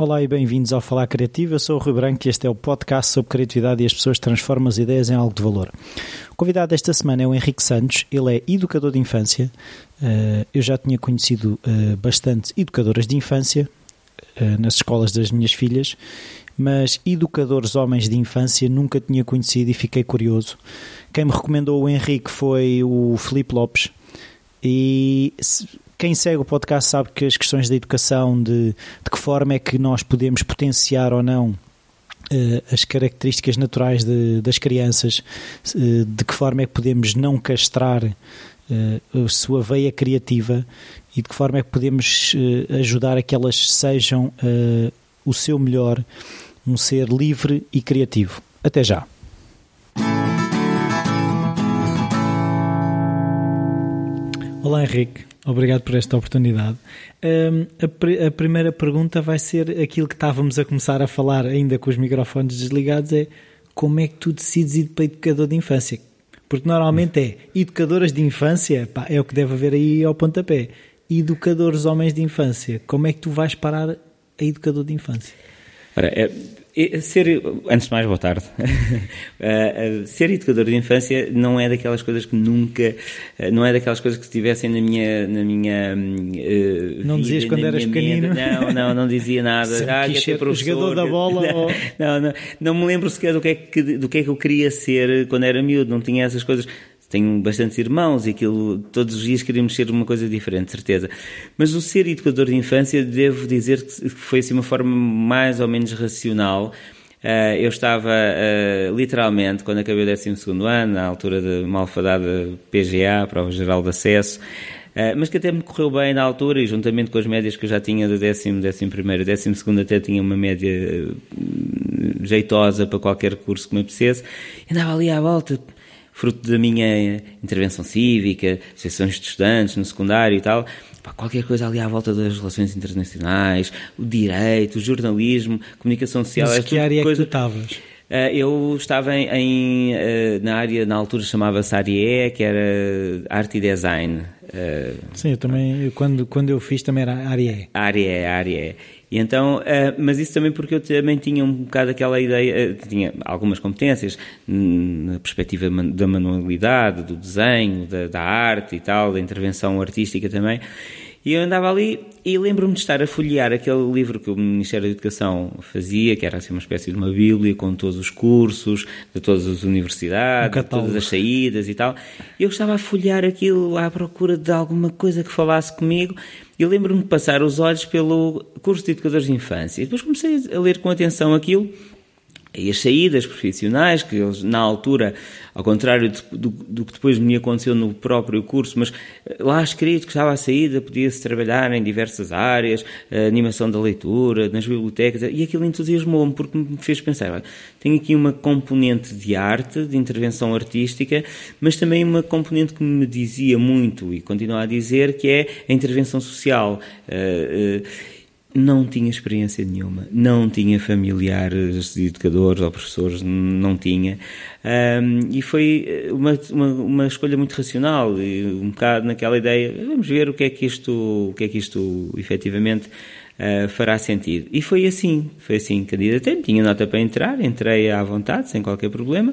Olá e bem-vindos ao Falar Criativo. Eu sou o Rui Branco e este é o podcast sobre criatividade e as pessoas transformam as ideias em algo de valor. O convidado desta semana é o Henrique Santos. Ele é educador de infância. Eh, eu já tinha conhecido eh, bastante educadoras de infância eh, nas escolas das minhas filhas, mas educadores homens de infância nunca tinha conhecido e fiquei curioso. Quem me recomendou o Henrique foi o Felipe Lopes. E quem segue o podcast sabe que as questões da educação, de, de que forma é que nós podemos potenciar ou não uh, as características naturais de, das crianças, uh, de que forma é que podemos não castrar uh, a sua veia criativa e de que forma é que podemos ajudar a que elas sejam o seu melhor, um ser livre e criativo. Até já! Olá Henrique. Obrigado por esta oportunidade. Um, a, a, primeira pergunta vai ser aquilo que estávamos a começar a falar, ainda com os microfones desligados: é como é que tu decides ir para educador de infância? Porque normalmente é educadoras de infância, pá, é o que deve haver aí ao pontapé. Educadores homens de infância, como é que tu vais parar a educador de infância? Ora, é, Ser, antes de mais, boa tarde. uh, ser educador de infância não é daquelas coisas que nunca, uh, não é daquelas coisas que estivessem na minha, na minha. Uh, não vida, dizias quando eras pequenino? Não, não, não dizia nada. ah, quis ser professor. jogador da bola. Não, ou... não, não, não, me lembro sequer do que, é que, do que é que eu queria ser quando era miúdo. Não tinha essas coisas tenho bastantes irmãos e aquilo, todos os dias queríamos ser uma coisa diferente, certeza. Mas o ser educador de infância, devo dizer que foi assim uma forma mais ou menos racional. Uh, eu estava uh, literalmente, quando acabei o 12 ano, na altura de malfadada PGA, Prova Geral de Acesso, uh, mas que até me correu bem na altura e juntamente com as médias que eu já tinha do décimo, décimo primeiro, décimo segundo até tinha uma média jeitosa para qualquer curso que me apetecesse, andava ali à volta fruto da minha intervenção cívica, sessões de estudantes no secundário e tal, pá, qualquer coisa ali à volta das relações internacionais, o direito, o jornalismo, comunicação social. Mas que área coisa... é que tu estavas? Uh, eu estava em, em uh, na área, na altura chamava-se E, que era arte e design. Uh, Sim, eu também, eu, quando, quando eu fiz também era área E. Área E, então, uh, mas isso também porque eu também tinha um bocado aquela ideia, uh, tinha algumas competências na perspectiva da manualidade, do desenho, da, da arte e tal, da intervenção artística também. E eu andava ali e lembro-me de estar a folhear aquele livro que o Ministério da Educação fazia, que era assim uma espécie de uma bíblia com todos os cursos de todas as universidades, um todas as saídas e tal. Eu estava a folhear aquilo à procura de alguma coisa que falasse comigo e lembro-me de passar os olhos pelo curso de educadores de infância. E depois comecei a ler com atenção aquilo e as saídas profissionais, que eles, na altura, ao contrário de, do, do, que depois me aconteceu no próprio curso, mas eh, lá escrito que estava a saída, podia-se trabalhar em diversas áreas, animação da leitura, nas bibliotecas, e aquilo entusiasmou-me, porque me fez pensar, tenho aqui uma componente de arte, de intervenção artística, mas também uma componente que me dizia muito, e continua a dizer, que é a intervenção social. Uh, uh, não tinha experiência nenhuma, não tinha familiares educadores ou professores, não tinha. Um, e foi uma, uma, uma, escolha muito racional, e um bocado naquela ideia, vamos ver o que é que isto, o que é que isto efetivamente uh, fará sentido. E foi assim, foi assim, candidatei, tinha nota para entrar, entrei à vontade, sem qualquer problema.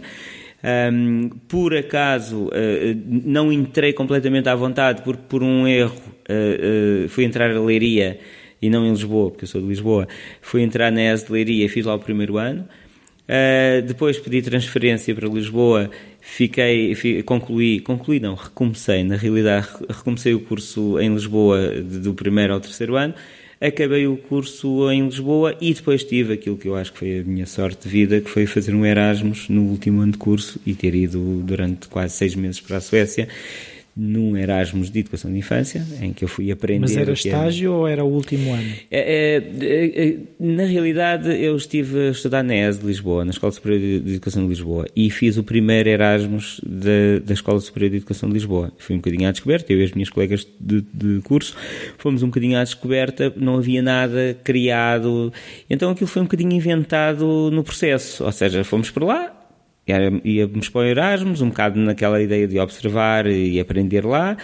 Um, por acaso uh, não entrei completamente à vontade, porque por um erro uh, fui entrar a Leiria e não em Lisboa, porque eu sou de Lisboa, fui entrar na ES de Leiria fiz lá o primeiro ano. Uh, depois pedi transferência para Lisboa, fiquei, fi, concluí, concluí não, recomecei, na realidade recomecei o curso em Lisboa do primeiro ao terceiro ano, acabei o curso em Lisboa e depois tive aquilo que eu acho que foi a minha sorte de vida, que foi fazer um Erasmus no último ano de curso e ter ido durante quase seis meses para a Suécia num Erasmus de Educação de Infância, em que eu fui aprender. Mas era estágio era... ou era o último ano? É, é, é, na realidade, eu estive a estudar na ES de Lisboa, na Escola Superior de Educação de Lisboa, e fiz o primeiro Erasmus da, da Escola Superior de Educação de Lisboa. Fui um bocadinho à descoberta, eu e as minhas colegas de, de curso fomos um bocadinho à descoberta, não havia nada criado, então aquilo foi um bocadinho inventado no processo, ou seja, fomos para lá, íamos para o Erasmus, um bocado naquela ideia de observar e aprender lá.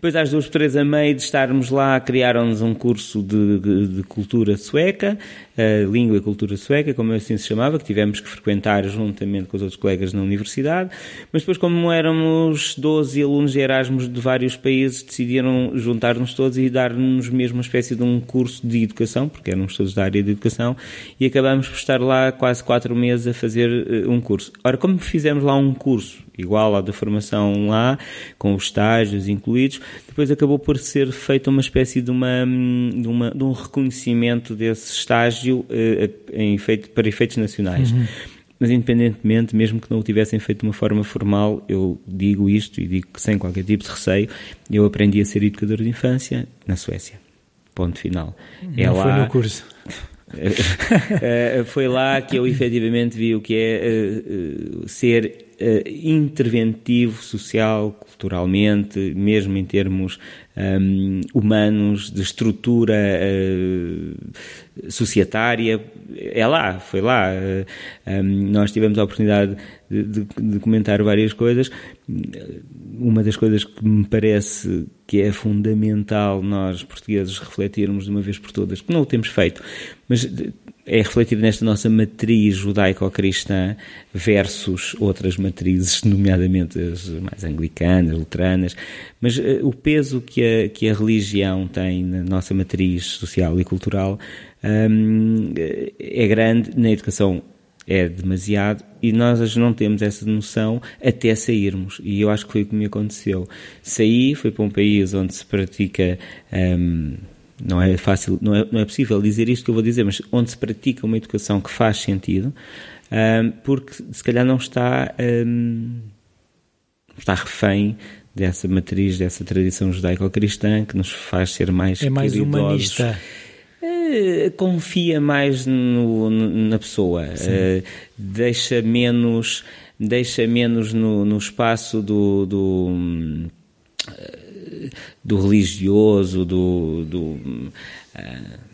Depois, às duas, três a meio de estarmos lá, criaram-nos um curso de, de, de cultura sueca, uh, língua e cultura sueca, como assim se chamava, que tivemos que frequentar juntamente com os outros colegas na universidade. Mas depois, como éramos 12 alunos de Erasmus de vários países, decidiram juntar-nos todos e dar-nos mesmo uma espécie de um curso de educação, porque éramos todos da área de educação, e acabamos por estar lá quase quatro meses a fazer uh, um curso. Ora, como fizemos lá um curso igual ao da formação lá, com os estágios incluídos, depois acabou por ser feita uma espécie de, uma, de, uma, de um reconhecimento desse estágio uh, em efeito, para efeitos nacionais. Uhum. Mas, independentemente, mesmo que não o tivessem feito de uma forma formal, eu digo isto e digo que sem qualquer tipo de receio, eu aprendi a ser educador de infância na Suécia. Ponto final. Não é foi lá... no curso. Eh, foi lá que eu efetivamente vi o que é uh, uh, ser interventivo social, culturalmente, mesmo em termos um, humanos, de estrutura societária. É lá, foi lá. Um, nós tivemos a oportunidade de, de, de comentar várias coisas. Uma das coisas que me parece que é fundamental nós, portugueses, refletirmos de uma vez por todas, que não o temos feito, mas é refletido nesta nossa matriz judaico-cristã versus outras matrizes, nomeadamente as mais anglicanas, luteranas, mas uh, o peso que a, que a religião tem na nossa matriz social e cultural um, é grande, na educação é demasiado e nós não temos essa noção até sairmos. E eu acho que foi o que me aconteceu. Saí, fui para um país onde se pratica. Um, não é fácil, não é, não é possível dizer isto que eu vou dizer, mas onde se pratica uma educação que faz sentido, um, porque se calhar não está, um, está refém dessa matriz, dessa tradição judaico-cristã que nos faz ser mais É mais humanista. Uh, confia mais no, na pessoa, uh, deixa menos, deixa menos no, no espaço do, do uh, do religioso, do, do uh,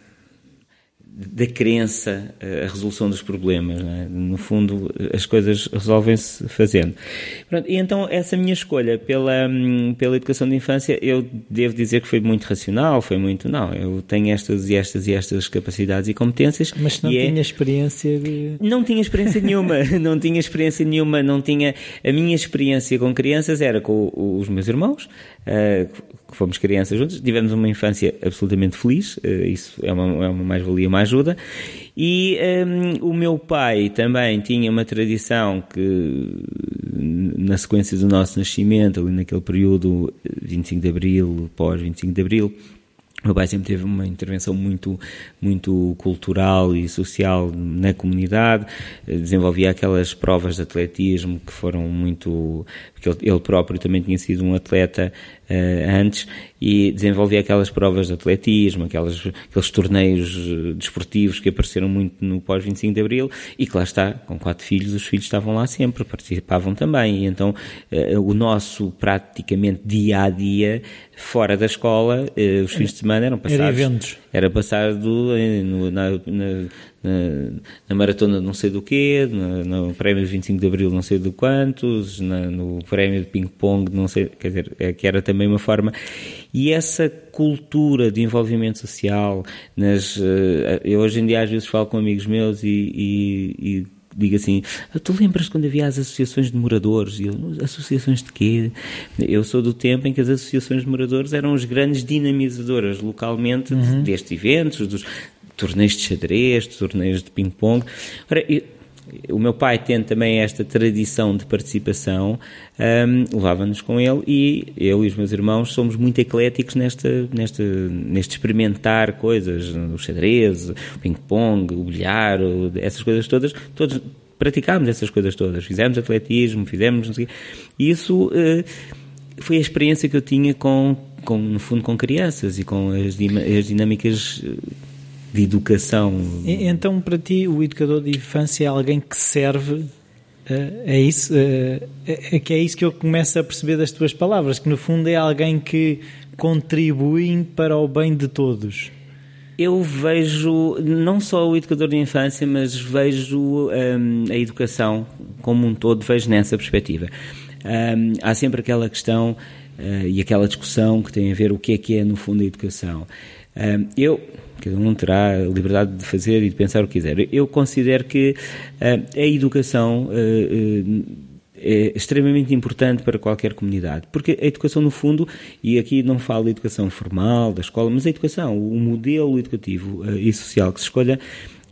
da crença, a resolução dos problemas. É? No fundo, as coisas resolvem-se fazendo. Pronto, e então, essa minha escolha pela, pela educação de infância, eu devo dizer que foi muito racional, foi muito, não, eu tenho estas e estas e estas capacidades e competências. Mas não é tinha é... experiência de... Não tinha experiência nenhuma, não tinha experiência nenhuma, não tinha... A minha experiência com crianças era com os meus irmãos, uh, que fomos crianças juntos, tivemos uma infância absolutamente feliz, uh, isso é uma, é uma mais-valia, uma ajuda, e um, o meu pai também tinha uma tradição que, na sequência do nosso nascimento, ali naquele período 25 de Abril, pós 25 de Abril, meu pai sempre teve uma intervenção muito, muito cultural e social na comunidade, desenvolvia aquelas provas de atletismo que foram muito. porque ele próprio também tinha sido um atleta uh, antes e desenvolvia aquelas provas de atletismo, aquelas, aqueles torneios eh, desportivos que apareceram muito no pós-25 de Abril e que lá está, com quatro filhos, os filhos estavam lá sempre, participavam também. E então uh, o nosso praticamente dia a dia, fora da escola, uh, os fins de semana eram passados. Era eventos. Era passado no, na, na, na, na, maratona não sei do quê, no, no prémio de 25 de Abril não sei do quantos, na, no prémio de ping-pong não sei, quer dizer, é, que era também uma forma. E essa cultura de envolvimento social, nas, uh, eu hoje em dia às vezes falo com amigos meus e, e, e digo assim, tu lembras quando havia as associações de moradores? E eu, associações de quê? Eu sou do tempo em que as associações de moradores eram as grandes dinamizadoras localmente uhum. destes eventos, dos, torneios de xadrez, torneios de ping-pong. O meu pai tem também esta tradição de participação, um, levava-nos com ele e eu e os meus irmãos somos muito ecléticos nesta, nesta, neste experimentar coisas, o xadrez, o ping-pong, o bilhar, essas coisas todas, todos praticámos essas coisas todas, fizemos atletismo, fizemos, e isso uh, foi a experiência que eu tinha com, com, no fundo, com crianças e com as, as dinâmicas de educação. Então, para ti, o educador de infância é alguém que serve Uh, é isso, uh, é, que é isso que eu começo a perceber das tuas palavras, que no fundo é alguém que contribui para o bem de todos. Eu vejo não só o educador de infância, mas vejo um, a educação como um todo, vejo nessa perspectiva. Um, há sempre aquela questão uh, e aquela discussão que tem a ver o que é que é, no fundo, a educação. Um, eu, cada um terá a liberdade de fazer e de pensar o que quiser. Eu considero que uh, a educação. Uh, é extremamente importante para qualquer comunidade, porque a educação, no fundo, e aqui não falo educação formal da escola, mas a educação, o modelo educativo e social que se escolha,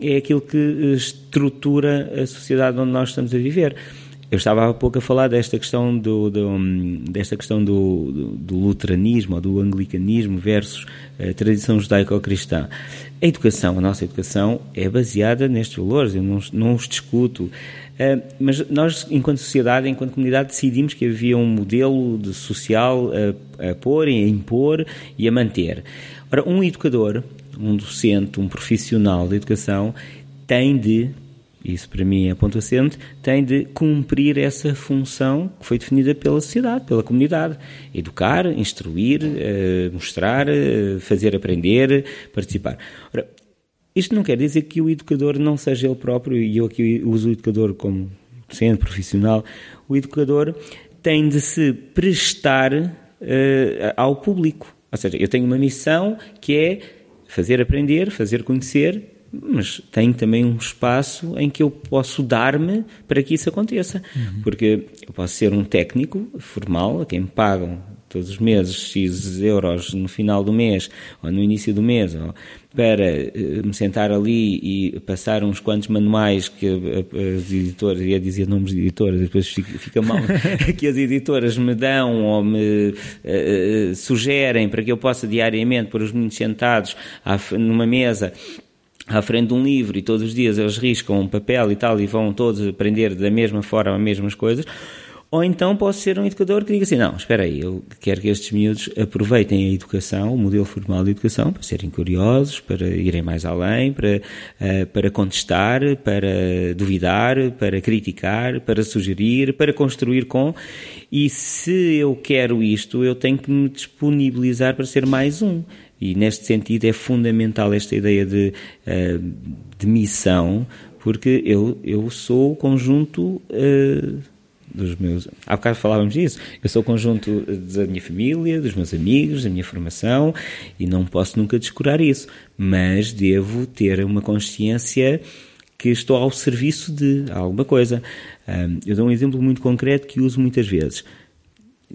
é aquilo que estrutura a sociedade onde nós estamos a viver. Eu estava há pouco a falar desta questão do, do desta questão do, do, do, luteranismo ou do anglicanismo versus a tradição judaico-cristã. A educação, a nossa educação, é baseada nestes valores, eu não, não os discuto. Uh, mas nós, enquanto sociedade, enquanto comunidade, decidimos que havia um modelo de social a, a pôr, a impor e a manter. Ora, um educador, um docente, um profissional de educação, tem de isso para mim é ponto assente, tem de cumprir essa função que foi definida pela sociedade, pela comunidade. Educar, instruir, uh, mostrar, uh, fazer aprender, participar. Ora, isto não quer dizer que o educador não seja ele próprio, e eu aqui uso o educador como sendo profissional, o educador tem de se prestar uh, ao público. Ou seja, eu tenho uma missão que é fazer aprender, fazer conhecer mas tem também um espaço em que eu posso dar-me para que isso aconteça. Uhum. Porque eu posso ser um técnico formal, a quem me pagam todos os meses X euros no final do mês ou no início do mês, ou para uh, me sentar ali e passar uns quantos manuais que as editoras, ia dizer nomes de editoras, depois fica, fica mal, que as editoras me dão ou me uh, sugerem para que eu possa diariamente pôr os meninos sentados à, numa mesa à frente de um livro e todos os dias eles riscam um papel e tal e vão todos aprender da mesma forma as mesmas coisas, ou então posso ser um educador que diga assim, não, espera aí, eu quero que estes miúdos aproveitem a educação, o modelo formal de educação, para serem curiosos, para irem mais além, para, uh, para contestar, para duvidar, para criticar, para sugerir, para construir com, e se eu quero isto, eu tenho que me disponibilizar para ser mais um. E neste sentido é fundamental esta ideia de, uh, de missão, porque eu, eu sou o conjunto uh, dos meus. Há bocado falávamos disso. Eu sou o conjunto da minha família, dos meus amigos, da minha formação e não posso nunca descurar isso. Mas devo ter uma consciência que estou ao serviço de alguma coisa. Eh, eu dou um exemplo muito concreto que uso muitas vezes.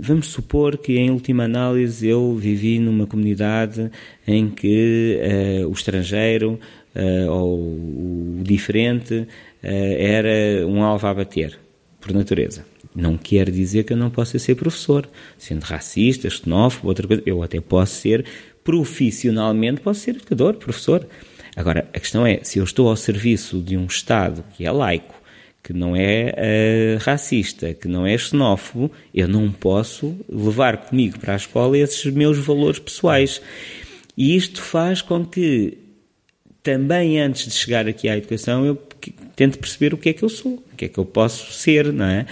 Vamos supor que, em última análise, eu vivi numa comunidade em que uh, o estrangeiro uh, ou o diferente uh, era um alvo a bater, por natureza. Não quer dizer que eu não possa ser professor, sendo racista, xenófobo, outra coisa. Eu até posso ser, profissionalmente, posso ser educador, professor. Agora, a questão é, se eu estou ao serviço de um Estado que é laico, que não é uh, racista, que não é xenófobo, eu não posso levar comigo para a escola esses meus valores pessoais. E isto faz com que, também antes de chegar aqui à educação, eu tente perceber o que é que eu sou, o que é que eu posso ser, não é?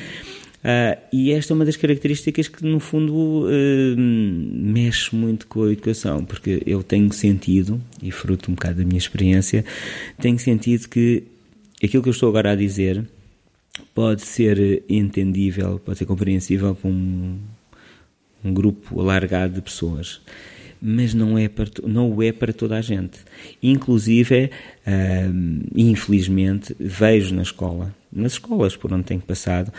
Uh, e esta é uma das características que, no fundo, uh, mexe muito com a educação, porque eu tenho sentido, e fruto um bocado da minha experiência, tenho sentido que aquilo que eu estou agora a dizer pode ser entendível, pode ser compreensível com um, um grupo alargado de pessoas mas não é para, não é para toda a gente. Inclusive, infelizmente, vejo na escola, nas escolas por onde tenho passado,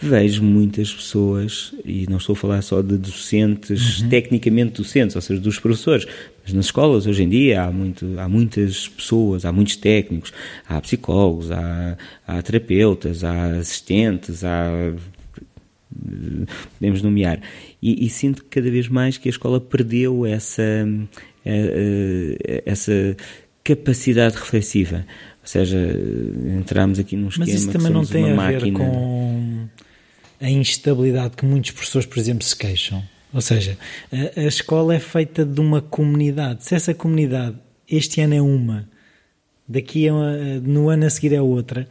vejo muitas pessoas, e não estou a falar só de docentes, uhum. tecnicamente docentes, ou seja, dos professores, mas nas escolas hoje em dia há, muito, há muitas pessoas, há muitos técnicos, há psicólogos, há, há terapeutas, há assistentes, há podemos nomear. E, e, sinto cada vez mais que a escola perdeu essa, eh, eh, essa capacidade reflexiva. Ou seja, entramos aqui num esquema Mas isso também não tem a máquina. ver com a instabilidade que muitos professores, por exemplo, se queixam. Ou seja, a, a escola é feita de uma comunidade. Se essa comunidade este ano é uma, daqui a, no ano a seguir é outra,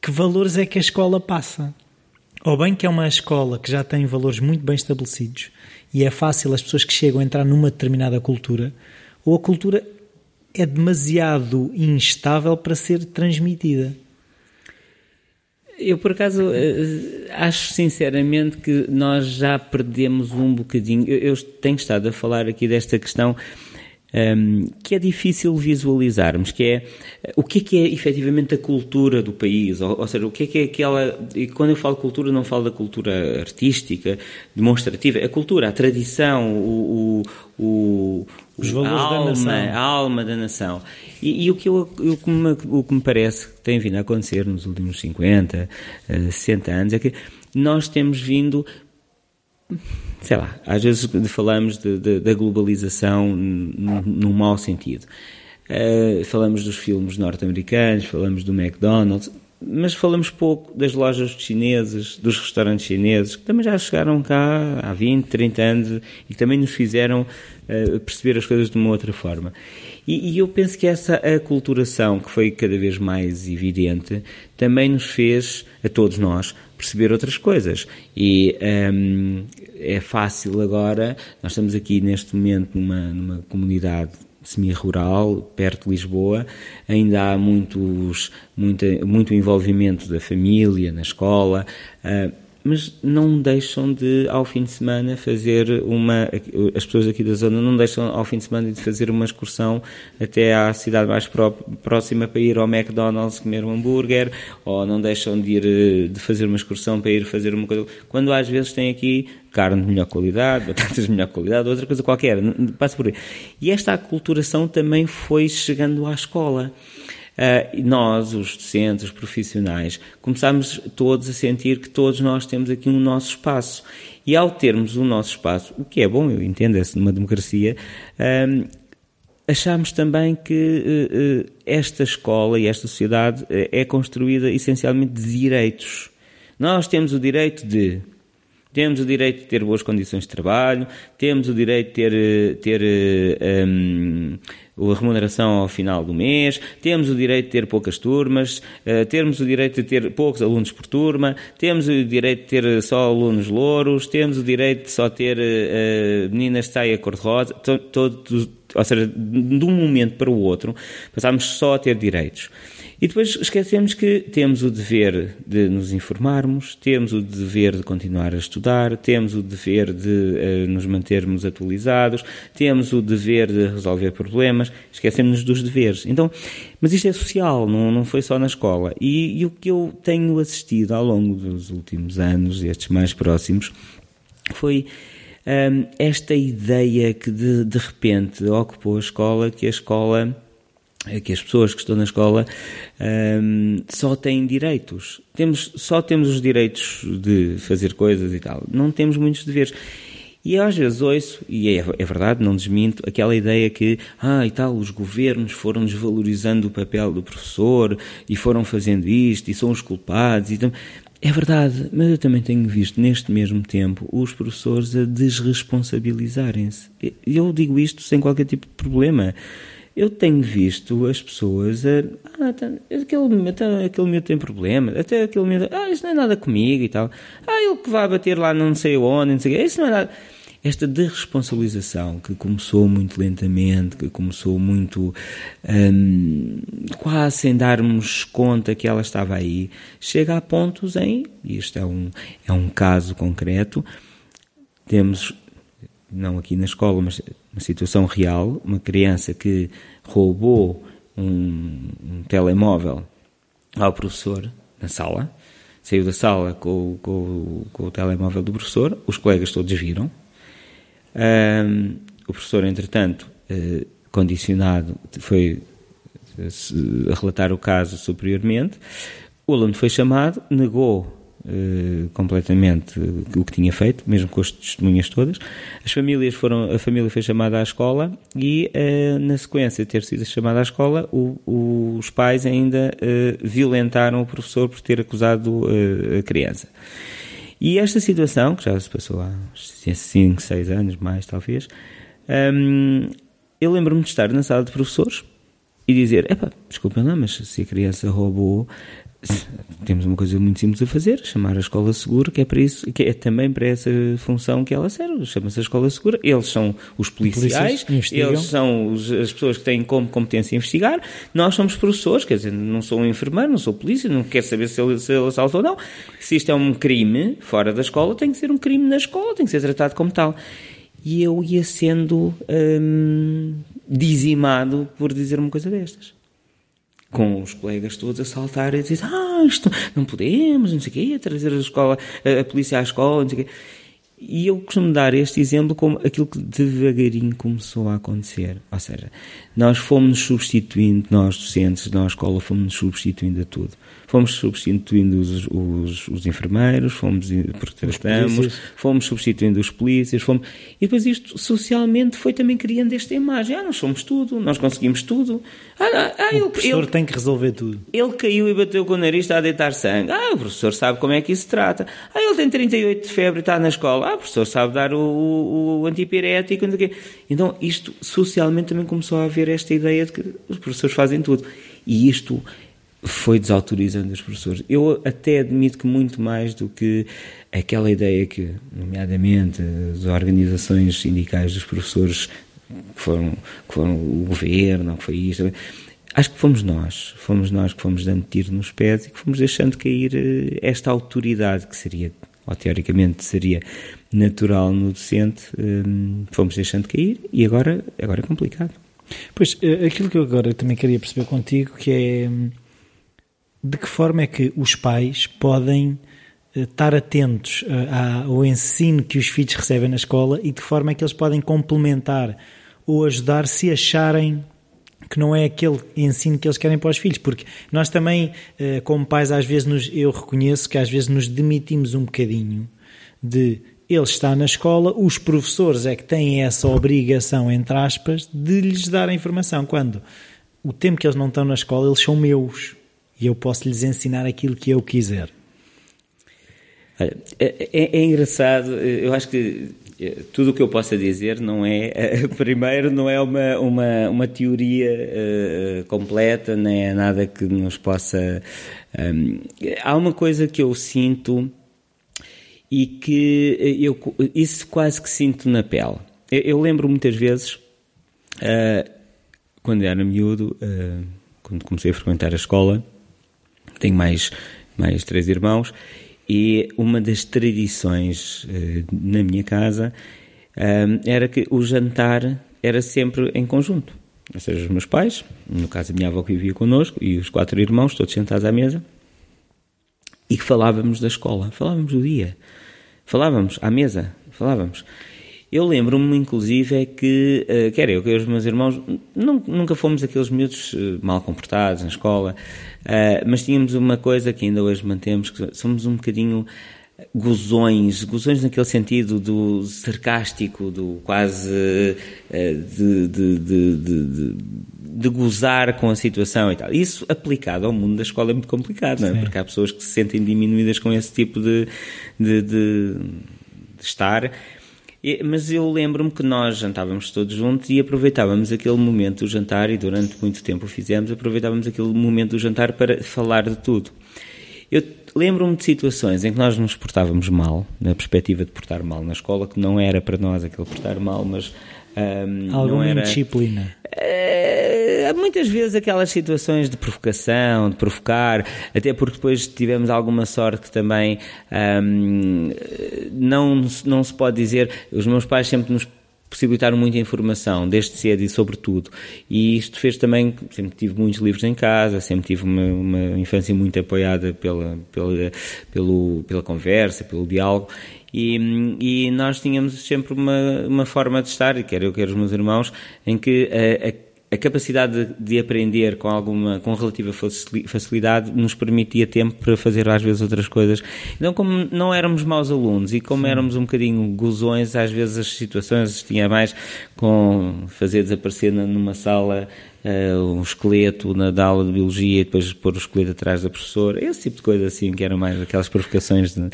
que valores é que a escola passa? Ou bem que é uma escola que já tem valores muito bem estabelecidos e é fácil as pessoas que chegam a entrar numa determinada cultura, ou a cultura é demasiado instável para ser transmitida. Eu, por acaso, eh, acho sinceramente que nós já perdemos um bocadinho. Eu, tenho estado a falar aqui desta questão um, ehm, que é difícil visualizarmos, que é o que é que é efetivamente a cultura do país, ou, ou, seja, o que é que é aquela, e quando eu falo cultura não falo da cultura artística, demonstrativa, a cultura, a tradição, o, o, o os valores a alma, da nação. A alma da nação. E, e o, que eu, o, que me, o que me parece que tem vindo a acontecer nos últimos 50, 60 eh, anos é que nós temos vindo sei lá, às vezes falamos de, de, da globalização num mau sentido. Uh, falamos dos filmes norte-americanos, falamos do McDonald's, mas falamos pouco das lojas chinesas, dos restaurantes chineses, que também já chegaram cá há 20, 30 anos e que também nos fizeram uh, perceber as coisas de uma outra forma. E, e, eu penso que essa aculturação, que foi cada vez mais evidente, também nos fez, a todos nós, perceber outras coisas. E um, é fácil agora, nós estamos aqui neste momento numa, numa comunidade semi-rural, perto de Lisboa, ainda há muitos, muita, muito envolvimento da família na escola. Uh, mas não deixam de, ao fim de semana, fazer uma. As pessoas aqui da zona não deixam, ao fim de semana, de fazer uma excursão até à cidade mais próxima para ir ao McDonald's comer um hambúrguer, ou não deixam de ir de fazer uma excursão para ir fazer uma coisa. Quando às vezes tem aqui carne de melhor qualidade, batatas de melhor qualidade, outra coisa qualquer, passa por aí. E esta aculturação também foi chegando à escola. Uh, nós, os docentes, os profissionais, começámos todos a sentir que todos nós temos aqui um nosso espaço. E ao termos o nosso espaço, o que é bom, eu entendo, é numa democracia, uh, achámos também que uh, esta escola e esta sociedade é construída essencialmente de direitos. Nós temos o direito de temos o direito de ter boas condições de trabalho, temos o direito de ter, ter um, a remuneração ao final do mês, temos o direito de ter poucas turmas, uh, temos o direito de ter poucos alunos por turma, temos o direito de ter só alunos louros, temos o direito de só ter uh, meninas de saia cor-de-rosa, todo, ou seja, de um momento para o outro, passámos só a ter direitos. E depois esquecemos que temos o dever de nos informarmos, temos o dever de continuar a estudar, temos o dever de uh, nos mantermos atualizados, temos o dever de resolver problemas, esquecemos dos deveres. Então, mas isto é social, não, não foi só na escola. E, e o que eu tenho assistido ao longo dos últimos anos, estes mais próximos, foi um, ehm, esta ideia que de, de repente ocupou a escola, que a escola que as pessoas que estão na escola um, só têm direitos. Temos, só temos os direitos de fazer coisas e tal. Não temos muitos deveres. E às vezes ouço, e é, é, verdade, não desminto, aquela ideia que, ah, e tal, os governos foram desvalorizando o papel do professor e foram fazendo isto e são os culpados. E é verdade, mas eu também tenho visto neste mesmo tempo os professores a desresponsabilizarem-se. Eu digo isto sem qualquer tipo de problema eu tenho visto as pessoas a. Ah, tá, aquele, até aquele meu tem problema, até aquele meu. Ah, isso não é nada comigo e tal. Ah, ele que vai bater lá não sei onde, não sei o quê. Isso não é nada. Esta desresponsabilização que começou muito lentamente, que começou muito hum, quase sem darmos conta que ela estava aí, chega a pontos em, isto é um, é um caso concreto, temos não aqui na escola, mas uma situação real, uma criança que roubou um, um telemóvel ao professor na sala, saiu da sala com, com, com, o telemóvel do professor, os colegas todos viram. Um, o professor, entretanto, uh, condicionado, foi a relatar o caso superiormente. O aluno foi chamado, negou Uh, completamente o que tinha feito, mesmo com as testemunhas todas. As famílias foram, a família foi chamada à escola e, uh, na sequência de ter sido chamada à escola, o, o, os pais ainda uh, violentaram o professor por ter acusado a criança. E esta situação, que já se passou há 5, 6 anos, mais talvez, um, eu lembro-me de estar na sala de professores e dizer, epá, desculpem lá, mas se a criança roubou, temos uma coisa muito simples a fazer, chamar a escola segura, que é para isso, que é também para essa função que ela serve, chama-se a escola segura. Eles são os policiais, eles são os, as pessoas que têm como competência investigar. Nós somos professores, quer dizer, não sou um enfermeiro, não sou polícia, não quero saber se ele, se ele assaltou ou não. Se isto é um crime fora da escola, tem que ser um crime na escola, tem que ser tratado como tal. E eu ia sendo hum, dizimado por dizer uma coisa destas com os colegas todos a saltar e dizer ah, isto não podemos, não sei o quê, trazer a, escola, a, a polícia à escola, não sei o quê. E eu costumo dar este exemplo como aquilo que devagarinho começou a acontecer. Ou seja, nós fomos substituindo, nós docentes, nós escola, fomos substituindo a tudo fomos substituindo os, os, os enfermeiros, fomos porque tratamos, fomos substituindo os polícias, fomos, e depois isto socialmente foi também criando esta imagem, ah, nós somos tudo, nós conseguimos tudo. Ah, ah, ah o professor ele, tem que resolver tudo. Ele caiu e bateu com o nariz, está a deitar sangue. Ah, o professor sabe como é que isso se trata. Ah, ele tem 38 de febre e está na escola. Ah, o professor sabe dar o, o, o antipirético. Então, isto socialmente também começou a haver esta ideia de que os professores fazem tudo. E isto foi desautorizando os professores. Eu até admito que muito mais do que aquela ideia que, nomeadamente, as organizações sindicais dos professores que foram, que foram o governo, que foi isto, acho que fomos nós, fomos nós que fomos dando tiro nos pés e que fomos deixando cair eh, esta autoridade que seria, ou teoricamente seria natural no docente, eh, fomos deixando cair e agora, agora é complicado. Pois, eh, aquilo que eu agora também queria perceber contigo, que é hum, de que forma é que os pais podem eh, estar atentos ao ensino que os filhos recebem na escola e de que forma é que eles podem complementar ou ajudar se acharem que não é aquele ensino que eles querem para os filhos, porque nós também, eh, como pais, às vezes nos, eu reconheço que às vezes nos demitimos um bocadinho de ele está na escola, os professores é que têm essa obrigação, entre aspas, de lhes dar a informação, quando o tempo que eles não estão na escola, eles são meus e eu posso lhes ensinar aquilo que eu quiser. Olha, é, é, é engraçado, eu acho que eh, tudo o que eu possa dizer não é, primeiro, não é uma, uma, uma teoria uh, completa, nem é nada que nos possa. Um, há uma coisa que eu sinto e que eu, isso quase que sinto na pele. Eu, eu lembro muitas vezes, uh, quando era miúdo, uh, quando comecei a frequentar a escola, tenho mais, mais três irmãos, e uma das tradições uh, na minha casa uh, era que o jantar era sempre em conjunto. Ou seja, os meus pais, no caso a minha avó que vivia connosco, e os quatro irmãos, todos sentados à mesa, e falávamos da escola, falávamos do dia, falávamos à mesa, falávamos. Eu lembro-me, inclusive, é que, uh, quer eu, que os meus irmãos, nunca fomos aqueles miúdos mal comportados na escola, uh, mas tínhamos uma coisa que ainda hoje mantemos, que somos um bocadinho gozões, gozões naquele sentido do sarcástico, do quase de, de, de, de, gozar com a situação e tal. Isso aplicado ao mundo da escola é muito complicado, não é? Porque há pessoas que se sentem diminuídas com esse tipo de, de estar mas eu lembro-me que nós jantávamos todos juntos e aproveitávamos aquele momento do jantar, e durante muito tempo o fizemos, aproveitávamos aquele momento do jantar para falar de tudo. Eu lembro-me de situações em que nós nos portávamos mal, na perspectiva de portar mal na escola, que não era para nós aquele portar mal, mas um, Alguma era, indisciplina? Uh, muitas vezes aquelas situações de provocação, de provocar, até porque depois tivemos alguma sorte também. Não, não se pode dizer. Os meus pais sempre nos possibilitaram muita informação, desde cedo e sobre tudo. E isto fez também, sempre tive muitos livros em casa, sempre tive uma, uma infância muito apoiada pela, pela, pelo, pela conversa, pelo diálogo. E, e nós tínhamos sempre uma, uma forma de estar, quer eu, quer os meus irmãos, em que a, a a capacidade de, de, aprender com alguma com relativa facilidade nos permitia tempo para fazer às vezes outras coisas. Então, como não éramos maus alunos e como Sim. éramos um bocadinho gozões, às vezes as situações tinha mais com fazer desaparecer numa sala uh, um esqueleto na da aula de biologia e depois pôr o esqueleto atrás da professora, esse tipo de coisa assim, que eram mais aquelas provocações, de,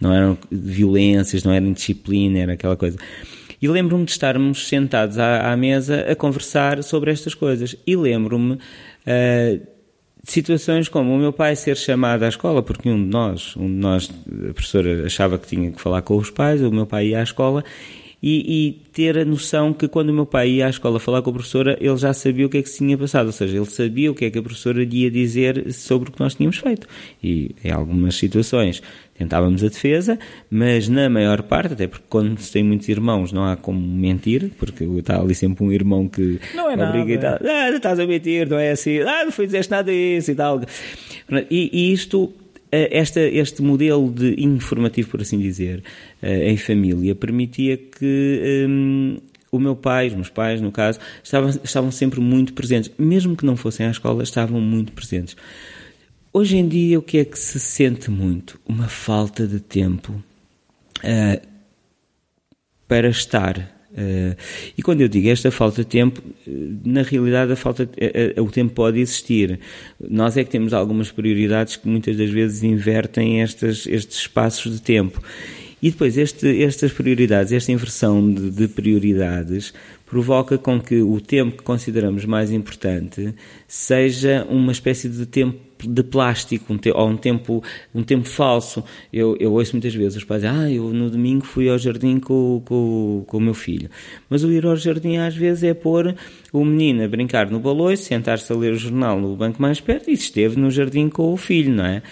não eram violências, não era indisciplina, era aquela coisa. E lembro-me de estarmos sentados à, à, mesa a conversar sobre estas coisas. E lembro-me uh, de situações como o meu pai ser chamado à escola, porque um de nós, um de nós, a professora achava que tinha que falar com os pais, o meu pai ia à escola e, e, ter a noção que quando o meu pai ia à escola falar com a professora, ele já sabia o que é que se tinha passado, ou seja, ele sabia o que é que a professora ia dizer sobre o que nós tínhamos feito. E em algumas situações tentávamos a defesa, mas na maior parte, até porque quando se tem muitos irmãos não há como mentir, porque está ali sempre um irmão que não é nada. e tal, ah, estás a mentir, não é assim, ah, não foi dizeste nada disso e tal. E, e isto eh, esta, este modelo de informativo, por assim dizer, eh, em família, permitia que um, o meu pai, os meus pais, no caso, estavam, estavam sempre muito presentes. Mesmo que não fossem à escola, estavam muito presentes. Hoje em dia, o que é que se sente muito? Uma falta de tempo uh, para estar Uh, e quando eu digo esta falta de tempo, eh, na realidade a falta de, o tempo pode existir. Nós é que temos algumas prioridades que muitas das vezes invertem estas, estes espaços de tempo. E depois este, estas prioridades, esta inversão de, de prioridades, provoca com que o tempo que consideramos mais importante seja uma espécie de tempo de plástico, um te, ou um tempo, um tempo falso. Eu, eu ouço muitas vezes os pais dizem, ah, eu no domingo fui ao jardim com, com, com o meu filho. Mas o ir ao jardim às vezes é pôr o menino a brincar no baloiço, sentar-se a ler o jornal no banco mais perto e esteve no jardim com o filho, não é?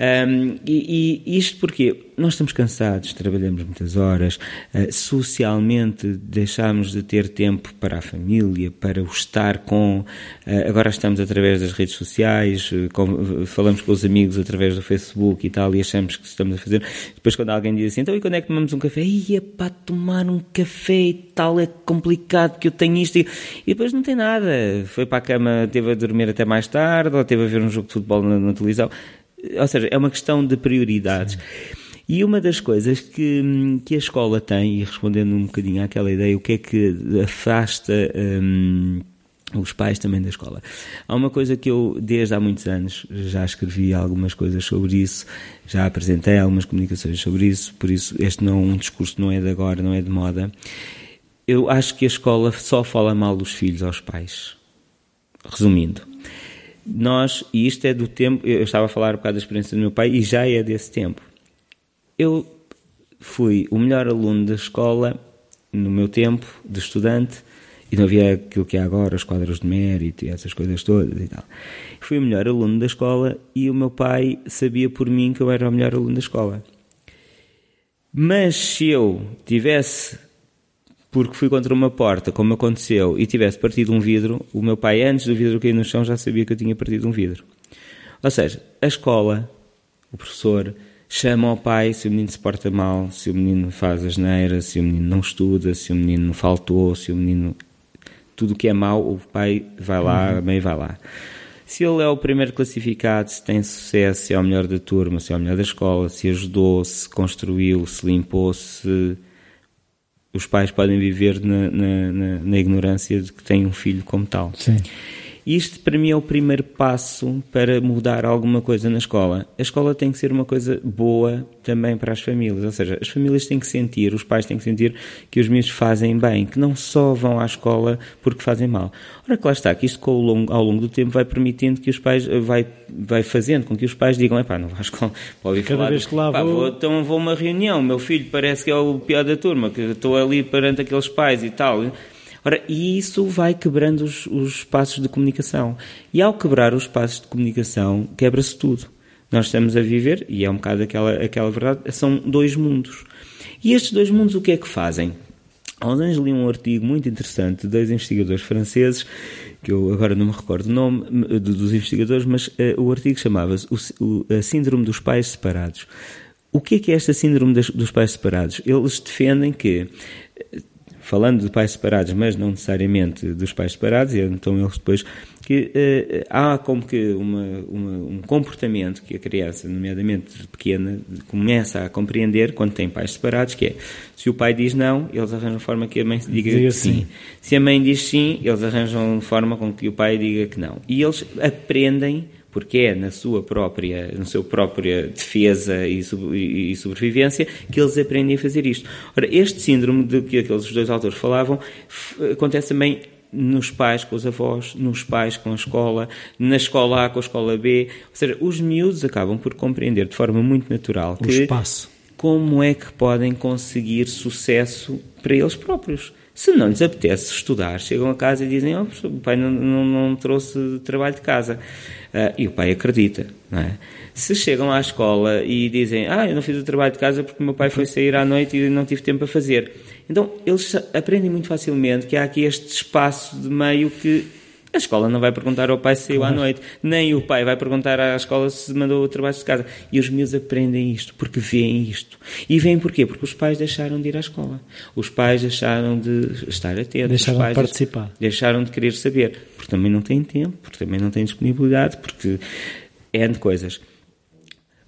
Um, e, e, isto porque nós estamos cansados, trabalhamos muitas horas, uh, socialmente deixamos de ter tempo para a família, para o estar com. Uh, agora estamos através das redes sociais, uh, com, falamos com os amigos através do Facebook e tal, e achamos que estamos a fazer. Depois, quando alguém diz assim, então e quando é que tomamos um café? Ia para tomar um café e tal, é complicado que eu tenho isto. E, e depois não tem nada. Foi para a cama, teve a dormir até mais tarde, ou teve a ver um jogo de futebol na, na televisão ou seja, é uma questão de prioridades. Sim. E uma das coisas que, que a escola tem, e respondendo um bocadinho àquela ideia, o que é que afasta um, os pais também da escola? Há uma coisa que eu, desde há muitos anos, já escrevi algumas coisas sobre isso, já apresentei algumas comunicações sobre isso, por isso este não um discurso não é de agora, não é de moda. Eu acho que a escola só fala mal dos filhos aos pais. Resumindo, nós, e isto é do tempo, eu estava a falar um bocado da experiência do meu pai e já é desse tempo. Eu fui o melhor aluno da escola no meu tempo de estudante e não havia aquilo que há agora, os quadros de mérito e essas coisas todas e tal. Fui o melhor aluno da escola e o meu pai sabia por mim que eu era o melhor aluno da escola. Mas se eu tivesse porque fui contra uma porta, como aconteceu, e tivesse partido um vidro, o meu pai, antes do vidro cair no chão, já sabia que eu tinha partido um vidro. Ou seja, a escola, o professor, chama ao pai se o menino se porta mal, se o menino faz asneira, se o menino não estuda, se o menino faltou, se o menino. Tudo o que é mau, o pai vai lá, uhum. a mãe vai lá. Se ele é o primeiro classificado, se tem sucesso, se é o melhor da turma, se é o melhor da escola, se ajudou, se construiu, se limpou, se os pais podem viver na, na, na, na ignorância de que têm um filho como tal. Sim. Isto para mim é o primeiro passo para mudar alguma coisa na escola. A escola tem que ser uma coisa boa também para as famílias, ou seja, as famílias têm que sentir, os pais têm que sentir que os miúdos fazem bem, que não só vão à escola porque fazem mal. Ora, que lá está, que isto ao longo, ao longo do tempo vai permitindo que os pais, vai, vai fazendo com que os pais digam, pá, não vou à escola, pode Cada falar, vez que lá pá, vou... vou... Então vou a uma reunião, meu filho parece que é o pior da turma, que estou ali perante aqueles pais e tal Ora, e isso vai quebrando os, os espaços de comunicação. E ao quebrar os espaços de comunicação, quebra-se tudo. Nós estamos a viver, e é um bocado aquela, aquela verdade, são dois mundos. E estes dois mundos o que é que fazem? Há anos li um artigo muito interessante de dois investigadores franceses, que eu agora não me recordo o nome dos investigadores, mas uh, o artigo chamava-se a Síndrome dos Pais Separados. O que é que é esta síndrome dos pais separados? Eles defendem que falando de pais separados, mas não necessariamente dos pais separados, e então eles depois que uh, há como que uma, uma, um comportamento que a criança, nomeadamente pequena, começa a compreender quando tem pais separados, que é se o pai diz não, eles arranjam forma que a mãe diga, diga sim. sim. Se a mãe diz sim, eles arranjam forma com que o pai diga que não. E eles aprendem porque é na sua própria, na sua própria defesa e, e, sobrevivência que eles aprendem a fazer isto. Ora, este síndrome de que aqueles dois autores falavam acontece também nos pais com os avós, nos pais com a escola, na escola A com a escola B. Ou seja, os miúdos acabam por compreender de forma muito natural o que espaço. como é que podem conseguir sucesso para eles próprios. Se não lhes apetece estudar, chegam a casa e dizem: oh, o pai não, não, não trouxe trabalho de casa. Uh, e o pai acredita, não é? Se chegam à escola e dizem: Ah, eu não fiz o trabalho de casa porque o meu pai foi sair à noite e não tive tempo a fazer. Então, eles aprendem muito facilmente que há aqui este espaço de meio que a escola não vai perguntar ao pai se saiu claro. à noite, nem o pai vai perguntar à escola se mandou o trabalho de casa. E os meus aprendem isto, porque veem isto. E veem porquê? Porque os pais deixaram de ir à escola. Os pais deixaram de estar atentos. Deixaram de participar. Deixaram de querer saber. Porque também não têm tempo, porque também não têm disponibilidade, porque é de coisas.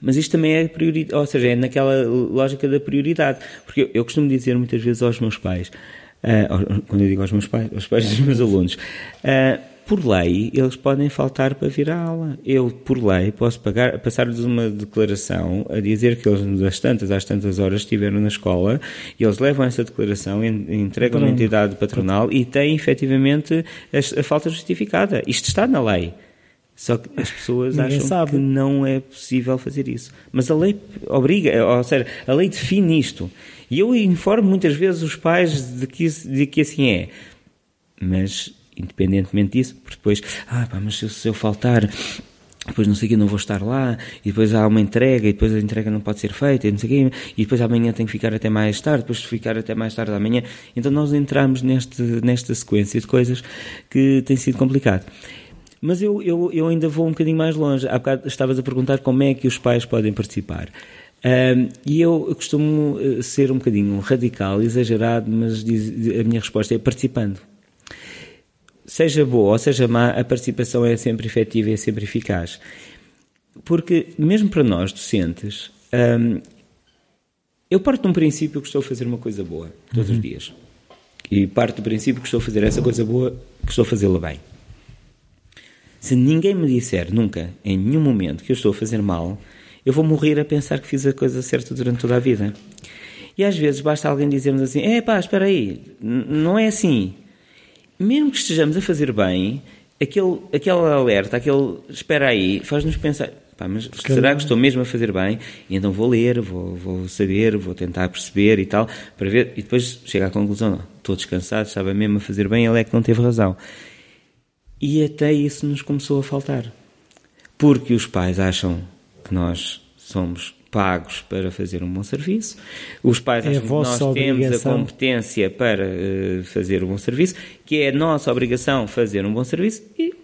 Mas isto também é prioridade, ou seja, é naquela lógica da prioridade. Porque eu, eu costumo dizer muitas vezes aos meus pais, uh, quando eu digo aos meus pais, aos pais dos meus alunos, uh, por lei, eles podem faltar para vir à aula. Eu, por lei, posso passar-lhes uma declaração a dizer que eles, das tantas às tantas horas, estiveram na escola e eles levam essa declaração, entregam na entidade patronal e têm, efetivamente, a, a falta justificada. Isto está na lei. Só que as pessoas Ninguém acham sabe. que não é possível fazer isso. Mas a lei obriga, ou seja, a lei define isto. E eu informo muitas vezes os pais de que, de que assim é. Mas independentemente disso, porque depois, ah, pá, mas se eu faltar, depois não sei o que, não vou estar lá, e depois há uma entrega, e depois a entrega não pode ser feita, e não sei o quê, e depois amanhã tem que ficar até mais tarde, depois ficar até mais tarde amanhã. Então nós entramos neste, nesta sequência de coisas que tem sido complicado. Mas eu, eu, eu ainda vou um bocadinho mais longe. Há bocado estavas a perguntar como é que os pais podem participar. Um, e eu costumo eh, ser um bocadinho radical, exagerado, mas diz, a minha resposta é participando seja boa ou seja má, a participação é sempre efetiva e é sempre eficaz. Porque, mesmo para nós, docentes, hum, eu parto de um princípio que estou a fazer uma coisa boa todos uhum. os dias. E parto do princípio que estou a fazer essa coisa boa, que estou a fazê-la bem. Se ninguém me disser nunca, em nenhum momento, que eu estou a fazer mal, eu vou morrer a pensar que fiz a coisa certa durante toda a vida. E às vezes basta alguém dizer-nos assim: é pá, espera aí, não é assim mesmo que estejamos a fazer bem, aquele, aquele alerta, aquele espera aí, faz-nos pensar, pá, mas será que estou mesmo a fazer bem? E então vou ler, vou, vou saber, vou tentar perceber e tal, para ver, e depois chega à conclusão, não, estou descansado, estava mesmo a fazer bem, ele é que não teve razão. E até isso nos começou a faltar. Porque os pais acham que nós somos pagos para fazer um bom serviço. Os pais é acham que nós obrigação. temos a competência para uh, fazer um bom serviço, que é a nossa obrigação fazer um bom serviço e,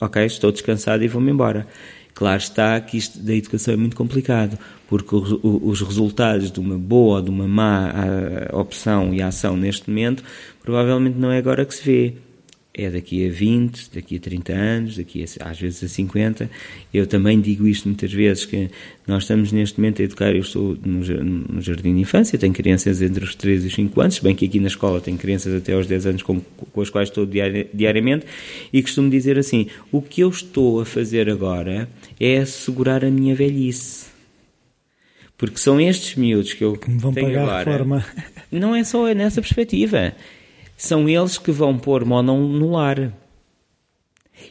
ok, estou descansado e vou-me embora. Claro está que isto da educação é muito complicado, porque os, os resultados de uma boa ou de uma má a, opção e ação neste momento provavelmente não é agora que se vê é daqui a 20, daqui a 30 anos, daqui a, às vezes a 50. Eu também digo isto muitas vezes, que nós estamos neste momento a educar, eu estou no, no jardim de infância, tenho crianças entre os 3 e os 5 anos, bem que aqui na escola tenho crianças até aos 10 anos com, com as quais estou diari, diariamente, e costumo dizer assim, o que eu estou a fazer agora é assegurar a minha velhice. Porque são estes miúdos que eu que me vão tenho pagar agora. Reforma. Não é só nessa perspectiva são eles que vão pôr Monon no lar.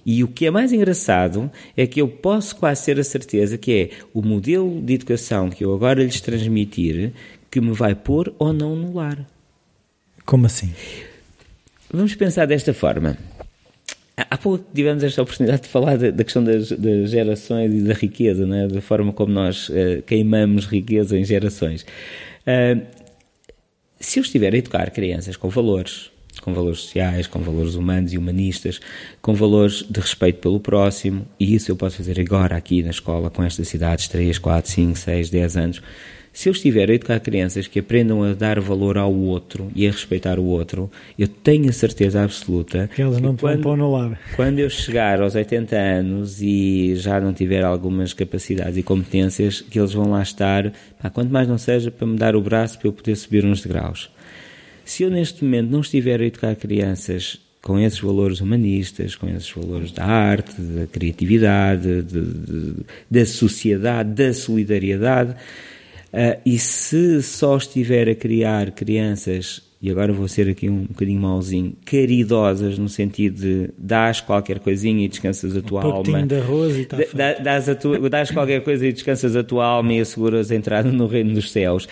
E o que é mais engraçado é que eu posso quase ter a certeza que é o modelo de educação que eu agora lhes transmitir que me vai pôr ou não no lar. Como assim? Vamos pensar desta forma. Há pouco tivemos esta oportunidade de falar da, da questão das, das, gerações e da riqueza, né? da forma como nós uh, queimamos riqueza em gerações. Uh, se eu estiver a educar crianças com valores, com valores sociais, com valores humanos e humanistas, com valores de respeito pelo próximo, e isso eu posso fazer agora aqui na escola com estas cidades, 3, 4, 5, 6, 10 anos. Se eu estiver a educar crianças que aprendam a dar valor ao outro e a respeitar o outro, eu tenho a certeza absoluta que eles não quando, vão no lar. Quando eu chegar aos 80 anos e já não tiver algumas capacidades e competências, que eles vão lá estar, pá, quanto mais não seja para me dar o braço para eu poder subir uns degraus. Se eu neste momento não estiver a educar crianças com esses valores humanistas, com esses valores da arte, da criatividade, de, de, da sociedade, da solidariedade. Uh, e se só estiver a criar crianças, e agora vou ser aqui um bocadinho mauzinho, caridosas, no sentido de dás qualquer coisinha e descansas a tua um alma. de arroz e tá dás, a tua, dás qualquer coisa e descansas a tua alma e asseguras a entrada no reino dos céus.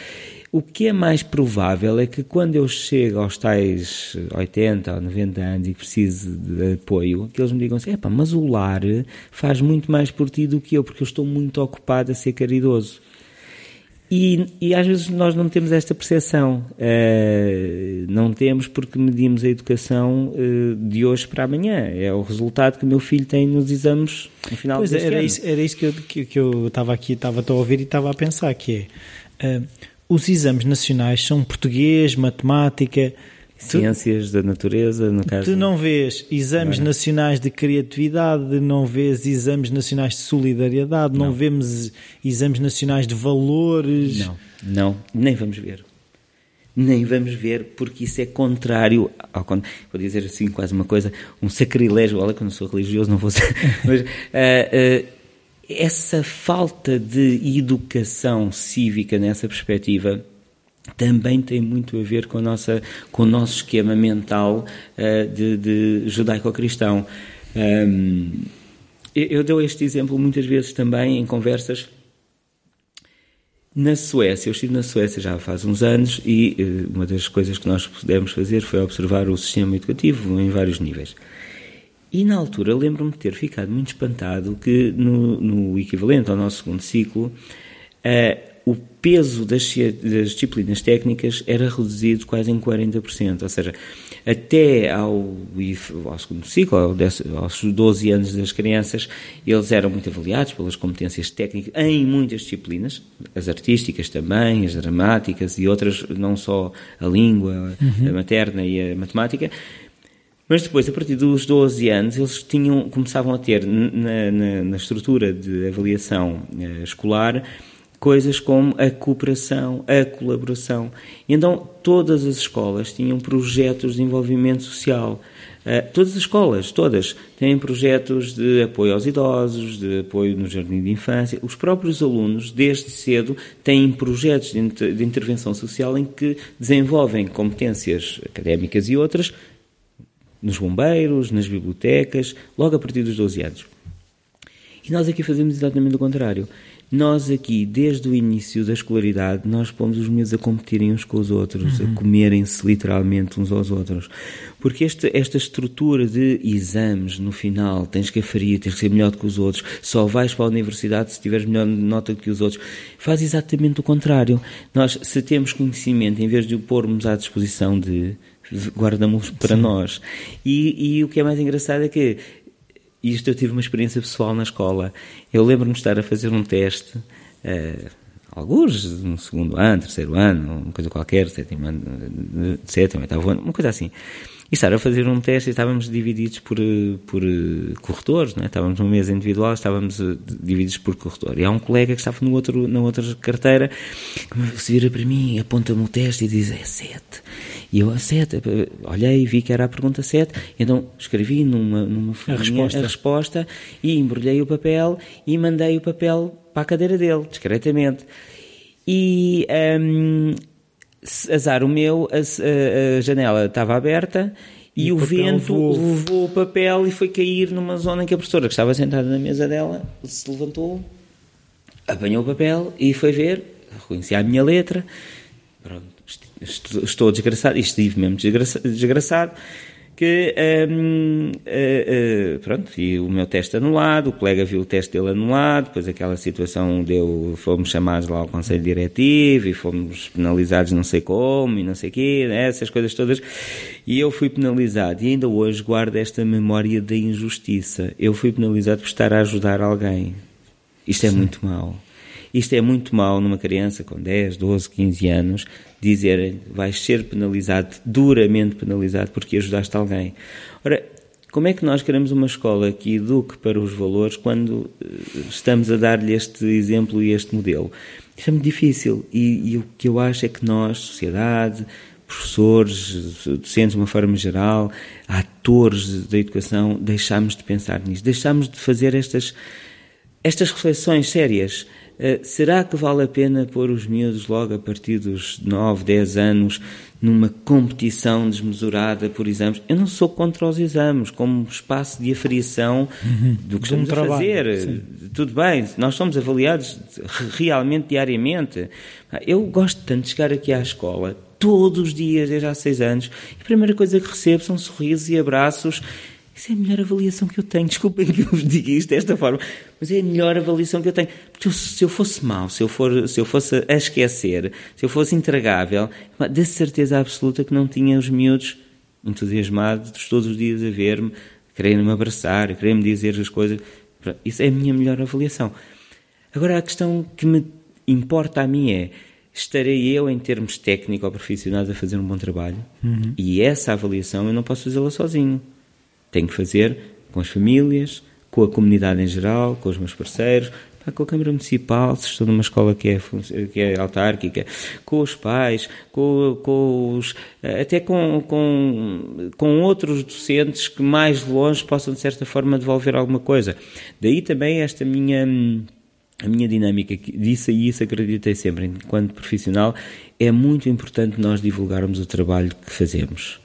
O que é mais provável é que quando eu chego aos tais 80 ou 90 anos e preciso de apoio, que eles me digam assim: mas o lar faz muito mais por ti do que eu, porque eu estou muito ocupado a ser caridoso. E, e, às vezes nós não temos esta percepção. Uh, não temos porque medimos a educação uh, de hoje para amanhã. É o resultado que o meu filho tem nos exames no final pois deste era ano. Isso, era isso que eu, que, que eu estava aqui, estava a ouvir e estava a pensar, que é... Uh, os exames nacionais são português, matemática, Ciências tu, da natureza, no caso. Tu não vês exames Agora. nacionais de criatividade, não vês exames nacionais de solidariedade, não, não vemos exames nacionais de valores. Não, não, nem vamos ver. Nem vamos ver, porque isso é contrário ao. Vou dizer assim, quase uma coisa, um sacrilégio. Olha, que eu não sou religioso, não vou ser. Mas. Uh, uh, essa falta de educação cívica nessa perspectiva também tem muito a ver com, a nossa, com o nosso esquema mental uh, de, de judaico-cristão. Um, eu, dou este exemplo muitas vezes também em conversas na Suécia, eu estive na Suécia já faz uns anos e uh, uma das coisas que nós pudemos fazer foi observar o sistema educativo em vários níveis. E na altura lembro-me de ter ficado muito espantado que no, no equivalente ao nosso segundo ciclo uh, o peso das, das, disciplinas técnicas era reduzido quase em 40%, ou seja, até ao, ao segundo ciclo, ao aos 12 anos das crianças, eles eram muito avaliados pelas competências técnicas em muitas disciplinas, as artísticas também, as dramáticas e outras, não só a língua uhum. a materna e a matemática, mas depois, a partir dos 12 anos, eles tinham, começavam a ter na, na, na estrutura de avaliação uh, escolar coisas como a cooperação, a colaboração. E então, todas as escolas tinham projetos de envolvimento social. Uh, todas as escolas, todas, têm projetos de apoio aos idosos, de apoio no jardim de infância. Os próprios alunos, desde cedo, têm projetos de, inter de intervenção social em que desenvolvem competências académicas e outras nos bombeiros, nas bibliotecas, logo a partir dos 12 anos. E nós aqui fazemos exatamente o contrário. Nós aqui, desde o início da escolaridade, nós pomos os miúdos a competirem uns com os outros, uhum. a comerem-se literalmente uns aos outros. Porque este, esta estrutura de exames no final, tens que aferir, tens que ser melhor do que os outros, só vais para a universidade se tiveres melhor nota do que os outros, faz exatamente o contrário. Nós, se temos conhecimento, em vez de o pormos à disposição de guardamos para Sim. nós. E, e o que é mais engraçado é que isto eu tive uma experiência pessoal na escola. Eu lembro-me de estar a fazer um teste, uh, alguns no segundo ano, terceiro ano, uma coisa qualquer, sétimo ano, sétimo, oitavo ano, uma coisa assim e estar a fazer um teste e estávamos divididos por, por eh, corretores, não é? estávamos numa mesa individual, estávamos eh, divididos por corretor. E há um colega que estava no outro, na outra carteira que se vira para mim, aponta-me o teste e diz: é 7. E eu, a 7, olhei e vi que era a pergunta 7, então escrevi numa, numa a resposta. a resposta e embrulhei o papel e mandei o papel para a cadeira dele, discretamente. E um, azar o meu, a, a, janela estava aberta e, e o, o vento voou. levou o papel e foi cair numa zona em que a professora, que estava sentada na mesa dela, se levantou, apanhou o papel e foi ver, reconhecia a minha letra. Pronto, estou desgraçado, estive mesmo desgraçado que uh, uh, pronto, e o meu teste anulado, o colega viu o teste dele anulado, depois aquela situação deu, fomos chamados lá ao Conselho Diretivo e fomos penalizados não sei como e não sei o quê, né, essas coisas todas, e eu fui penalizado e ainda hoje guardo esta memória da injustiça. Eu fui penalizado por estar a ajudar alguém. Isto é Sim. muito mau. Isto é muito mau numa criança com 10, 12, 15 anos, dizerem vais ser penalizado, duramente penalizado, porque ajudaste alguém. Ora, como é que nós queremos uma escola que eduque para os valores quando eh, estamos a dar-lhe este exemplo e este modelo? Isto é muito difícil e, e, o que eu acho é que nós, sociedade, professores, docentes de uma forma geral, atores da educação, deixámos de pensar nisto, deixámos de fazer estas, estas reflexões sérias. Uh, será que vale a pena pôr os miúdos logo a partir dos 9, 10 anos numa competição desmesurada por exames? Eu não sou contra os exames como espaço de aferiação uhum. do que estamos um a fazer. Sim. Tudo bem, nós somos avaliados realmente diariamente. Eu gosto tanto de chegar aqui à escola todos os dias, desde há seis anos, e a primeira coisa que recebo são sorrisos e abraços. Isso é a melhor avaliação que eu tenho. Desculpem que eu vos diga isto desta forma, mas é a melhor avaliação que eu tenho. Porque eu, se eu fosse mau, se eu, for, se eu fosse a esquecer, se eu fosse intragável, de certeza absoluta que não tinha os miúdos entusiasmados todos os dias a ver-me, a quererem-me abraçar, a quererem-me dizer as coisas. Isso é a minha melhor avaliação. Agora, a questão que me importa a mim é estarei eu, em termos técnicos ou profissionais, a fazer um bom trabalho. Uhum. E essa avaliação eu não posso fazê-la sozinho. Tenho que fazer com as famílias, com a comunidade em geral, com os meus parceiros, com a Câmara Municipal, se estou numa escola que é, que é autárquica, com os pais, com, com os, até com, com, com outros docentes que mais longe possam, de certa forma, devolver alguma coisa. Daí também esta minha a minha dinâmica disso e isso acreditei sempre, enquanto profissional, é muito importante nós divulgarmos o trabalho que fazemos.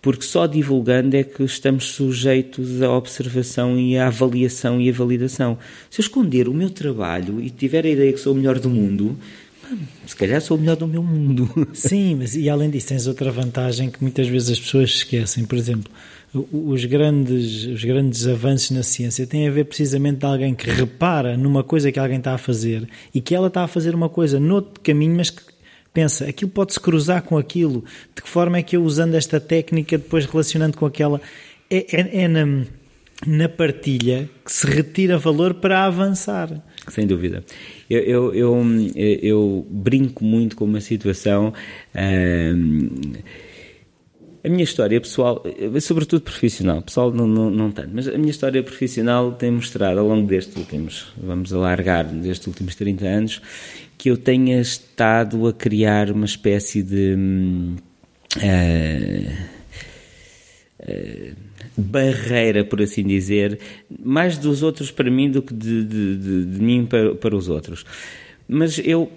Porque só divulgando é que estamos sujeitos à observação e à avaliação e à validação. Se eu esconder o meu trabalho e tiver a ideia que sou o melhor do mundo, se calhar sou o melhor do meu mundo. Sim, mas e além disso tens outra vantagem que muitas vezes as pessoas esquecem. Por exemplo, os grandes, os grandes avanços na ciência têm a ver precisamente de alguém que repara numa coisa que alguém está a fazer e que ela está a fazer uma coisa noutro caminho, mas que pensa, aquilo pode-se cruzar com aquilo, de que forma é que eu usando esta técnica, depois relacionando com aquela, é, é, é na, na partilha que se retira valor para avançar. Sem dúvida. Eu, eu, eu, eu brinco muito com uma situação. Hum, a minha história pessoal, sobretudo profissional, pessoal não, não, não tanto, mas a minha história profissional tem mostrado ao longo destes últimos, vamos alargar, destes últimos 30 anos, que eu tenha estado a criar uma espécie de. Uh, barreira, por assim dizer, mais dos outros para mim do que de, de, de, de mim para, para os outros. Mas eu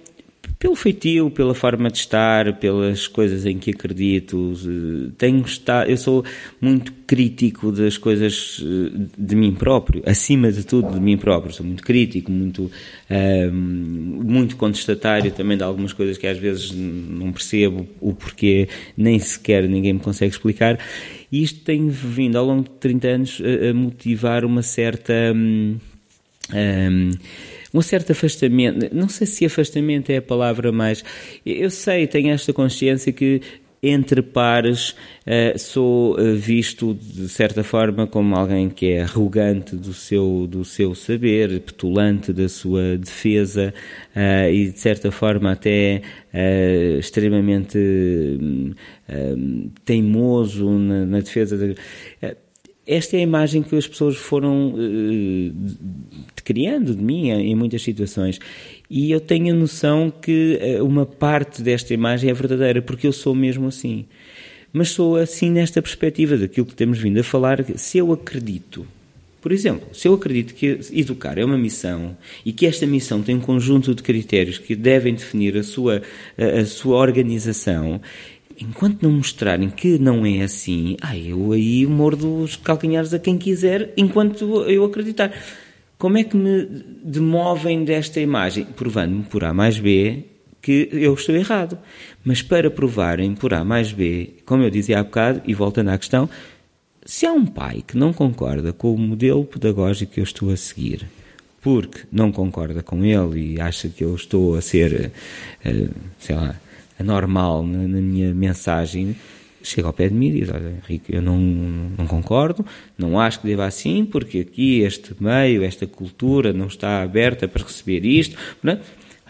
pelo feitio, pela forma de estar, pelas coisas em que acredito. Tenho estado, eu sou muito crítico das coisas eh, de mim próprio, acima de tudo de mim próprio. Sou muito crítico, muito, um, muito contestatário também de algumas coisas que às vezes não percebo o porquê, nem sequer ninguém me consegue explicar. E isto tem vindo ao longo de 30 anos a, a motivar uma certa. Um, um, um certo afastamento, não sei se afastamento é a palavra mais, eu sei, tenho esta consciência que entre pares uh, sou uh, visto de certa forma como alguém que é arrogante do seu, do seu saber, petulante da sua defesa uh, e de certa forma até extremamente teimoso na, na defesa. De, esta é a imagem que as pessoas foram uh, criando de mim em muitas situações. E eu tenho a noção que uh, uma parte desta imagem é verdadeira, porque eu sou mesmo assim. Mas sou assim nesta perspectiva daquilo que temos vindo a falar. Se eu acredito, por exemplo, se eu acredito que educar é uma missão e que esta missão tem um conjunto de critérios que devem definir a sua, a, a sua organização, enquanto não mostrarem que não é assim, ah, eu aí mordo os calcanhares a quem quiser, enquanto eu acreditar. Como é que me demovem desta imagem? Provando-me por A mais B que eu estou errado. Mas para provarem por A mais B, como eu dizia há bocado, e voltando à questão, se há um pai que não concorda com o modelo pedagógico que eu estou a seguir, porque não concorda com ele e acha que eu estou a ser, eh, sei lá, anormal na, na minha mensagem, chega ao pé de mim e diz: Olha, Henrique, eu não, não concordo, não acho que deva assim, porque aqui este meio, esta cultura não está aberta para receber isto. É?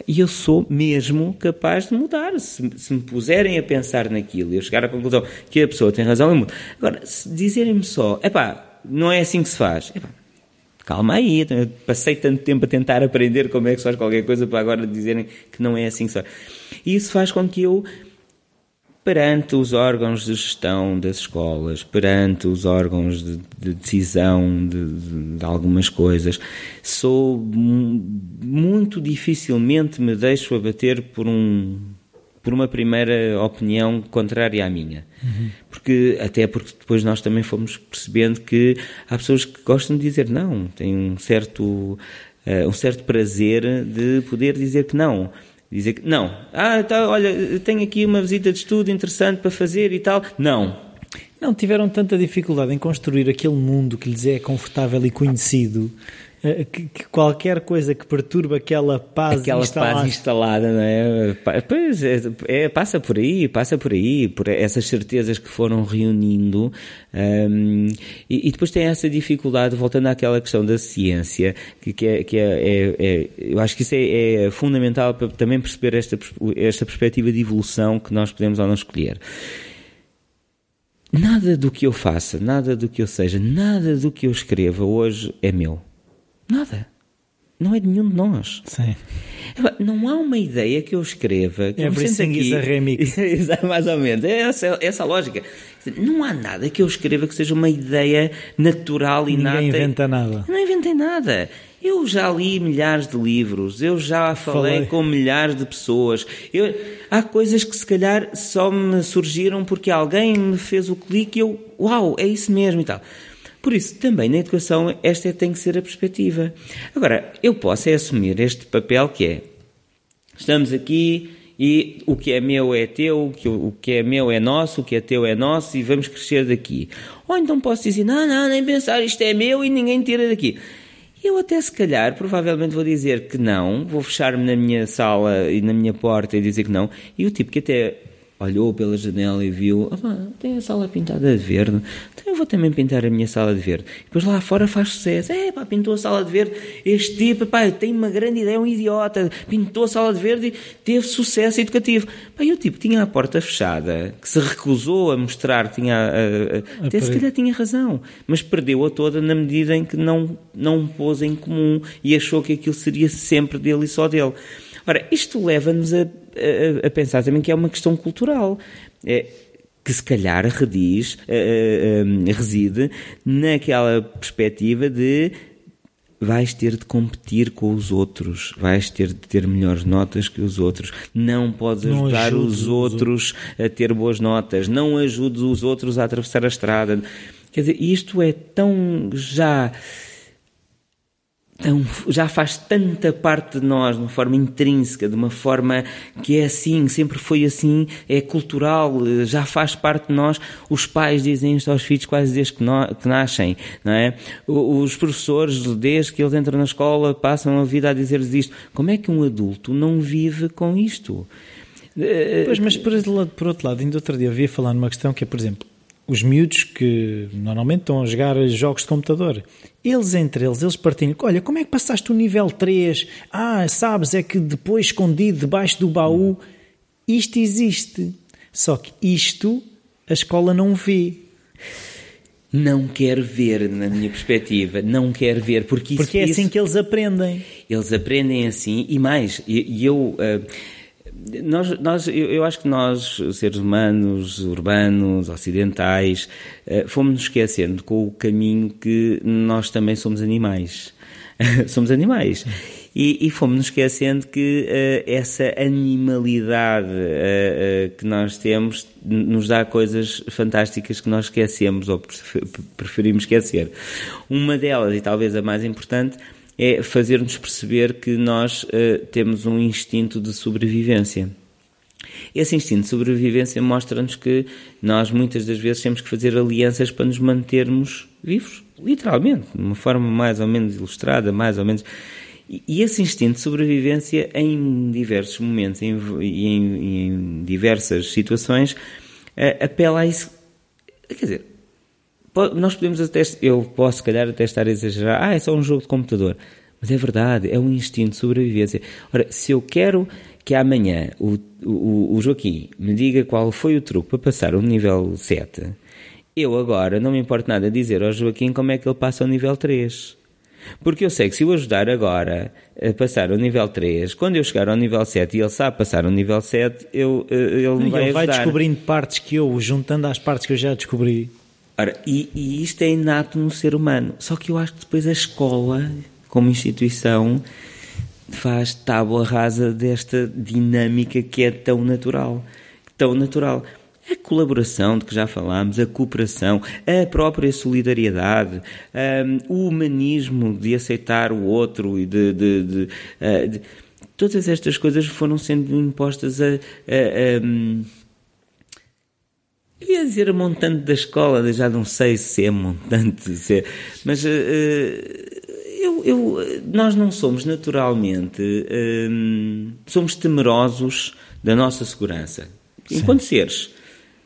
E eu sou mesmo capaz de mudar. Se, se me puserem a pensar naquilo e eu chegar à conclusão que a pessoa tem razão, eu mudo. Agora, se dizerem-me só, epá, não é assim que se faz, epá, calma aí, passei tanto tempo a tentar aprender como é que se faz qualquer coisa para agora dizerem que não é assim que. E isso faz com que eu perante os órgãos de gestão das escolas, perante os órgãos de, de decisão de, de, de, algumas coisas, sou muito dificilmente me deixo abater por um por uma primeira opinião contrária à minha. Uhum. Porque, até porque depois nós também fomos percebendo que há pessoas que gostam de dizer não, têm um certo, uh, um certo prazer de poder dizer que não. Dizer que não. Ah, tá, olha, tenho aqui uma visita de estudo interessante para fazer e tal. Não. Não tiveram tanta dificuldade em construir aquele mundo que lhes é confortável e conhecido que, que, qualquer coisa que perturbe aquela paz aquela instalada. paz instalada não é? pois é, é, passa por aí passa por aí por essas certezas que foram reunindo um, e, e, depois tem essa dificuldade voltando àquela questão da ciência que, que, é, que é, é, é eu acho que isso é, é, fundamental para também perceber esta esta perspectiva de evolução que nós podemos ou não escolher Nada do que eu faça, nada do que eu seja, nada do que eu escreva hoje é meu. Nada. Não é de nenhum de nós. Sim. Não há uma ideia que eu escreva. Que Everything aqui, is a remix. mais ou menos. É essa, essa lógica. Não há nada que eu escreva que seja uma ideia natural e nada. Ninguém inventa nada. Não inventei nada. Eu já li milhares de livros, eu já falei, falei. com milhares de pessoas. Eu, há coisas que se calhar só me surgiram porque alguém me fez o clique e eu, uau, é isso mesmo e tal. Por isso, também na educação, esta tem que ser a perspectiva. Agora, eu posso é assumir este papel que é: estamos aqui e o que é meu é teu, o que é meu é nosso, o que é teu é nosso e vamos crescer daqui. Ou então posso dizer: não, não, nem pensar, isto é meu e ninguém tira daqui. Eu até se calhar, provavelmente vou dizer que não, vou fechar-me na minha sala e na minha porta e dizer que não. E o tipo que até olhou pela janela e viu, ah, tem a sala pintada de verde, então eu vou também pintar a minha sala de verde. E depois lá fora faz sucesso, é pá, pintou a sala de verde, este tipo, pá, tem uma grande ideia, é um idiota, pintou a sala de verde e teve sucesso educativo. Pá, e o tipo tinha a porta fechada, que se recusou a mostrar, tinha, a, a, até se calhar tinha razão, mas perdeu-a toda na medida em que não, não pôs em comum e achou que aquilo seria sempre dele e só dele. Ora, isto leva-nos a, a, a, pensar também que é uma questão cultural. É, que se calhar rediz, uh, uh, reside naquela perspectiva de vais ter de competir com os outros, vais ter de ter melhores notas que os outros, não podes não ajudar os outros a ter boas notas, não ajudes os outros a atravessar a estrada. Quer dizer, isto é tão já então, já faz tanta parte de nós, de uma forma intrínseca, de uma forma que é assim, sempre foi assim, é cultural, já faz parte de nós. Os pais dizem isto aos filhos quase desde que, no, que nascem, não é? Os professores, desde que eles entram na escola, passam a vida a dizer-lhes isto. Como é que um adulto não vive com isto? Pois, mas por, outro lado, ainda outro dia eu havia falar numa questão que é, por exemplo, os miúdos que normalmente estão a jogar jogos de computador, eles entre eles, eles partilham, olha, como é que passaste o nível 3? Ah, sabes, é que depois escondido debaixo do baú, isto existe. Só que isto a escola não vê. Não quer ver, na minha perspectiva, não quer ver, porque isso, Porque é assim isso, que eles aprendem. Eles aprendem assim, e mais, e, eu... Uh, nós, nós, eu, acho que nós, seres humanos, urbanos, ocidentais, uh, fomos-nos esquecendo com o caminho que nós também somos animais. somos animais. E, e fomos-nos esquecendo que uh, essa animalidade uh, que nós temos nos dá coisas fantásticas que nós esquecemos ou preferimos esquecer. Uma delas, e talvez a mais importante, é fazer-nos perceber que nós uh, temos um instinto de sobrevivência. Esse instinto de sobrevivência mostra-nos que nós muitas das vezes temos que fazer alianças para nos mantermos vivos, literalmente, de uma forma mais ou menos ilustrada, mais ou menos. E esse instinto de sobrevivência, em diversos momentos e em, em, em, diversas situações, uh, apela a isso. Quer dizer, nós podemos até, eu posso, se calhar, até estar a exagerar, ah, é só um jogo de computador. Mas é verdade, é um instinto de sobrevivência. Ora, se eu quero que amanhã o, o, o Joaquim me diga qual foi o truque para passar o nível 7, eu agora não me importo nada dizer ao Joaquim como é que ele passa ao nível 3. Porque eu sei que se eu ajudar agora a passar ao nível 3, quando eu chegar ao nível 7 e ele sabe passar ao nível 7, eu, eh, ele vai ele vai descobrindo partes que eu, juntando às partes que eu já descobri. Ora, e, e isto é inato no ser humano. Só que eu acho que depois a escola, como instituição, faz tábua rasa desta dinâmica que é tão natural. Tão natural. A colaboração de que já falámos, a cooperação, a própria solidariedade, um, o humanismo de aceitar o outro e de. de, de, uh, de todas estas coisas foram sendo impostas a. a, a um, eu ia dizer a montante da escola, já não sei se é montante, se é, mas uh, eu, eu, nós não somos naturalmente, um, somos temerosos da nossa segurança, enquanto Sim. seres.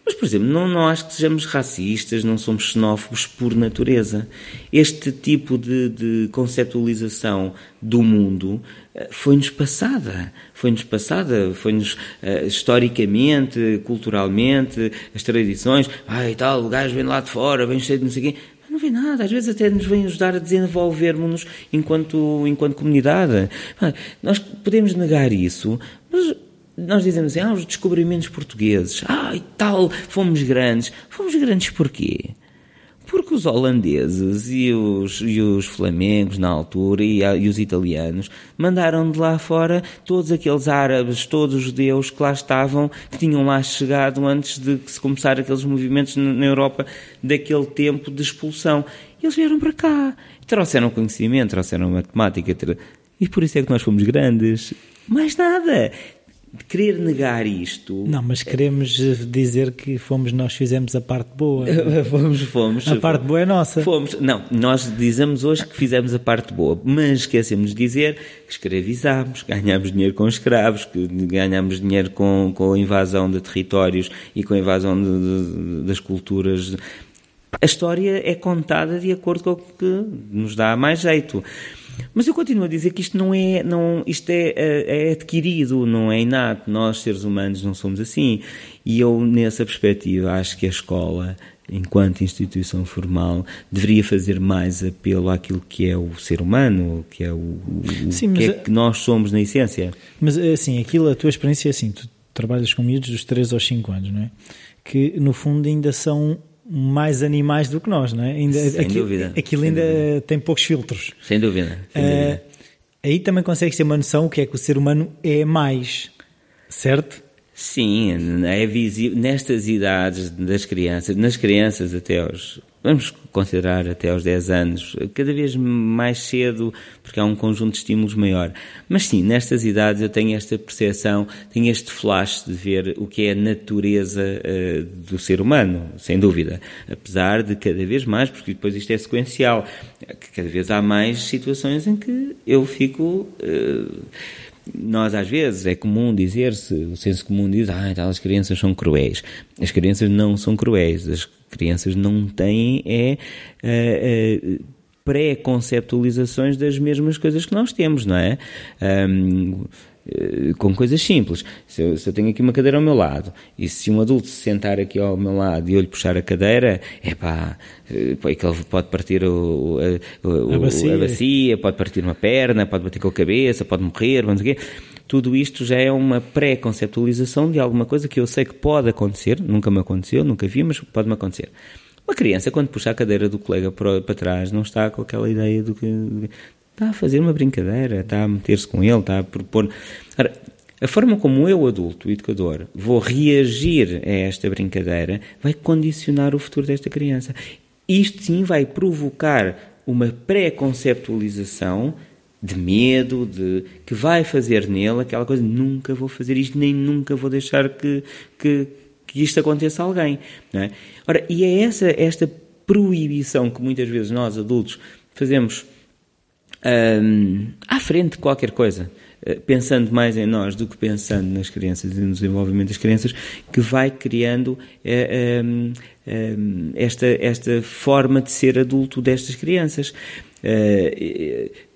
Mas, por exemplo, não, não acho que sejamos racistas, não somos xenófobos por natureza. Este tipo de, de conceptualização do mundo eh, foi-nos passada. Foi-nos passada, foi-nos uh, historicamente, culturalmente, as tradições. Ai, tal, o gajo vem lá de fora, vem cheio de não sei quê. Não vem nada, às vezes até nos vem ajudar a desenvolvermos-nos enquanto, enquanto comunidade. Nós podemos negar isso, mas nós dizemos assim, ah, os descobrimentos portugueses, ah, e tal, fomos grandes. Fomos grandes porquê? Porque os holandeses e os, e os flamengos na altura e, e, os italianos mandaram de lá fora todos aqueles árabes, todos os judeus que lá estavam, que tinham lá chegado antes de se começar aqueles movimentos na Europa daquele tempo de expulsão. Eles vieram para cá, trouxeram conhecimento, trouxeram matemática, e por isso é que nós fomos grandes. Mais nada querer negar isto. Não, mas queremos dizer que fomos nós fizemos a parte boa. fomos, fomos. A parte boa é nossa. Fomos. Não, nós dizemos hoje que fizemos a parte boa, mas esquecemos de dizer que escravizámos, ganhámos dinheiro com escravos, que ganhámos dinheiro com, com a invasão de territórios e com a invasão de, de, das culturas. A história é contada de acordo com o que nos dá mais jeito. Mas eu continuo a dizer que isto não é, não, isto é, é, é adquirido, não é inato. Nós, seres humanos, não somos assim. E eu, nessa perspectiva, acho que a escola, enquanto instituição formal, deveria fazer mais apelo àquilo que é o ser humano, que é o, o Sim, que é que nós somos na essência. Mas, assim, aquilo, a tua experiência é assim, tu trabalhas com miúdos dos 3 aos 5 anos, não é? Que, no fundo, ainda são mais animais do que nós, não é? Ainda, Sem aquilo, dúvida. Aquilo ainda dúvida. tem poucos filtros. Sem dúvida. Sem dúvida. Uh, aí também consegues ter uma noção o que é que o ser humano é mais, certo? Sim, é visível nestas idades das crianças, nas crianças até aos vamos considerar até aos 10 anos, cada vez mais cedo, porque há um conjunto de estímulos maior. Mas sim, nestas idades eu tenho esta percepção, tenho este flash de ver o que é a natureza uh, do ser humano, sem dúvida. Apesar de cada vez mais, porque depois isto é sequencial, que cada vez há mais situações em que eu fico. Uh, nós às vezes é comum dizer-se, o senso comum diz, ah, então as crianças são cruéis. As crianças não são cruéis, as crianças não têm é uh, uh, pré-conceptualizações das mesmas coisas que nós temos, não é? Um, eh, com coisas simples. Se eu, se eu, tenho aqui uma cadeira ao meu lado e se um adulto se sentar aqui ao meu lado e eu lhe puxar a cadeira, é pá, é que ele pode partir o, a, a, bacia. a, bacia. pode partir uma perna, pode bater com a cabeça, pode morrer, vamos dizer tudo isto já é uma pré-conceptualização de alguma coisa que eu sei que pode acontecer, nunca me aconteceu, nunca vi, mas pode-me acontecer. Uma criança, quando puxa a cadeira do colega para, trás, não está com aquela ideia do que está a fazer uma brincadeira, está a meter-se com ele, está a propor. Ora, a forma como eu, adulto, educador, vou reagir a esta brincadeira vai condicionar o futuro desta criança. Isto sim vai provocar uma pré-conceptualização de medo, de que vai fazer nele aquela coisa, nunca vou fazer isto, nem nunca vou deixar que, que, que isto aconteça a alguém. É? Ora, e é essa, esta proibição que muitas vezes nós, adultos, fazemos hum, à frente de qualquer coisa, eh, pensando mais em nós do que pensando nas crianças e no desenvolvimento das crianças, que vai criando é, é, esta, esta forma de ser adulto destas crianças.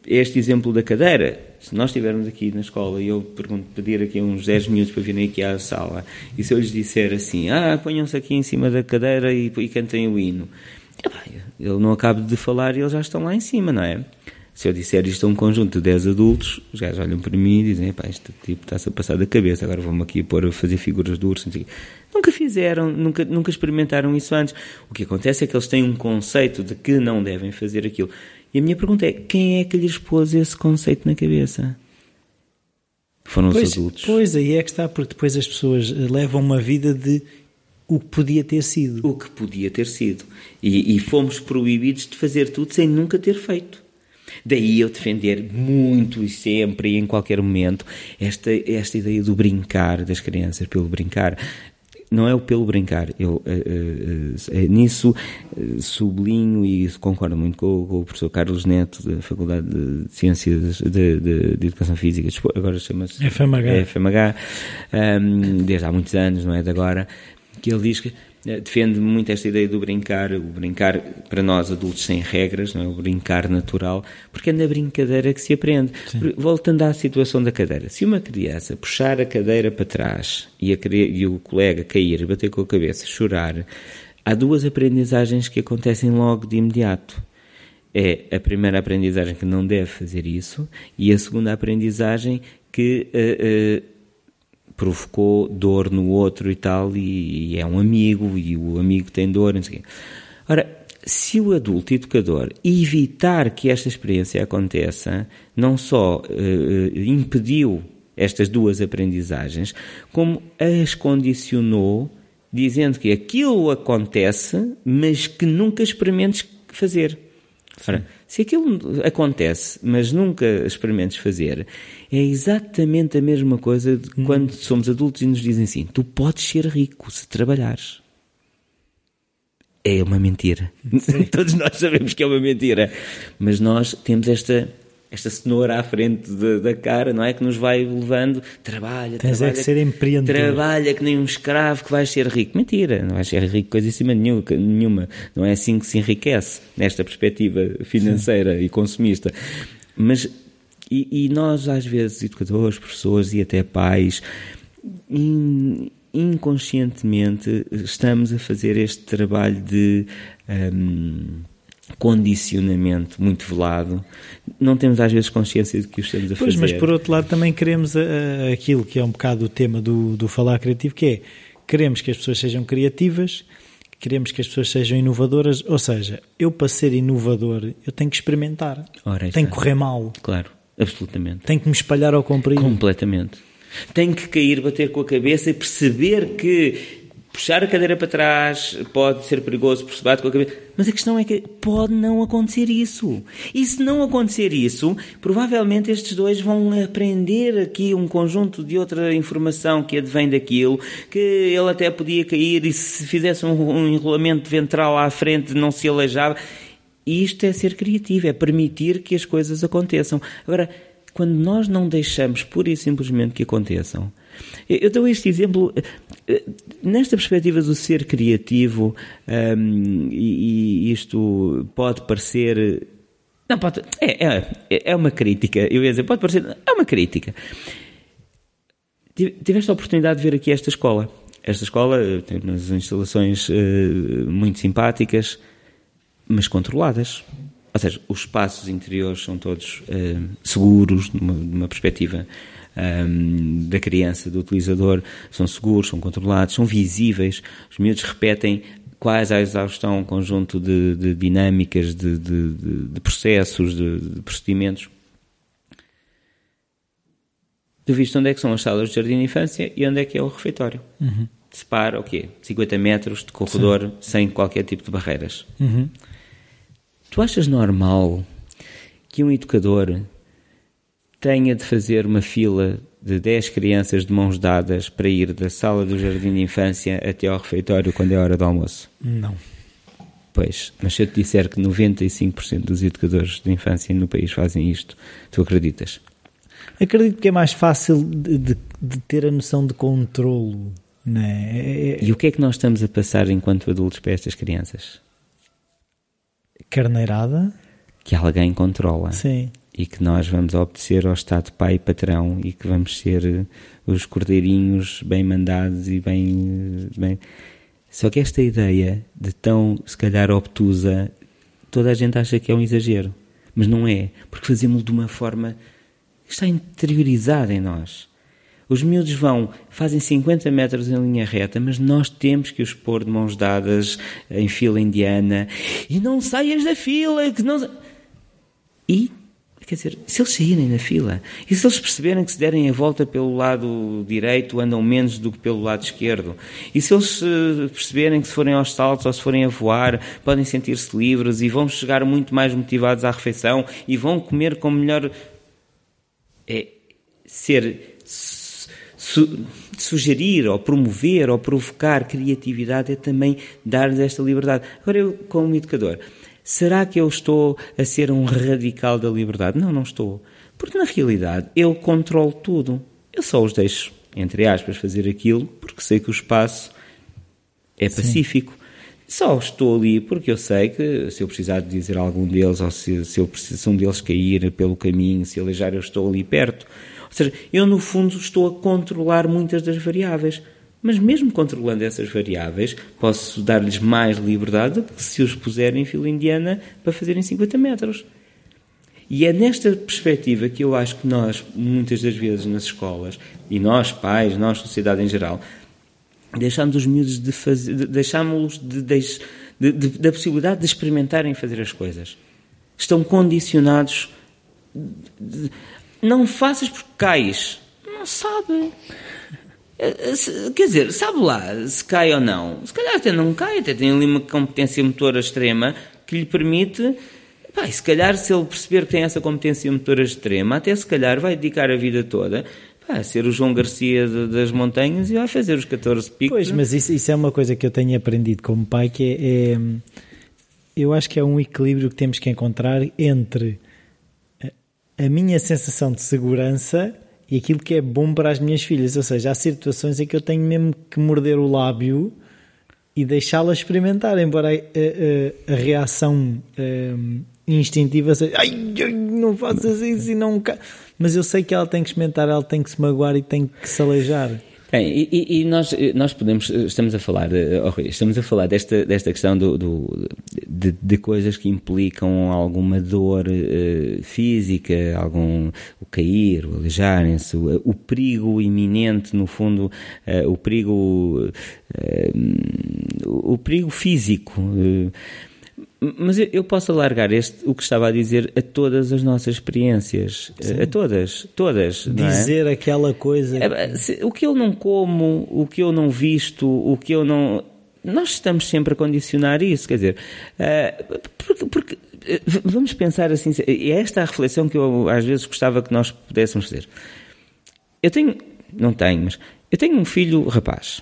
Este exemplo da cadeira, se nós estivermos aqui na escola e eu pergunto, pedir aqui uns 10 minutos para virem aqui à sala, e se eu lhes disser assim, ah, ponham-se aqui em cima da cadeira e, e cantem o hino, eu não acabo de falar e eles já estão lá em cima, não é? Se eu disser isto a um conjunto de 10 adultos, os gajos olham para mim e dizem: pá, este tipo está-se a passar da cabeça, agora vamos aqui pôr a fazer figuras de urso. Nunca fizeram, nunca, nunca experimentaram isso antes. O que acontece é que eles têm um conceito de que não devem fazer aquilo. E a minha pergunta é: quem é que lhes pôs esse conceito na cabeça? Foram pois, os adultos. Pois, aí é que está, porque depois as pessoas levam uma vida de o que podia ter sido. O que podia ter sido. E, e fomos proibidos de fazer tudo sem nunca ter feito. Daí eu defender muito e sempre e em qualquer momento esta, esta ideia do brincar das crianças, pelo brincar. Não é o pelo brincar, eu uh, uh, nisso sublinho e concordo muito com, com, o professor Carlos Neto, da Faculdade de Ciências de, de, de Educação Física, agora chama-se FMH, FMH um, desde há muitos anos, não é de agora, que ele diz que defende muito esta ideia do brincar, o brincar para nós adultos sem regras, não é? o brincar natural, porque é na brincadeira que se aprende. Voltando à situação da cadeira, se uma criança puxar a cadeira para trás e, a, e o colega cair, bater com a cabeça, chorar, há duas aprendizagens que acontecem logo de imediato. É a primeira aprendizagem que não deve fazer isso e a segunda aprendizagem que uh, uh, provocou dor no outro e tal, e, e é um amigo, e o amigo tem dor, não sei o quê. Ora, se o adulto educador evitar que esta experiência aconteça, não só uh, impediu estas duas aprendizagens, como as condicionou, dizendo que aquilo acontece, mas que nunca experimentes fazer. Ora, se aquilo acontece, mas nunca experimentes fazer, é exatamente a mesma coisa de hum. quando somos adultos e nos dizem assim: tu podes ser rico se trabalhares. É uma mentira. Todos nós sabemos que é uma mentira. Mas nós temos esta esta cenoura à frente de, da cara, não é? Que nos vai levando, trabalha, Tens trabalha. É que ser empreendedor. Trabalha que nem um escravo que vais ser rico. Mentira, não vais ser rico coisa em cima nenhuma. Não é assim que se enriquece, nesta perspectiva financeira Sim. e consumista. Mas, e, e, nós às vezes, educadores, professores e até pais, in, inconscientemente estamos a fazer este trabalho de. Um, condicionamento muito velado, não temos às vezes consciência de que o estamos a pois, fazer. Mas por outro lado também queremos uh, aquilo que é um bocado o tema do, do falar criativo, que é queremos que as pessoas sejam criativas, queremos que as pessoas sejam inovadoras, ou seja, eu para ser inovador eu tenho que experimentar, Ora, tenho que correr mal. Claro, absolutamente. Tenho que me espalhar ao comprido. Completamente. Tenho que cair, bater com a cabeça e perceber que puxar a cadeira para trás pode ser perigoso por se bate com a cabeça. Mas a questão é que pode não acontecer isso. E se não acontecer isso, provavelmente estes dois vão aprender aqui um conjunto de outra informação que advém daquilo, que ele até podia cair e se fizesse um, um enrolamento ventral à frente não se aleijava. E isto é ser criativo, é permitir que as coisas aconteçam. Agora, quando nós não deixamos pura e simplesmente que aconteçam, eu dou este exemplo eh, nesta perspectiva do ser criativo, um, e, e, isto pode parecer. Não, pode. É, é, é uma crítica. Eu ia dizer, pode parecer. É uma crítica. Tiveste a oportunidade de ver aqui esta escola. Esta escola eh, tem umas instalações uh, muito simpáticas, mas controladas. Ou seja, os espaços interiores são todos uh, seguros, numa, numa perspectiva um, da criança, do utilizador, são seguros, são controlados, são visíveis. Os miúdos repetem quase à exaustão um conjunto de, de dinâmicas, de, de, de processos, de, procedimentos. Tu viste onde é que são as salas de jardim de infância e onde é que é o refeitório. Uhum. Separa o quê? 50 metros de corredor Sim. sem qualquer tipo de barreiras. Uhum. Tu achas normal que um educador tenha de fazer uma fila de 10 crianças de mãos dadas para ir da sala do jardim de infância até ao refeitório quando é hora do almoço? Não. Pois, mas se eu te disser que 95% dos educadores de infância no país fazem isto, tu acreditas? Acredito que é mais fácil de, de, de ter a noção de controlo. Né? É, é... E o que é que nós estamos a passar enquanto adultos para estas crianças? Carneirada? Que alguém controla. Sim e que nós vamos obedecer ao Estado Pai e Patrão e que vamos ser os cordeirinhos bem mandados e bem, bem. Só que esta ideia de tão, se calhar, obtusa, toda a gente acha que é um exagero. Mas não é, porque fazemos de uma forma que está interiorizada em nós. Os miúdos vão, fazem 50 metros em linha reta, mas nós temos que os pôr de mãos dadas em fila indiana. E não saias da fila, que não... E Quer dizer, se eles saírem na fila e se eles perceberem que se derem a volta pelo lado direito andam menos do que pelo lado esquerdo, e se eles eh, perceberem que se forem aos saltos ou se forem a voar podem sentir-se livres e vão chegar muito mais motivados à refeição e vão comer com melhor. É ser. Su, sugerir ou promover ou provocar criatividade é também dar-lhes esta liberdade. Agora, eu, como educador, Será que eu estou a ser um radical da liberdade? Não, não estou. Porque na realidade eu controlo tudo. Eu só os deixo, entre aspas, fazer aquilo porque sei que o espaço é pacífico. Sim. Só estou ali porque eu sei que se eu precisar de dizer a algum deles ou se, se eu preciso se um deles cair pelo caminho, se aleijar, eu estou ali perto. Ou seja, eu no fundo estou a controlar muitas das variáveis. Mas mesmo controlando essas variáveis, posso dar-lhes mais liberdade que se os puserem em fila indiana para fazerem 50 metros. E é nesta perspectiva que eu acho que nós, muitas das vezes nas escolas, e nós, pais, nós, sociedade em geral, deixamos os miúdos de fazer, deixamos-los de, de, de, da possibilidade de experimentarem fazer as coisas. Estão condicionados. Não faças porque cais. Não sabem. Eh, eh, quer dizer, sabe lá se cai ou não. Se calhar até não cai, até tem ali uma competência motora extrema que lhe permite. Pá, se calhar, se ele perceber que tem essa competência motora extrema, até se calhar vai dedicar a vida toda a ser o João Garcia de, das montanhas e vai fazer os 14 picos. Pois, mas isso, isso, é uma coisa que eu tenho aprendido como pai, que é, é eu acho que é um equilíbrio que temos que encontrar entre a, minha sensação de segurança e aquilo que é bom para as minhas filhas. Ou seja, há situações em que eu tenho mesmo que morder o lábio e deixá-las experimentar, embora a, a, a reação um, instintiva seja ai, não faças isso e não. Mas eu sei que ela tem que experimentar, ela tem que se magoar e tem que se aleijar. E, e, nós, nós podemos, estamos a falar, oh, estamos a falar desta, desta questão do, do de, de, coisas que implicam alguma dor uh, física, algum o cair, o aleijarem-se, o, o, perigo iminente, no fundo, uh, o perigo, uh, o perigo físico. Mas eu posso alargar este, o que estava a dizer a todas as nossas experiências. Sim. A todas, todas. É? Dizer é? aquela coisa. É, o que eu não como, o que eu não visto, o que eu não. Nós estamos sempre a condicionar isso, quer dizer. Uh, porque, porque, eh, vamos pensar assim. É esta a reflexão que eu às vezes gostava que nós pudéssemos fazer. Eu tenho. Não tenho, mas. Eu tenho um filho rapaz.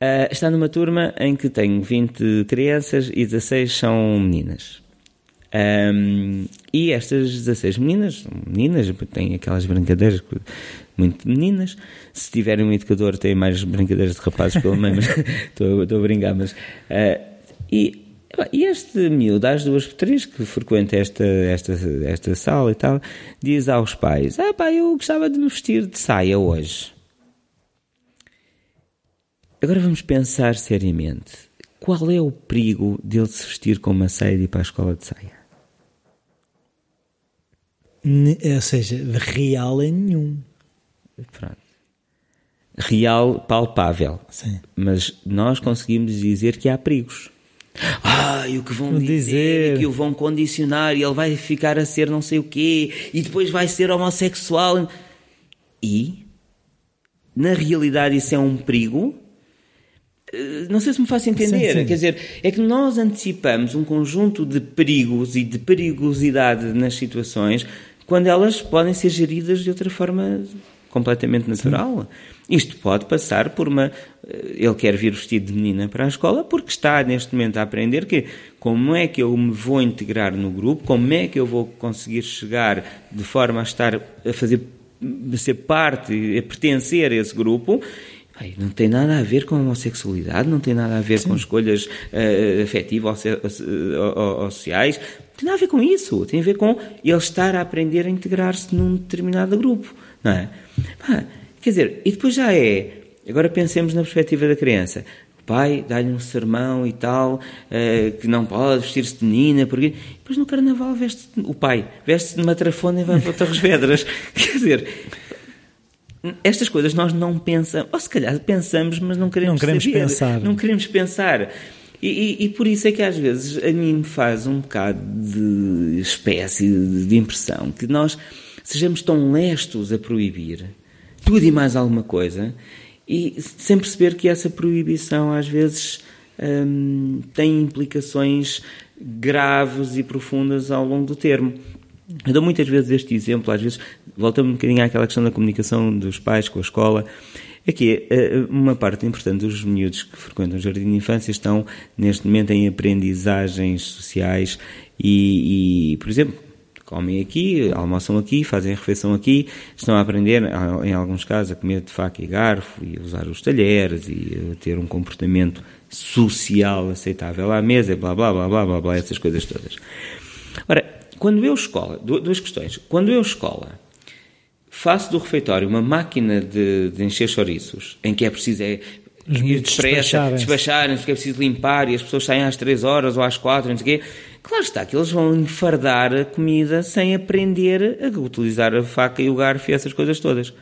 Uh, está numa turma em que tenho 20 crianças e 16 são meninas. Um, e estas 16 meninas, meninas, têm aquelas brincadeiras muito meninas. Se tiverem um educador, têm mais brincadeiras de rapazes pelo menos, estou, estou a brincar, mas. Uh, e, e este miúdo, às duas por três, que frequenta esta, esta, esta sala e tal, diz aos pais: Ah, pá, eu gostava de me vestir de saia hoje. Agora vamos pensar seriamente. Qual é o perigo dele se vestir com uma saia e ir para a escola de saia? Ou seja, real é nenhum. Pronto. Real, palpável. Sim. Mas nós conseguimos dizer que há perigos. Ah, e o que vão dizer, dizer, que o vão condicionar e ele vai ficar a ser não sei o quê e depois vai ser homossexual. E, na realidade, isso é um perigo não sei se me faço entender. Sim, sim. Quer dizer, é que nós antecipamos um conjunto de perigos e de perigosidade nas situações quando elas podem ser geridas de outra forma completamente natural. Sim. Isto pode passar por uma. Eh, ele quer vir vestido de menina para a escola porque está neste momento a aprender que como é que eu me vou integrar no grupo, como é que eu vou conseguir chegar de forma a estar a fazer a ser parte, a pertencer a esse grupo Ai, não tem nada a ver com a homossexualidade, não tem nada a ver Sim. com escolhas uh, afetivas ou, ou, sociais, não tem nada a ver com isso. Tem a ver com ele estar a aprender a integrar-se num determinado grupo, não é? quer dizer, e depois já é. Agora pensemos na perspectiva da criança. pai dá-lhe um sermão e tal, uh, que não pode vestir-se de menina, porque depois no carnaval veste o pai veste-se de matrafona e vai para Torres Vedras. Quer dizer, estas coisas nós não pensamos, ou se calhar pensamos, mas não queremos, não queremos saber, pensar. Não queremos pensar. E, e, e, por isso é que às vezes a mim me faz um bocado de espécie de, impressão que nós sejamos tão lestos a proibir tudo e mais alguma coisa e sem perceber que essa proibição às vezes hum, tem implicações graves e profundas ao longo do termo. Eu dou muitas vezes este exemplo, às vezes voltamos um bocadinho àquela questão da comunicação dos pais com a escola. É que eh, uma parte importante dos miúdos que frequentam o jardim de infância estão neste momento em aprendizagens sociais e, e por exemplo, comem aqui, almoçam aqui, fazem a refeição aqui, estão a aprender, em alguns casos, a comer de faca e garfo e usar os talheres e ter um comportamento social aceitável à mesa, blá blá blá blá blá, blá essas coisas todas. Ora, quando eu escola, duas questões. Quando eu escola faço do refeitório uma máquina de, de encher chouriços, em que é preciso é, ir depressa, despacharem, que é preciso limpar e as pessoas saem às 3 horas ou às 4, não sei o quê. Claro está que eles vão enfardar a comida sem aprender a utilizar a faca e o garfo e essas coisas todas.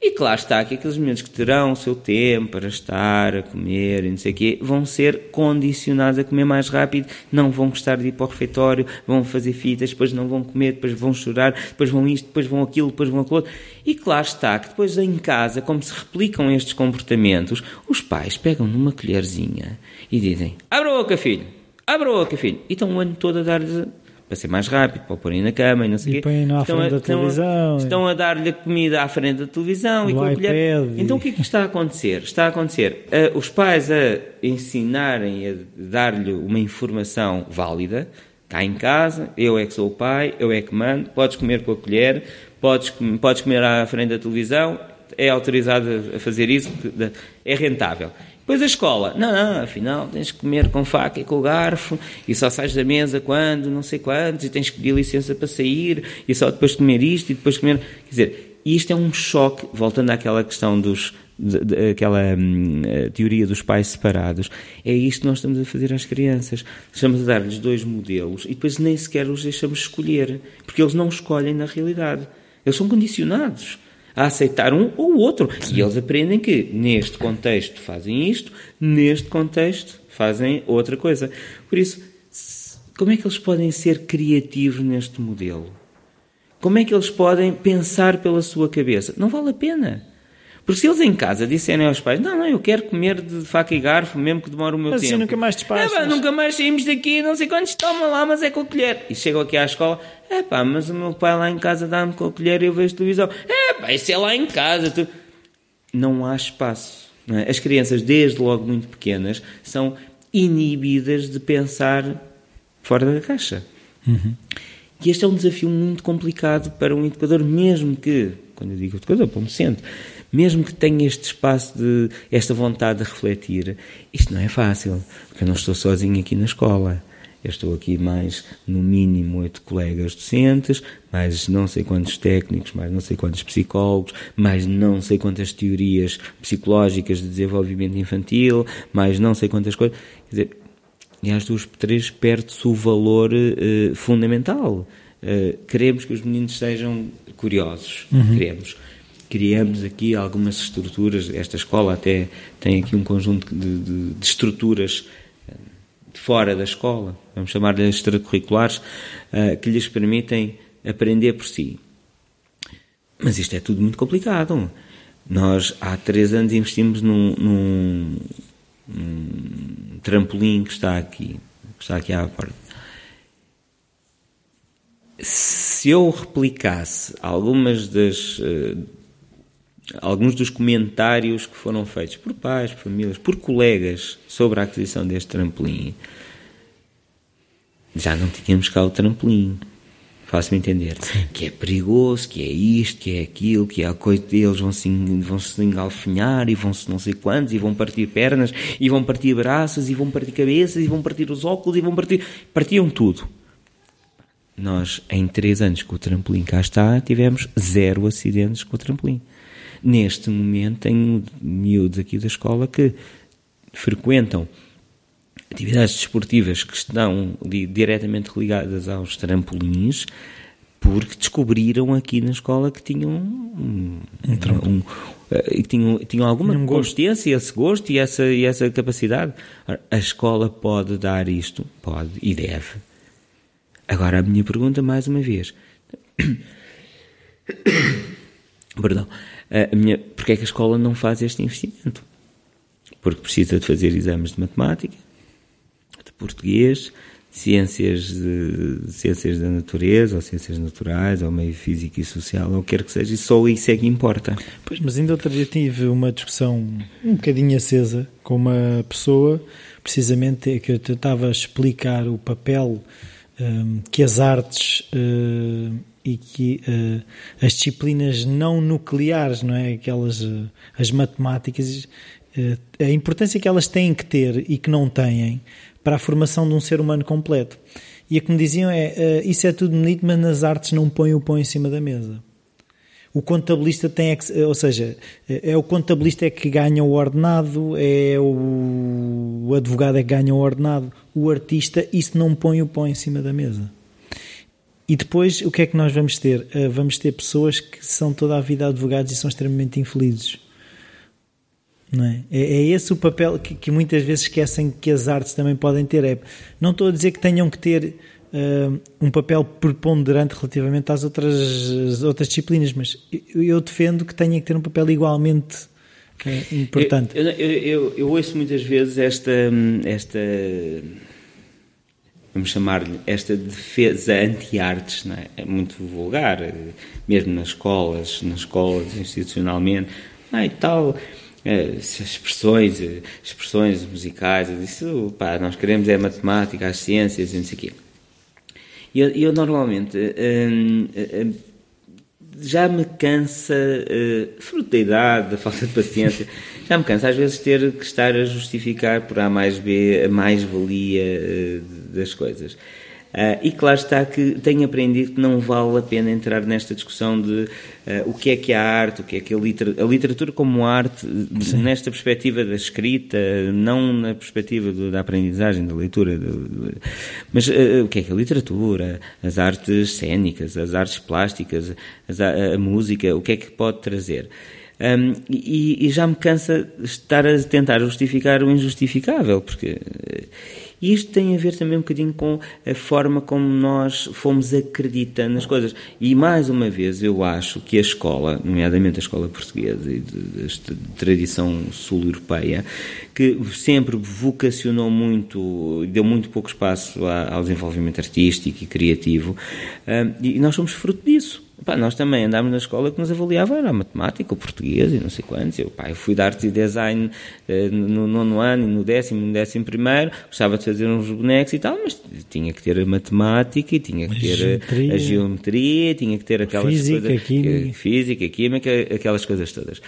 E claro está que aqueles momentos que terão o seu tempo para estar a comer e não sei o quê, vão ser condicionados a comer mais rápido, não vão gostar de ir para o refeitório, vão fazer fitas, depois não vão comer, depois vão chorar, depois vão isto, depois vão aquilo, depois vão aquilo outro. E claro está que depois em casa, como se replicam estes comportamentos, os pais pegam numa colherzinha e dizem, abra a boca filho, abra a boca filho, e estão o ano todo a dar-lhes para ser mais rápido, para o porem na cama e não sei o quê. Põem à estão frente a, da televisão. Estão, estão a dar-lhe a comida à frente da televisão e com a colher. Então o que é que está a acontecer? Está a acontecer uh, os pais a ensinarem, a dar-lhe uma informação válida. Cá em casa, eu é que sou o pai, eu é que mando, podes comer com a colher, podes, podes comer à frente da televisão, é autorizado a fazer isso, é rentável. Depois a escola, não, não, afinal tens que comer com faca e com garfo e só sais da mesa quando, não sei quantos, e tens que pedir licença para sair e só depois de comer isto e depois comer. Quer dizer, isto é um choque, voltando àquela questão dos. aquela hum, teoria dos pais separados, é isto que nós estamos a fazer às crianças. Estamos a dar-lhes dois modelos e depois nem sequer os deixamos escolher, porque eles não escolhem na realidade. Eles são condicionados a aceitar um ou o outro. Sim. E eles aprendem que neste contexto fazem isto, neste contexto fazem outra coisa. Por isso, como é que eles podem ser criativos neste modelo? Como é que eles podem pensar pela sua cabeça? Não vale a pena. Porque se eles em casa disserem aos pais, não, não, eu quero comer de faca e garfo, mesmo que demore o meu mas tempo. Assim nunca mais despachas. É, nunca mais saímos daqui, não sei quantos, toma lá, mas é com a colher. E chegam aqui à escola, é pá, mas o meu pai lá em casa dá-me com a colher e eu vejo televisão. É pá, isso é lá em casa. Tu... Não há espaço. Não é? As crianças, desde logo muito pequenas, são inibidas de pensar fora da caixa. Uhum. E este é um desafio muito complicado para um educador, mesmo que, quando eu digo educador, para um docente, mesmo que tenha este espaço de esta vontade de refletir, isto não é fácil, porque eu não estou sozinho aqui na escola. Eu estou aqui mais, no mínimo, oito colegas docentes, mais não sei quantos técnicos, mais não sei quantos psicólogos, mais não sei quantas teorias psicológicas de desenvolvimento infantil, mais não sei quantas coisas. Quer dizer, e às duas, três perde-se o valor uh, fundamental. Uh, queremos que os meninos sejam curiosos, uhum. queremos criamos aqui algumas estruturas. Esta escola até tem aqui um conjunto de, de, de estruturas eh, de fora da escola, vamos chamar-lhe extracurriculares, uh, que lhes permitem aprender por si. Mas isto é tudo muito complicado. Nós há três anos investimos num, num, num trampolim que está aqui, que está aqui à porta. Se eu replicasse algumas das uh, alguns dos comentários que foram feitos por pais, por famílias, por colegas sobre a aquisição deste trampolim, já não tínhamos cá o trampolim. Faço-me entender. Que é perigoso, que é isto, que é aquilo, que é a coisa deles, vão se, vão -se engalfinhar e vão-se não sei quantos, e vão partir pernas, e vão partir braços, e vão partir cabeças, e vão partir os óculos, e vão partir. Partiam tudo. Nós, em três anos que o trampolim cá está, tivemos zero acidentes com o trampolim. Neste momento, tenho miúdos aqui da escola que frequentam atividades desportivas que estão diretamente ligadas aos trampolins, porque descobriram aqui na escola que tinham um, um, um uh, tinham, tinham alguma um competência, esse gosto e essa, e essa capacidade. A escola pode dar isto? Pode e deve. Agora a minha pergunta, mais uma vez. Perdão. A minha, porque é que a escola não faz este investimento? Porque precisa de fazer exames de matemática, de português, ciências, de, ciências da natureza, ou ciências naturais, ou meio físico e social, ou quer que seja, e só isso é que importa. Pois, mas ainda outro dia tive uma discussão um bocadinho acesa com uma pessoa, precisamente é que eu estava a explicar o papel um, que as artes uh, e que uh, as disciplinas não nucleares, não é? Aquelas, uh, as matemáticas, a importância que elas têm que ter e que não têm para a formação de um ser humano completo. E o que me diziam é: uh, isso é tudo bonito, mas nas artes não põe o pão em cima da mesa. O contabilista tem, que, ou seja, é o contabilista é que ganha o ordenado, é o, o advogado é que ganha o ordenado, o artista, isso não põe o pão em cima da mesa. E depois, o que é que nós vamos ter? Uh, vamos ter pessoas que são toda a vida advogados e são extremamente infelizes não é? é? é esse o papel que, que, muitas vezes esquecem que as artes também podem ter. É, não estou a dizer que tenham que ter uh, um papel preponderante relativamente às outras, outras disciplinas, mas eu, eu, defendo que tenha que ter um papel igualmente uh, importante. Eu, eu, eu, eu, ouço muitas vezes esta, esta vamos chamar-lhe, esta defesa anti-artes, é? é? muito vulgar, mesmo nas escolas, nas escolas institucionalmente, ah, e tal é, expressões, expressões musicais, isso, pá, nós queremos é a matemática, as ciências e não sei o quê. Eu, eu, normalmente hum, hum, já me cansa, uh, fruto da idade, da falta de paciência, já me cansa às vezes ter que estar a justificar por A mais B a mais-valia uh, das coisas. Uh, e claro está que tenho aprendido que não vale a pena entrar nesta discussão de o que é que é a arte, o que é que é a literatura, a literatura como arte, Sim. nesta perspectiva da escrita, não na perspectiva do, da aprendizagem, da leitura, do, do, mas uh, o que é que é a literatura, as artes cênicas, as artes plásticas, as, a, a, música, o que é que pode trazer. Um, e, e já me cansa estar a tentar justificar o injustificável, porque e isto tem a ver também um bocadinho com a forma como nós fomos acreditando nas coisas. E mais uma vez, eu acho que a escola, nomeadamente a escola portuguesa e desta tradição sul-europeia, que sempre vocacionou muito, deu muito pouco espaço ao desenvolvimento artístico e criativo, e nós somos fruto disso. Pá, nós também andámos na escola que nos avaliava era a matemática, o português e não sei quantos. Eu, pá, eu fui de artes e design eh, no nono ano e no décimo e no décimo primeiro, gostava de fazer uns bonecos e tal, mas tinha que ter a matemática e tinha que a ter geometria. a geometria, tinha que ter aquelas física, coisas. Química. Física, química, aquelas coisas todas.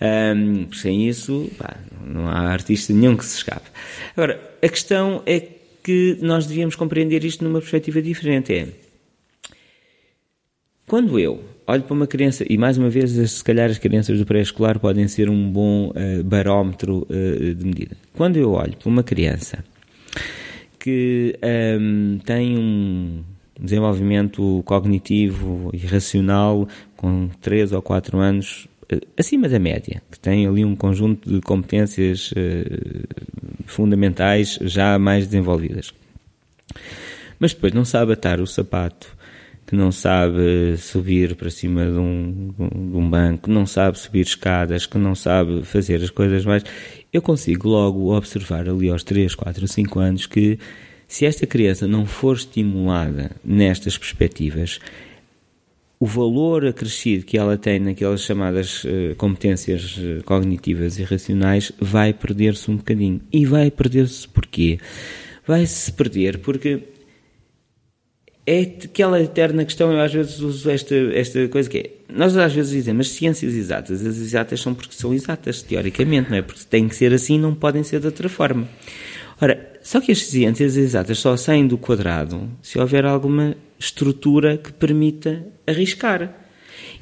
Um, sem isso, pá, não há artista nenhum que se escape. Agora, a questão é que nós devíamos compreender isto numa perspectiva diferente. É quando eu olho para uma criança, e mais uma vez, se calhar as crianças do pré-escolar podem ser um bom uh, barómetro uh, de medida. Quando eu olho para uma criança que um, ehm, tem um desenvolvimento cognitivo e racional com 3 ou 4 anos uh, acima da média, que tem ali um conjunto de competências fundamentais já mais desenvolvidas, mas depois não sabe atar o sapato que não sabe subir para cima de um, de um banco, não sabe subir escadas, que não sabe fazer as coisas mais. Eu consigo logo observar ali aos 3, 4, 5 anos que se esta criança não for estimulada nestas perspectivas, o valor acrescido que ela tem naquelas chamadas uh, competências uh, cognitivas e racionais vai perder-se um bocadinho. E vai perder-se porquê? Vai-se perder porque é aquela eterna questão, eu às vezes uso esta, esta coisa que é, nós às vezes dizemos, mas ciências exatas, as exatas são porque são exatas, teoricamente, não é? Porque têm que ser assim, não podem ser de outra forma. Ora, só que as ciências exatas só saem do quadrado se houver alguma estrutura que permita arriscar.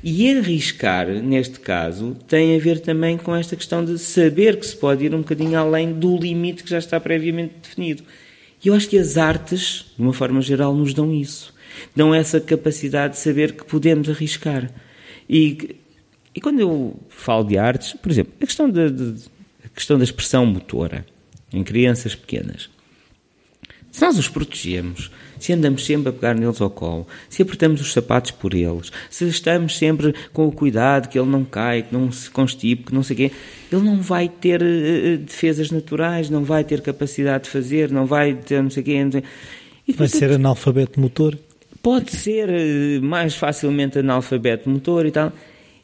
E arriscar, neste caso, tem a ver também com esta questão de saber que se pode ir um bocadinho além do limite que já está previamente definido. E eu acho que as artes, de uma forma geral, nos dão isso. Dão essa capacidade de saber que podemos arriscar. E, e quando eu falo de artes, por exemplo, a questão, de, de, a questão da expressão motora em crianças pequenas. Se nós os protegemos, se andamos sempre a pegar neles ao colo, se apertamos os sapatos por eles, se estamos sempre com o cuidado que ele não cai, que não se constipe, que não sei o quê, ele não vai ter uh, defesas naturais, não vai ter capacidade de fazer, não vai ter não sei o quê. Sei... vai ser analfabeto motor? Pode ser uh, mais facilmente analfabeto motor e tal.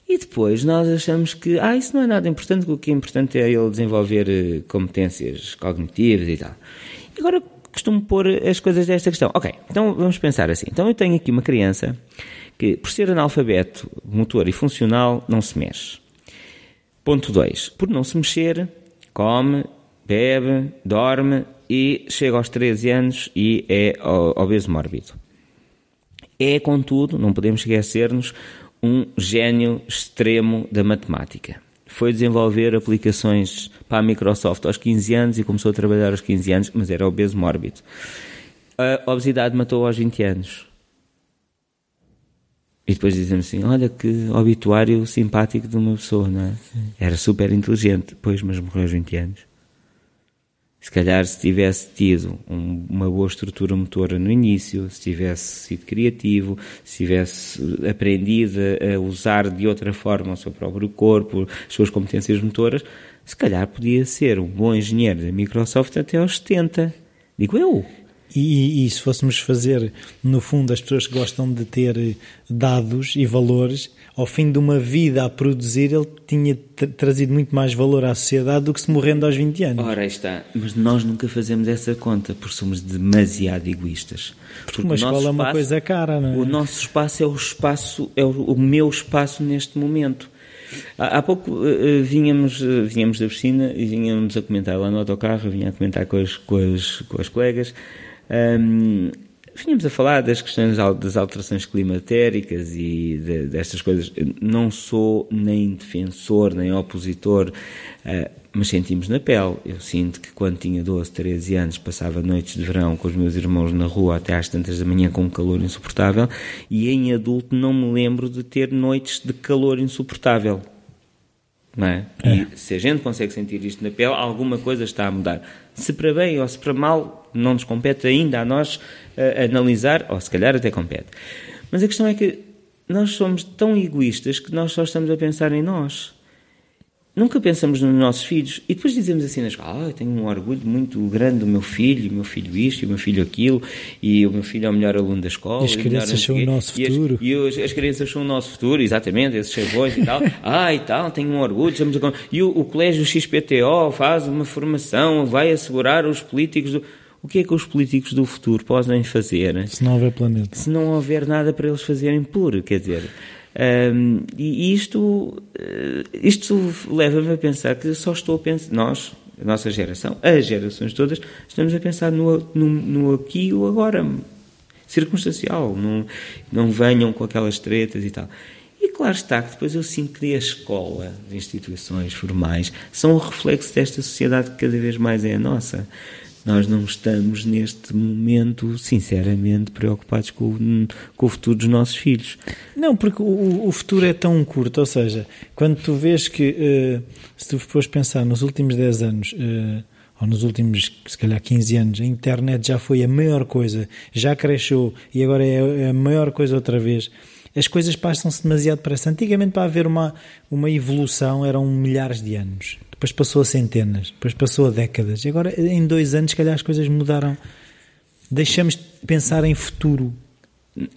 E depois nós achamos que ah, isso não é nada importante, o que é importante é ele desenvolver competências cognitivas e tal. E agora costumo pôr as coisas desta questão. Ok, então vamos pensar assim. Então eu tenho aqui uma criança que, por ser analfabeto motor e funcional, não se mexe. Ponto 2. Por não se mexer, come, bebe, dorme e chega aos 13 anos e é obeso mórbido. É, contudo, não podemos esquecer-nos, um gênio extremo da matemática foi desenvolver aplicações para a Microsoft aos 15 anos e começou a trabalhar aos 15 anos, mas era obeso mórbido. A obesidade matou aos 20 anos. E depois dizem assim: olha que obituário simpático de uma pessoa, não é? Era super inteligente, pois, mas morreu aos 20 anos. Se calhar, se tivesse tido um, uma boa estrutura motora no início, se tivesse sido criativo, se tivesse aprendido a usar de outra forma o seu próprio corpo, as suas competências motoras, se calhar podia ser um bom engenheiro da Microsoft até aos 70. Digo eu. E, e, se fôssemos fazer, no fundo, as pessoas que gostam de ter dados e valores, ao fim de uma vida a produzir, ele tinha trazido muito mais valor à sociedade do que se morrendo aos 20 anos. Ora, aí está. Mas nós nunca fazemos essa conta, porque somos demasiado egoístas. Porque uma escola é uma coisa cara, não é? O nosso espaço é o espaço, é o, o meu espaço neste momento. Há, há pouco uh, vínhamos, uh, vínhamos da piscina e vínhamos a comentar lá no autocarro, vinha a comentar com as, com as, com as colegas um, Vínhamos a falar das questões das alterações climatéricas e de, destas coisas. Não sou nem defensor nem opositor, uh, mas sentimos na pele. Eu sinto que quando tinha 12, 13 anos passava noites de verão com os meus irmãos na rua até às tantas da manhã com um calor insuportável e em adulto não me lembro de ter noites de calor insuportável. Não é? é. E se a gente consegue sentir isto na pele, alguma coisa está a mudar. Se para bem ou se para mal, não nos compete ainda a nós uh, analisar, ou se calhar até compete. Mas a questão é que nós somos tão egoístas que nós só estamos a pensar em nós nunca pensamos nos nossos filhos e depois dizemos assim na escola, ah, tenho um orgulho muito grande do meu filho, o meu filho isto, o meu filho aquilo, e o meu filho é o melhor aluno da escola. E as crianças são o nosso futuro. E, as, e as, crianças são o nosso futuro, exatamente, esses chavões e tal. ah, e tal, tenho um orgulho. Estamos a... E o, o colégio XPTO faz uma formação, vai assegurar os políticos do... O que é que os políticos do futuro podem fazer? Se não houver planeta. Se não houver nada para eles fazerem por, quer dizer... Um, e isto, eh, isto leva-me a pensar que só estou a pensar, nós, a nossa geração, as gerações todas, estamos a pensar no, no, no aqui e o agora, circunstancial, não, não venham com aquelas tretas e tal. E claro está que depois eu sinto que a escola, as instituições formais, são o reflexo desta sociedade que cada vez mais é a nossa nós não estamos neste momento, sinceramente, preocupados com, com o futuro dos nossos filhos. Não, porque o, o futuro é tão curto, ou seja, quando tu vês que, uh, se tu fores pensar nos últimos 10 anos, uh, ou nos últimos, se calhar, 15 anos, a internet já foi a maior coisa, já cresceu e agora é a maior coisa outra vez. As coisas passam-se demasiado depressa. Antigamente, para haver uma, uma evolução, eram milhares de anos depois passou a centenas, depois passou a décadas. E agora, em dois anos, se calhar as coisas mudaram. Deixamos de pensar em futuro.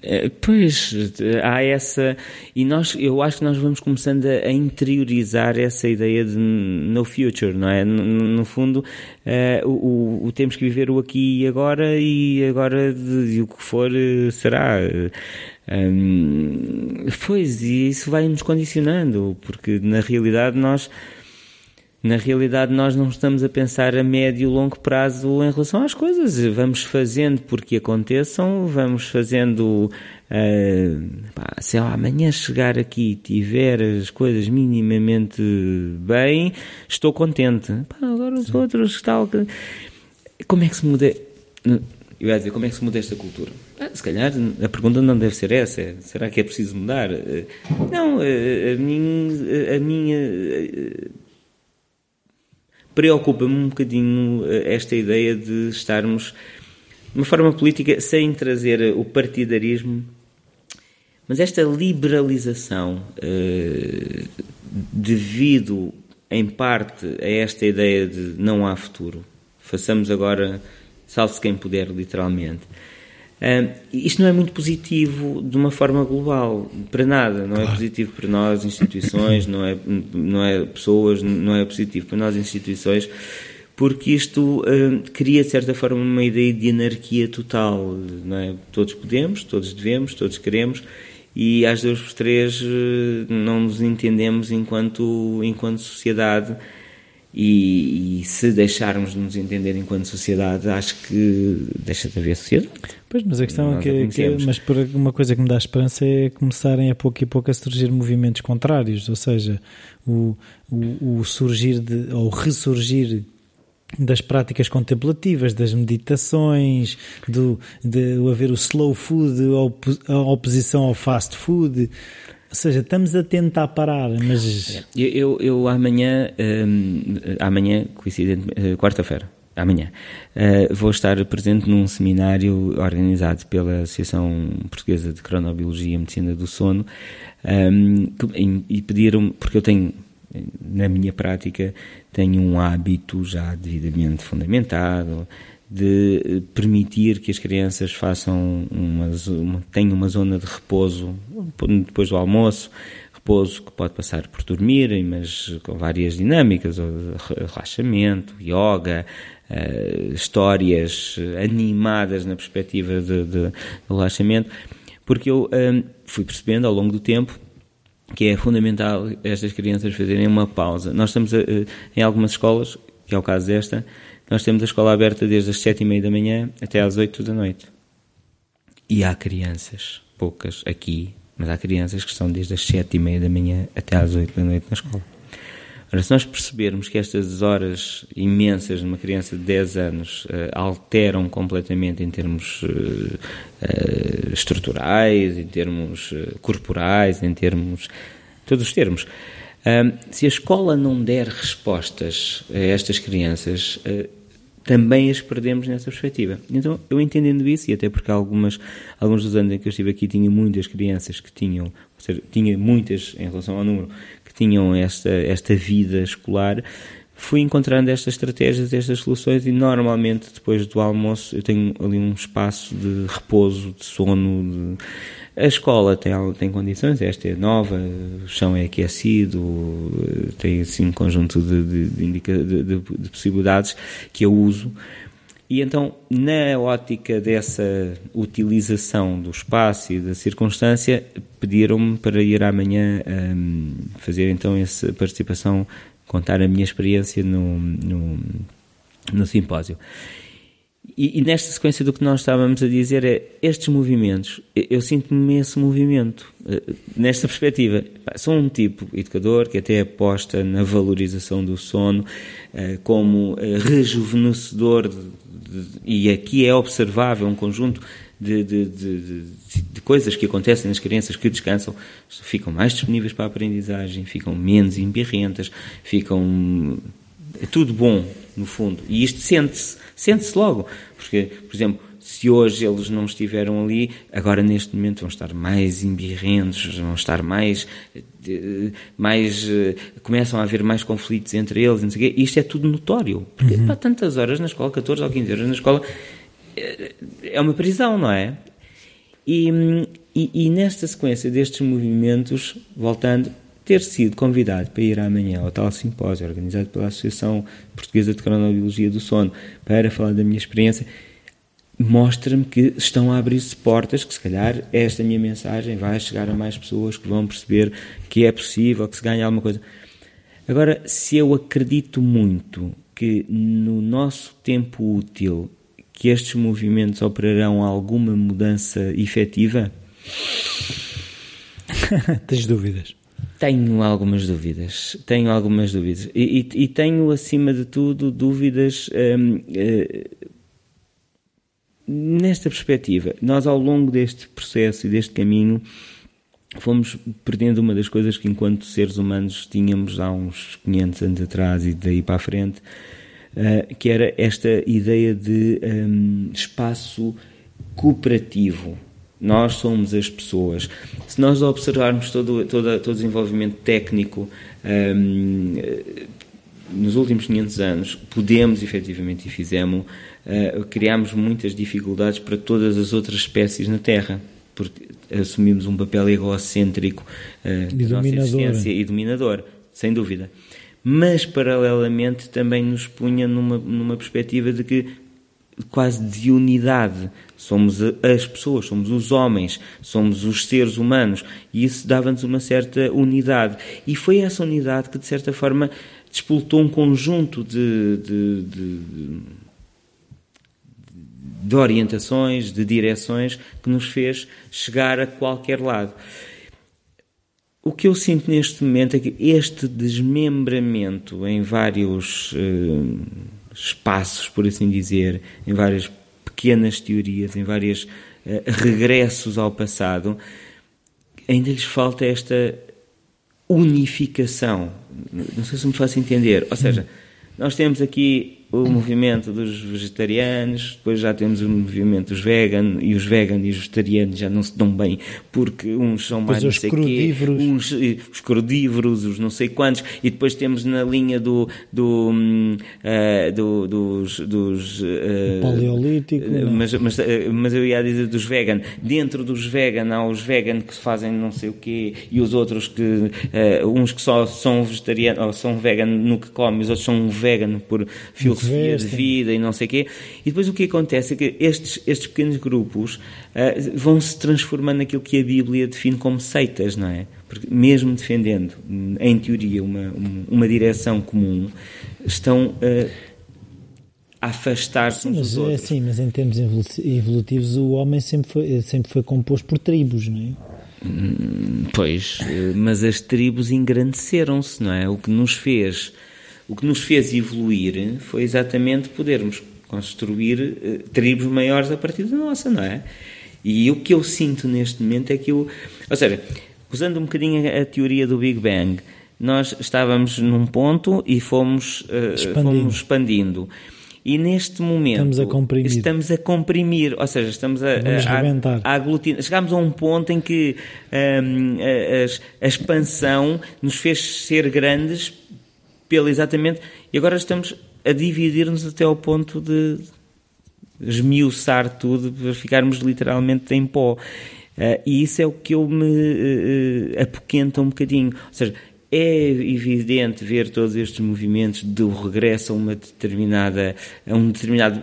É, pois, há essa. E nós, eu acho que nós vamos começando a, interiorizar essa ideia de no future, não é? No, no fundo, uh, o, o, temos que viver o aqui e agora, e agora de, de o que for eh, será. Um, pois, e isso vai nos condicionando, porque na realidade nós na realidade nós não estamos a pensar a médio e longo prazo em relação às coisas. Vamos fazendo porque aconteçam, vamos fazendo Uh, pá, se ela amanhã chegar aqui e tiver as coisas minimamente bem, estou contente. Pá, agora os Sim. outros, tal. Como é que se muda? Eu ia dizer, como é que se muda esta cultura? Ah, se calhar a pergunta não deve ser essa. É, será que é preciso mudar? Não, a, minha, a minha preocupa-me um bocadinho esta ideia de estarmos de uma forma política sem trazer o partidarismo, mas esta liberalização, devido em parte a esta ideia de não há futuro, façamos agora salve-se quem puder, literalmente. Uh, isto não é muito positivo de uma forma global, para nada. Não é positivo para nós, instituições, não é, não é pessoas, não é positivo para nós, instituições, porque isto uh, cria, de certa forma, uma ideia de anarquia total. Não é? Todos podemos, todos devemos, todos queremos, e às duas por três uh, não nos entendemos enquanto, enquanto sociedade e, e, se deixarmos de nos entender enquanto sociedade, acho que deixa de haver sociedade. Pois, mas a questão é que, que, mas por uma coisa que me dá esperança é começarem a pouco e pouco a surgir movimentos contrários, ou seja, o, o, o surgir de, ou ressurgir das práticas contemplativas, das meditações, do, de haver o slow food, a oposição ao fast food, ou seja, estamos a tentar parar, mas. Eu, eu, eu amanhã, hum, amanhã, coincidente, eh, quarta-feira, amanhã, uh, vou estar presente num seminário organizado pela Associação Portuguesa de Cronobiologia e Medicina do Sono um, que, e pediram, porque eu tenho, na minha prática, tenho um hábito já devidamente fundamentado de eh, permitir que as crianças façam uma, uma, tenham uma zona de repouso depois do almoço, repouso que pode passar por dormir, mas com várias dinâmicas, relaxamento, yoga, uh, histórias animadas na perspectiva de, de, relaxamento, porque eu um, fui percebendo ao longo do tempo que é fundamental estas crianças fazerem uma pausa. Nós estamos em algumas escolas, que é o caso desta, nós temos a escola aberta desde as sete e meia da manhã até às oito da noite. E há crianças, poucas aqui, mas há crianças que estão desde as sete e meia da manhã até às oito da noite na escola. Ora, se nós percebermos que estas horas imensas de uma criança de 10 anos uh, alteram completamente em termos uh, uh, estruturais, em termos corporais, em termos. todos os termos, se a escola não der respostas a estas crianças, uh, também as perdemos nessa perspectiva. Então, eu entendendo isso, e até porque algumas, alguns dos anos em que eu estive aqui tinha muitas crianças que tinham, ou seja, tinha muitas em relação ao número, que tinham esta, esta vida escolar, fui encontrando estas estratégias, estas soluções e normalmente depois do almoço eu tenho ali um espaço de repouso, de sono, de a escola tem, tem condições, esta é nova, o chão é aquecido, tem assim um conjunto de, de, de, indica, de, de possibilidades que eu uso. E então, na ótica dessa utilização do espaço e da circunstância, pediram-me para ir amanhã um, fazer então essa participação, contar a minha experiência no, no, no simpósio. E, e, nesta sequência do que nós estávamos a dizer é estes movimentos, eu, sinto-me esse movimento, eh, nesta perspectiva. Sou um tipo educador que até aposta na valorização do sono eh, como eh, rejuvenescedor, de, de, e aqui é observável um conjunto de, de, de, coisas que acontecem nas crianças que descansam, ficam mais disponíveis para a aprendizagem, ficam menos embirrentas, ficam. É tudo bom, no fundo. E isto sente-se Sente-se logo. Porque, por exemplo, se hoje eles não estiveram ali, agora neste momento vão estar mais embirrentos, vão estar mais. mais começam a haver mais conflitos entre eles, não sei o quê. Isto é tudo notório. Porque uhum. tantas horas na escola, 14 ou 15 horas na escola, é uma prisão, não é? E, e, e nesta sequência destes movimentos, voltando, ter sido convidado para ir amanhã ao tal simpósio organizado pela Associação Portuguesa de Cronobiologia do Sono para falar da minha experiência, mostra-me que estão a abrir-se portas, que se calhar esta minha mensagem vai chegar a mais pessoas que vão perceber que é possível, que se ganha alguma coisa. Agora, se eu acredito muito que no nosso tempo útil que estes movimentos operarão alguma mudança efetiva, Tens dúvidas? Tenho algumas dúvidas, tenho algumas dúvidas e, e, e tenho acima de tudo dúvidas hum, eh, nesta perspectiva. Nós ao longo deste processo e deste caminho fomos perdendo uma das coisas que enquanto seres humanos tínhamos há uns 500 anos atrás e daí para a frente, uh, que era esta ideia de um, espaço cooperativo. Nós somos as pessoas. Se nós observarmos todo, todo, todo o desenvolvimento técnico um, nos últimos 500 anos, podemos efetivamente e fizemos, uh, criamos muitas dificuldades para todas as outras espécies na Terra porque assumimos um papel egocêntrico uh, e dominador. e dominador, sem dúvida. Mas, paralelamente, também nos punha numa, numa perspectiva de que quase de unidade. Somos as pessoas, somos os homens, somos os seres humanos e isso dava-nos uma certa unidade. E foi essa unidade que, de certa forma, despoltou um conjunto de, de, de, de orientações, de direções que nos fez chegar a qualquer lado. O que eu sinto neste momento é que este desmembramento em vários uh, espaços, por assim dizer, em várias pequenas teorias, em vários uh, regressos ao passado, ainda lhes falta esta unificação. Não sei se me faço entender. Ou seja, nós temos aqui o movimento dos vegetarianos, depois já temos o movimento dos vegan, e os vegan e os vegetarianos já não se dão bem, porque uns são mais pois não sei quê, uns, os crudívoros, os não sei quantos, e depois temos na linha do, do, uh, do dos, dos uh, paleolítico, mas, mas, mas, eu ia dizer dos vegan, dentro dos vegan há os vegan que fazem não sei o quê, e os outros que, uh, uns que só são vegetarianos, ou são vegan no que comem, os outros são vegan por filosofia filosofia de vida e não sei o quê. E depois o que acontece é que estes, estes pequenos grupos uh, vão se transformando naquilo que a Bíblia define como seitas, não é? Porque mesmo defendendo, em teoria, uma, uma direção comum, estão uh, a afastar-se uns dos é outros. Sim, mas em termos evolutivos o homem sempre foi, sempre foi composto por tribos, não é? Hum, pois, eh, mas as tribos engrandeceram-se, não é? O que nos fez o que nos fez evoluir foi exatamente podermos construir uh, tribos maiores a partir da nossa, não é? E o que eu sinto neste momento é que eu. Ou seja, usando um bocadinho a, teoria do Big Bang, nós estávamos num ponto e fomos, uh, expandindo. fomos expandindo. E neste momento estamos a comprimir, estamos a comprimir ou seja, estamos a, a, a, a aglutinar. Chegámos a um ponto em que um, a, a, expansão nos fez ser grandes pelo exatamente. E agora estamos a dividir-nos até ao ponto de esmiuçar tudo para ficarmos literalmente em pó. Uh, e isso é o que eu me uh, apoquenta um bocadinho. Ou seja, é evidente ver todos estes movimentos do regresso a uma determinada a um determinado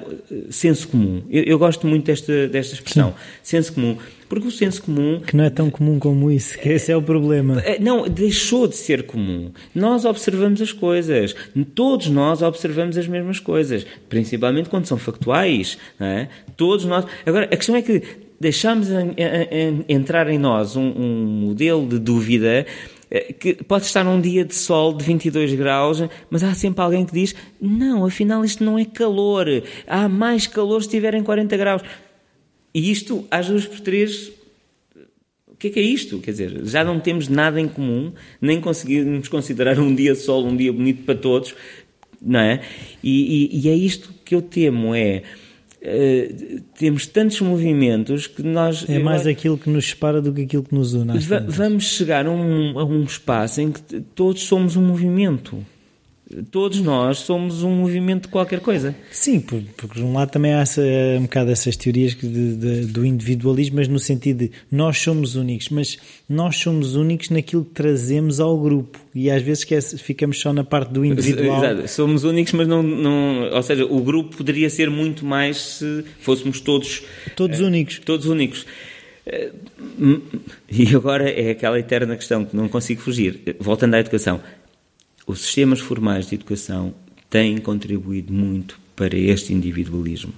senso comum. Eu, eu gosto muito desta desta expressão, Sim. senso comum, porque o senso comum que não é tão comum como isso, que esse é o problema. Não, deixou de ser comum. Nós observamos as coisas, todos nós observamos as mesmas coisas, principalmente quando são factuais, é? Todos nós. Agora a questão é que deixamos entrar em nós um, um modelo de dúvida eh, que pode estar num dia de sol de 22 graus, mas há sempre alguém que diz: não, afinal isto não é calor, há mais calor se estiverem 40 graus. E isto, às duas por três, o que é que é isto? Quer dizer, já não temos nada em comum, nem conseguimos considerar um dia de sol um dia bonito para todos, não é? E, e, e é isto que eu temo: é Uh, temos tantos movimentos que nós. É mais eu, aquilo que nos separa do que aquilo que nos une. vamos chegar a um, a um espaço em que todos somos um movimento todos nós somos um movimento de qualquer coisa. Sim, porque, porque de um lado também há essa, um bocado essas teorias de, de, do individualismo, mas no sentido de nós somos únicos, mas nós somos únicos naquilo que trazemos ao grupo e às vezes esquece, ficamos só na parte do individual. Exato. Somos únicos, mas não, não, ou seja, o grupo poderia ser muito mais se fôssemos todos todos uh, únicos. Todos únicos. Uh, e agora é aquela eterna questão que não consigo fugir. Voltando à educação, os sistemas formais de educação têm contribuído muito para este individualismo.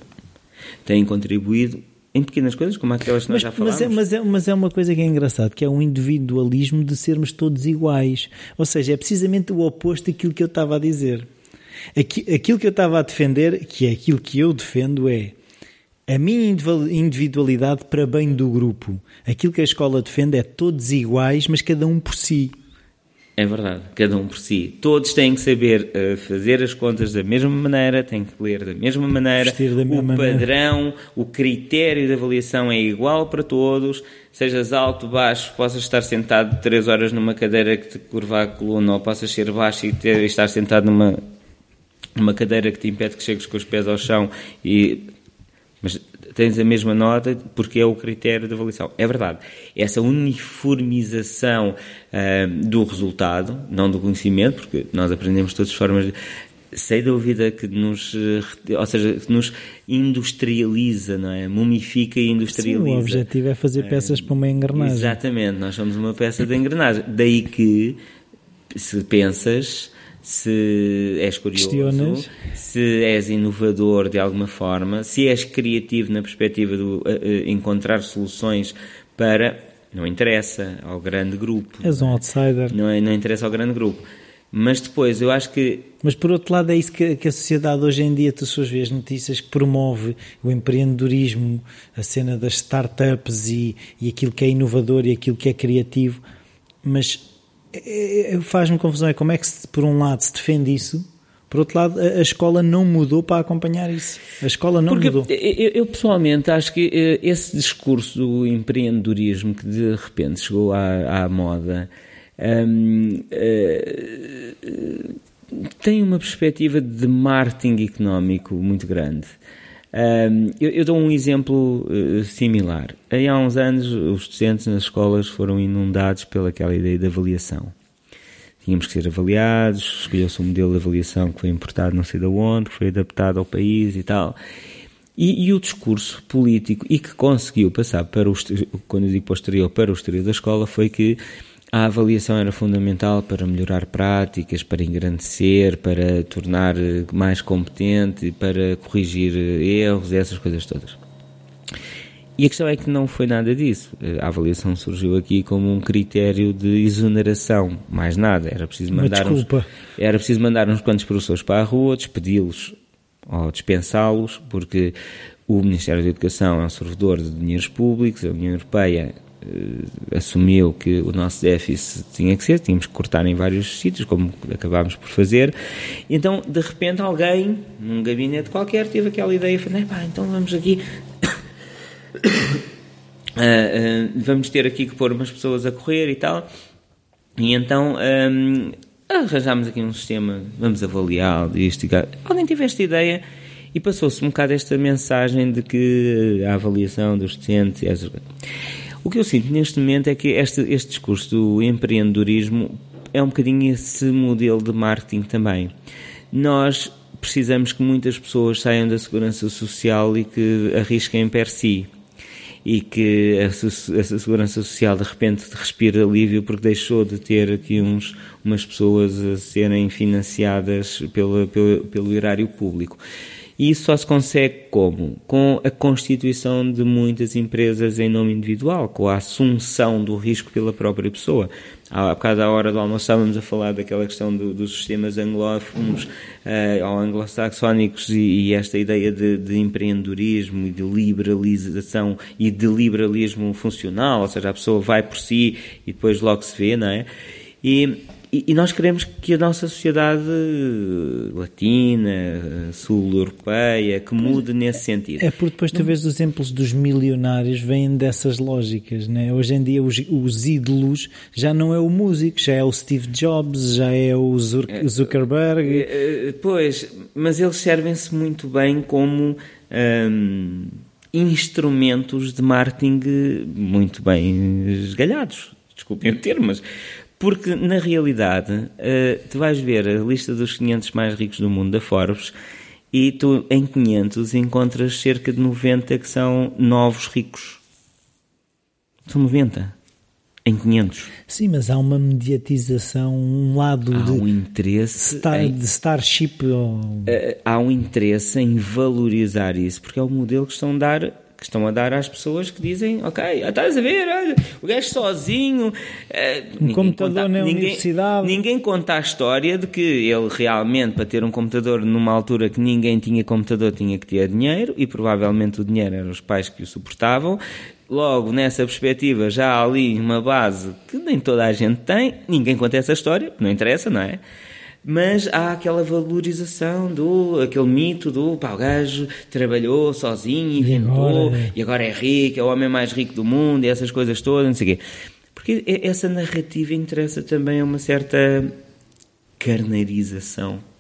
Têm contribuído em pequenas coisas, como aquelas que nós mas, já falámos. Mas é, mas, é, mas é uma coisa que é engraçado, que é um individualismo de sermos todos iguais. Ou seja, é precisamente o oposto daquilo que eu estava a dizer. Aquilo que eu estava a defender, que é aquilo que eu defendo, é a minha individualidade para bem do grupo. Aquilo que a escola defende é todos iguais, mas cada um por si. É verdade, cada um por si. Todos têm que saber uh, fazer as contas da mesma maneira, têm que ler da mesma maneira. Vestir da mesma o padrão, maneira. o critério de avaliação é igual para todos. Sejas alto, baixo, possas estar sentado três horas numa cadeira que te curva a coluna, ou possas ser baixo e ter, estar sentado numa, numa cadeira que te impede que chegues com os pés ao chão e mas tens a mesma nota porque é o critério de avaliação. É verdade. Essa uniformização uh, do resultado, não do conhecimento, porque nós aprendemos de todas as formas, sem dúvida que nos, ou seja, que nos industrializa, não é? Mumifica e industrializa. Sim, o objetivo é fazer peças uh, para uma engrenagem. Exatamente, nós somos uma peça de engrenagem. Daí que, se pensas se és curioso, Questionas. se és inovador de alguma forma, se és criativo na perspectiva de uh, uh, encontrar soluções para. Não interessa ao grande grupo. És um outsider. Não, é, não interessa ao grande grupo. Mas depois, eu acho que. Mas por outro lado, é isso que, que a sociedade hoje em dia, tu suas vezes notícias que promove o empreendedorismo, a cena das startups e, e aquilo que é inovador e aquilo que é criativo. Mas é, é, faz-me confusão é como é que se, por um lado se defende isso por outro lado, a, a, escola não mudou para acompanhar isso. A escola não Porque mudou. Eu, eu, pessoalmente acho que eh, esse discurso do empreendedorismo que de repente chegou à, à moda um, uh, eh, tem uma perspectiva de marketing económico muito grande. Um, eu, eu, dou um exemplo uh, similar. Aí há uns anos, os docentes nas escolas foram inundados pelaquela ideia de avaliação. Tínhamos que ser avaliados, escolheu-se um modelo de avaliação que foi importado não sei de onde, que foi adaptado ao país e tal. E, e, o discurso político, e que conseguiu passar para o, quando eu digo para o exterior da escola, foi que a avaliação era fundamental para melhorar práticas, para engrandecer, para tornar eh, mais competente, para corrigir eh, erros, essas coisas todas. E a questão é que não foi nada disso. Eh, a avaliação surgiu aqui como um critério de exoneração, mais nada. Era preciso mandar, uns, era preciso mandar uns quantos professores para a rua, despedi-los ou dispensá-los, porque o Ministério da Educação é um servidor de dinheiros públicos, a União Europeia assumiu que o nosso déficit tinha que ser, tínhamos que cortar em vários sítios, como acabámos por fazer. Então, de repente, alguém, num gabinete qualquer, teve aquela ideia, falou, pá, então vamos aqui... uh, uh, vamos ter aqui que pôr umas pessoas a correr e tal. E então... Um, arranjámos aqui um sistema, vamos avaliar isto. Alguém teve esta ideia e passou-se um bocado esta mensagem de que a avaliação dos docentes. O que eu sinto neste momento é que este, este discurso do empreendedorismo é um bocadinho esse modelo de marketing também. Nós precisamos que muitas pessoas saiam da segurança social e que arrisquem per si. E que essa segurança social de repente respire alívio porque deixou de ter aqui uns, umas pessoas a serem financiadas pelo, pelo erário público. E isso só se consegue como? Com a constituição de muitas empresas em nome individual, com a assunção do risco pela própria pessoa. Há bocado à hora do almoço estávamos a falar daquela questão do, dos sistemas anglófonos uh, ou anglo-saxónicos e, e, esta ideia de, de, empreendedorismo e de liberalização e de liberalismo funcional, ou seja, a pessoa vai por si e depois logo se vê, não é? E e, e, nós queremos que a nossa sociedade latina, sul-europeia, que mude nesse sentido. É porque depois vês os exemplos dos milionários vêm dessas lógicas, né? Hoje em dia os, os ídolos já não é o músico, já é o Steve Jobs, já é o é, Zuckerberg. É, é, pois, mas eles servem-se muito bem como hum, instrumentos de marketing muito bem esgalhados. Desculpem o termo, mas porque, na realidade, uh, tu vais ver a lista dos 500 mais ricos do mundo da Forbes e tu, em 500, encontras cerca de 90 que são novos ricos. São 90 em 500. Sim, mas há uma mediatização, um lado há de, um interesse star, em, de Starship. Ou... Uh, há um interesse em valorizar isso, porque é o modelo que estão a dar que estão a dar às pessoas que dizem, ok, estás a ver, olha, o gajo sozinho, um computador conta, na ninguém, universidade. Ninguém conta a história de que ele realmente, para ter um computador numa altura que ninguém tinha computador, tinha que ter dinheiro, e provavelmente o dinheiro eram os pais que o suportavam. Logo, nessa perspectiva, já há ali uma base que nem toda a gente tem, ninguém conta essa história, não interessa, não é? Mas há aquela valorização do aquele mito do pá, o gajo trabalhou sozinho, inventou e agora, e agora é rico, é o homem mais rico do mundo e essas coisas todas, não sei o quê. Porque essa narrativa interessa também a uma certa carneirização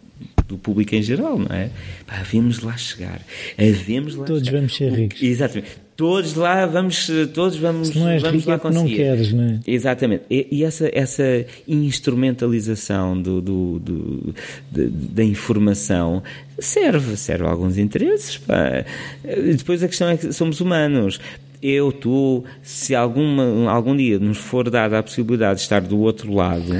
do público em geral, não é? Pá, vemos lá chegar. Havemos lá Todos chegar. vamos ser ricos. Exatamente todos lá vamos todos vamos Se não és vamos rico, lá é conseguir. não queres não é? exatamente e, e, essa essa instrumentalização do, do, do de, da informação serve serve a alguns interesses pá. depois a questão é que somos humanos eu, tu, se alguma, algum dia nos for dada a possibilidade de estar do outro lado,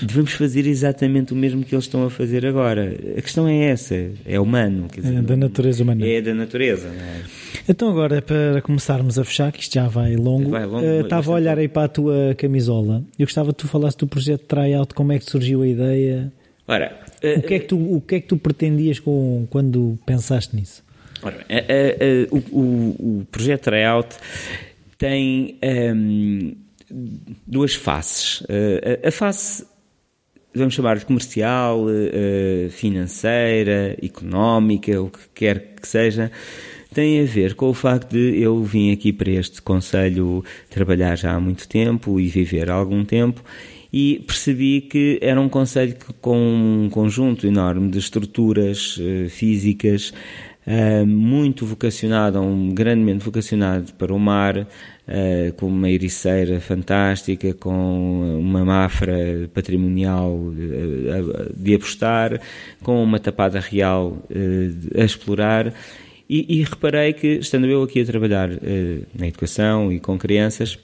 devemos fazer exatamente o mesmo que eles estão a fazer agora. A questão é essa, é humano. Dizer, é da natureza humana. É da natureza. É? Então agora, para começarmos a fechar, que isto já vai longo, vai longo uh, estava a olhar aí para a tua camisola. Eu gostava que tu falasses do projeto Tryout, como é que surgiu a ideia? Ora, uh, o, que é que tu, o que é que tu pretendias com, quando pensaste nisso? Ora, a, a, a, o, o, projeto Tryout tem um, duas faces. a face vamos chamar de comercial, financeira, económica, o que quer que seja, tem a ver com o facto de eu vim aqui para este Conselho trabalhar já há muito tempo e viver há algum tempo e percebi que era um Conselho com um conjunto enorme de estruturas uh, físicas uh, muito vocacionado, um, grandemente vocacionado para o mar, uh, com uma ericeira fantástica, com uma mafra patrimonial de apostar, com uma tapada real a explorar. E, e, reparei que, estando eu aqui a trabalhar na educação e com crianças,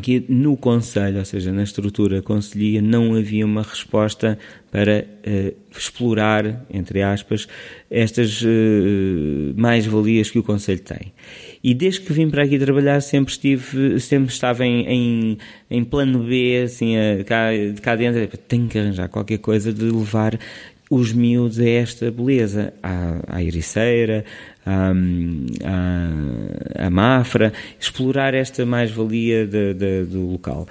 que no Conselho, ou seja, na estrutura conselhia, não havia uma resposta para uh, explorar, entre aspas, estas uh, mais-valias que o Conselho tem. E desde que vim para aqui trabalhar, sempre estive, sempre estava em, em, em plano B, assim, a, cá, cá dentro, tenho que arranjar qualquer coisa de levar os miúdos a esta beleza, à, à ericeira, à, à, Mafra, explorar esta mais-valia do local.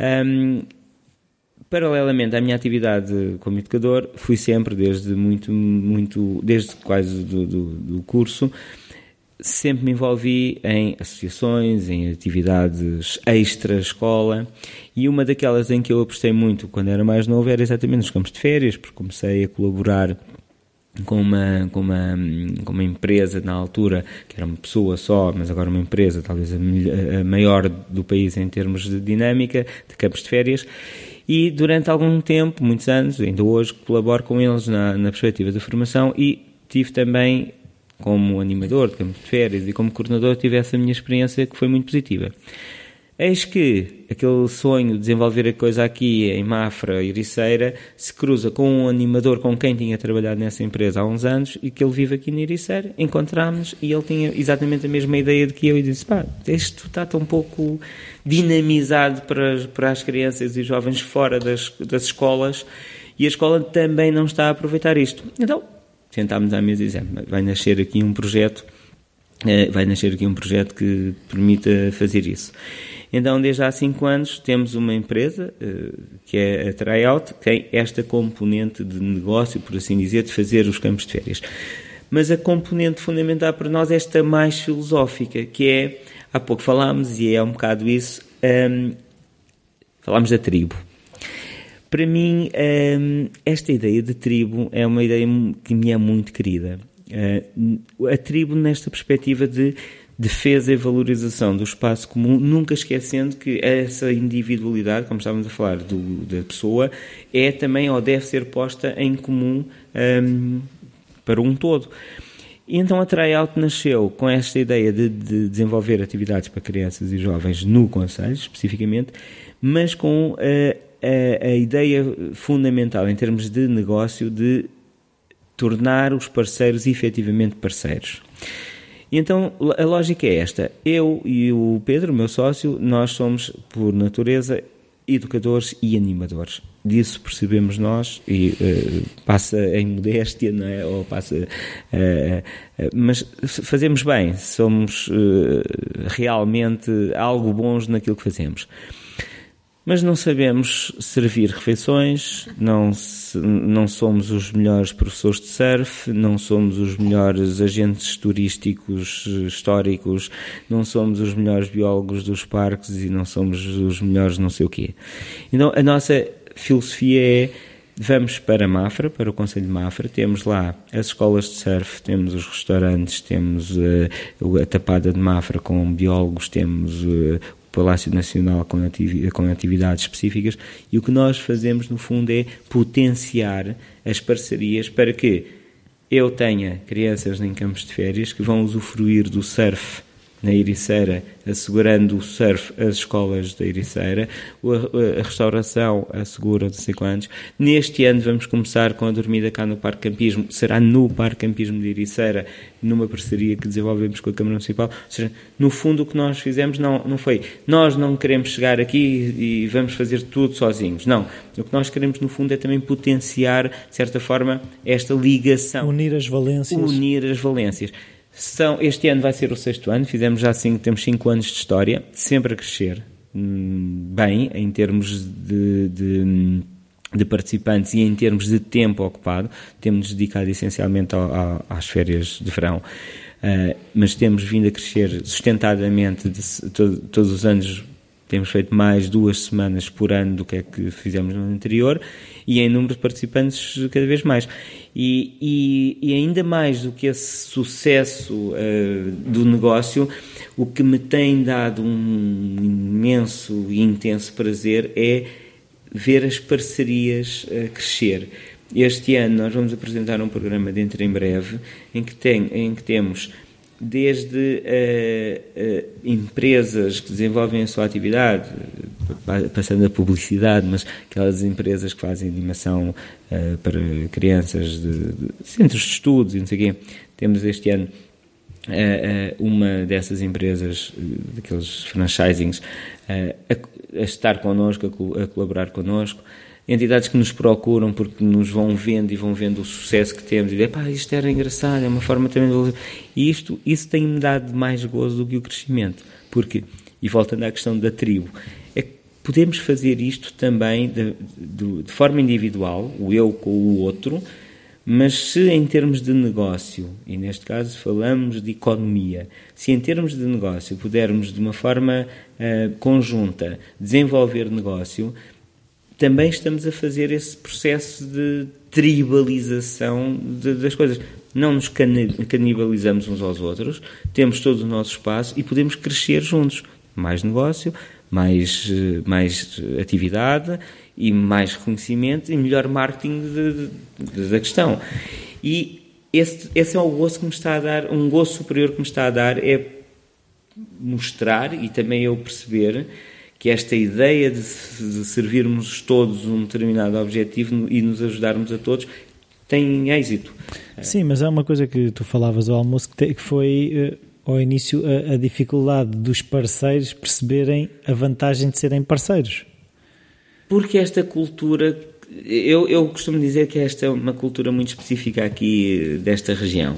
Um, paralelamente à minha atividade como educador, fui sempre desde muito, muito, desde quase do, do, do curso, sempre me envolvi em associações, em atividades extra-escola e uma daquelas em que eu apostei muito quando era mais novo era exatamente nos campos de férias, porque comecei a colaborar com uma, com uma, com uma empresa na altura, que era uma pessoa só, mas agora uma empresa, talvez a, a maior do país em termos de dinâmica, de campos de férias, e durante algum tempo, muitos anos, ainda hoje, colaboro com eles na, na perspectiva da formação e tive também, como animador de campos de férias e como coordenador, tive essa minha experiência que foi muito positiva. Eis que aquele sonho de desenvolver a coisa aqui em Mafra Ericeira se cruza com um animador com quem tinha trabalhado nessa empresa há uns anos e que ele vive aqui na Ericeira. Encontramos e ele tinha exatamente a mesma ideia de que eu e disse: pá, isto está tão pouco dinamizado para, para as crianças e jovens fora das, das escolas e a escola também não está a aproveitar isto. Então, sentámos à mesa e dizemos: vai nascer aqui um projeto. Eh, vai nascer aqui um projeto que permita fazer isso. Então, desde há cinco anos, temos uma empresa, eh, que é a Tryout, que tem esta componente de negócio, por assim dizer, de fazer os campos de férias. Mas a componente fundamental para nós é esta mais filosófica, que é, há pouco falámos, e é um bocado isso, um, ehm, falámos da tribo. Para mim, um, ehm, esta ideia de tribo é uma ideia que me é muito querida. Uh, a tribo nesta perspectiva de defesa e valorização do espaço comum, nunca esquecendo que essa individualidade, como estávamos a falar, do, da pessoa, é também ou deve ser posta em comum um, para um todo. E então a Tryout nasceu com esta ideia de, de, desenvolver atividades para crianças e jovens no Conselho, especificamente, mas com a, a, a ideia fundamental em termos de negócio de tornar os parceiros efetivamente parceiros. E então a lógica é esta: eu e o Pedro, meu sócio, nós somos, por natureza, educadores e animadores. Disso percebemos nós, e uh, passa em modéstia, não é? Ou passa, uh, uh, mas fazemos bem, somos realmente algo bons naquilo que fazemos mas não sabemos servir refeições, não, não somos os melhores professores de surf, não somos os melhores agentes turísticos históricos, não somos os melhores biólogos dos parques e não somos os melhores não sei o quê. Então a nossa filosofia é Vamos para Mafra, para o Conselho de Mafra, temos lá as escolas de surf, temos os restaurantes, temos uh, a Tapada de Mafra com biólogos, temos uh, Palácio Nacional com, com atividades específicas e o que nós fazemos no fundo é potenciar as parcerias para que eu tenha crianças em campos de férias que vão usufruir do surf na Ericeira, assegurando o surf às escolas da Ericeira, a, restauração assegura não sei quantos. Neste ano vamos começar com a dormida cá no Parque Campismo, será no Parque Campismo de Ericeira, numa parceria que desenvolvemos com a Câmara Municipal. Ou seja, no fundo o que nós fizemos não, não foi nós não queremos chegar aqui e vamos fazer tudo sozinhos. Não. O que nós queremos no fundo é também potenciar, de certa forma, esta ligação. Unir as valências. Unir as valências. São, este ano vai ser o sexto ano, fizemos já cinco, temos cinco anos de história, sempre a crescer, hum, bem, em termos de, de, de participantes e em termos de tempo ocupado, temos dedicado essencialmente ao, ao, às férias de verão. Uh, mas temos vindo a crescer sustentadamente de, todo, todos os anos temos feito mais duas semanas por ano do que é que fizemos no anterior e em número de participantes cada vez mais. E, e, e ainda mais do que esse sucesso uh, do negócio, o que me tem dado um imenso e intenso prazer é ver as parcerias uh, crescer. Este ano nós vamos apresentar um programa dentro em breve em que, tem, em que temos desde uh, uh, empresas que desenvolvem a sua atividade, passando a publicidade, mas aquelas empresas que fazem animação uh, para crianças de, de, centros de estudos e não sei quê. Temos este ano uma dessas empresas, daqueles franchisings, a, a, estar connosco, a, a colaborar connosco entidades que nos procuram porque nos vão vendo e vão vendo o sucesso que temos e dizem, pá, isto era engraçado, é uma forma também de... E isto, isso tem-me dado mais gozo do que o crescimento. Porque, e voltando à questão da tribo, é que podemos fazer isto também de, de, de forma individual, o eu com o outro, mas se em termos de negócio, e neste caso falamos de economia, se em termos de negócio pudermos de uma forma uh, conjunta desenvolver negócio, também estamos a fazer esse processo de tribalização de, das coisas. Não nos canibalizamos uns aos outros, temos todo o nosso espaço e podemos crescer juntos. Mais negócio, mais, mais atividade e mais reconhecimento e melhor marketing da questão. E esse, esse é o gosto que me está a dar, um gosto superior que me está a dar é mostrar e também eu perceber que esta ideia de, de servirmos todos um determinado objetivo e nos ajudarmos a todos tem êxito. Sim, mas há uma coisa que tu falavas ao almoço que, te, que foi uh, ao início a, a, dificuldade dos parceiros perceberem a vantagem de serem parceiros. Porque esta cultura, eu, eu costumo dizer que esta é uma cultura muito específica aqui desta região.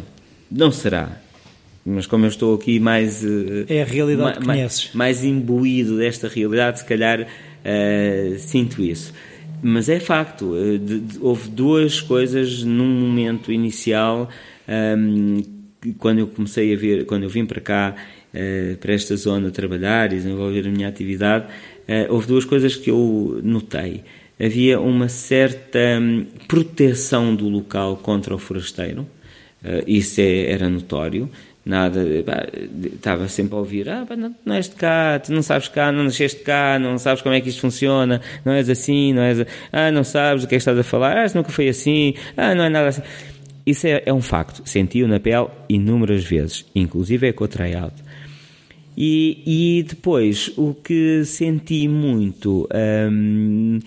Não será mas como eu estou aqui mais. É a realidade que conheces. Mais, mais imbuído desta realidade, se calhar uh, sinto isso. Mas é facto, uh, de, de, houve duas coisas num momento inicial, um, ehm, quando eu comecei a ver, quando eu vim para cá, uh, para esta zona trabalhar e desenvolver a minha atividade, houve duas coisas que eu notei. Havia uma certa um, proteção do local contra o forasteiro, isso é, era notório nada, estava sempre a ouvir, ah, não, não és de cá, tu não sabes cá, não nasceste cá, não sabes como é que isto funciona, não és assim, não és, ah, não sabes o que é que estás a falar, ah, nunca foi assim, ah, não é nada assim. Isso é, é um facto, senti-o na pele inúmeras vezes, inclusive é com o tryout. E, e depois, o que senti muito hum,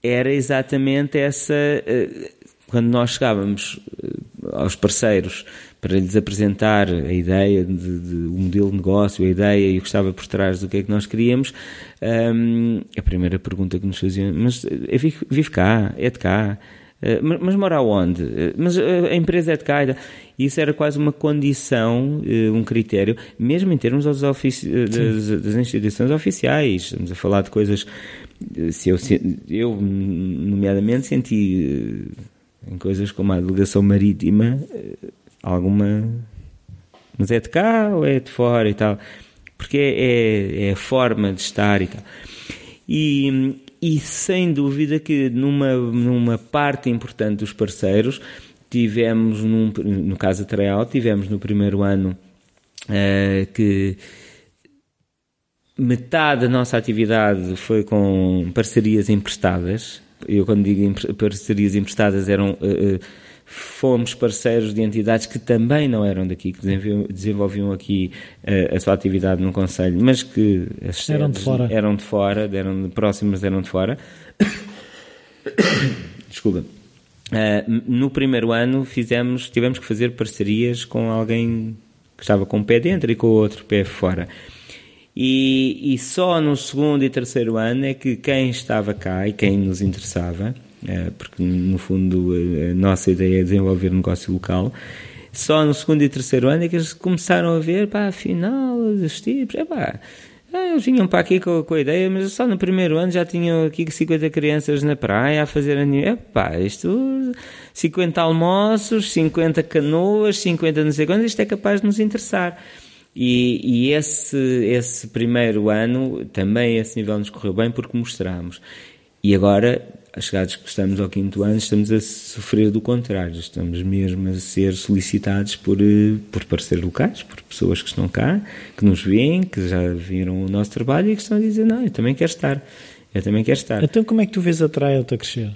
era exatamente essa, uh, quando nós chegávamos, uh, aos parceiros para lhes apresentar a ideia, de, de, o modelo de negócio, a ideia e o que estava por trás do que é que nós queríamos, um, a primeira pergunta que nos faziam, mas vive, vive cá, é de cá, uh, mas, mora onde? Uh, mas a empresa é de cá. Isso era quase uma condição, uh, um critério, mesmo em termos das, das, instituições oficiais. Estamos a falar de coisas se eu, eu nomeadamente senti em coisas como a delegação marítima alguma mas é de cá ou é de fora e tal porque é, é, é a forma de estar e tal e, e sem dúvida que numa, numa parte importante dos parceiros tivemos num, no caso da Treal tivemos no primeiro ano uh, que metade da nossa atividade foi com parcerias emprestadas. Eu, quando digo parcerias emprestadas, eram. Uh, fomos parceiros de entidades que também não eram daqui, que desenvolviam aqui uh, a sua atividade no Conselho, mas que eram de fora, eram de fora, eram próximas, eram de fora. Desculpa. Uh, no primeiro ano fizemos, tivemos que fazer parcerias com alguém que estava com um pé dentro e com o outro pé fora. E, e, só no segundo e terceiro ano é que quem estava cá e quem nos interessava, eh, porque no fundo a nossa ideia é desenvolver negócio local, só no segundo e terceiro ano é que eles começaram a ver, pá, afinal, os tipos, é pá, ah, eles vinham para aqui com, com, a ideia, mas só no primeiro ano já tinham aqui 50 crianças na praia a fazer a é pá, isto 50 almoços, 50 canoas, 50 não sei quantos, isto é capaz de nos interessar. E, e, esse, esse primeiro ano, também esse nível nos correu bem porque mostramos. E agora, chegados que estamos ao quinto ano, estamos a sofrer do contrário. Estamos mesmo a ser solicitados por, eh, por parceiros locais, por pessoas que estão cá, que nos veem, que já viram o nosso trabalho e que estão a dizer: Não, eu também quero estar. Eu também quero estar. Então, como é que tu vês a Trial a crescer?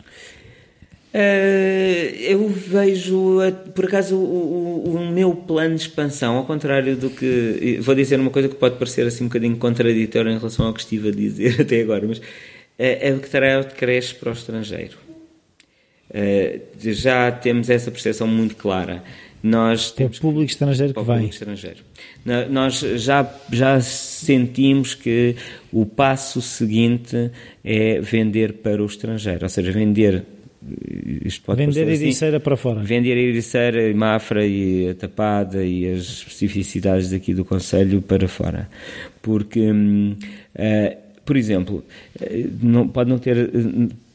Uh, eu vejo, por acaso, o, o, o, meu plano de expansão, ao contrário do que. Vou dizer uma coisa que pode parecer assim um bocadinho contraditória em relação ao que estive a dizer até agora, mas é, é o que terá cresce para o estrangeiro. Uh, já temos essa percepção muito clara. Nós temos o público estrangeiro que vem. Estrangeiro. Nós já, já sentimos que o passo seguinte é vender para o estrangeiro, ou seja, vender pode Vender a ericeira assim, para fora. Vender a ericeira, Mafra e a Tapada e as especificidades daqui do Conselho para fora. Porque, hum, uh, por exemplo, eh, não, pode não ter,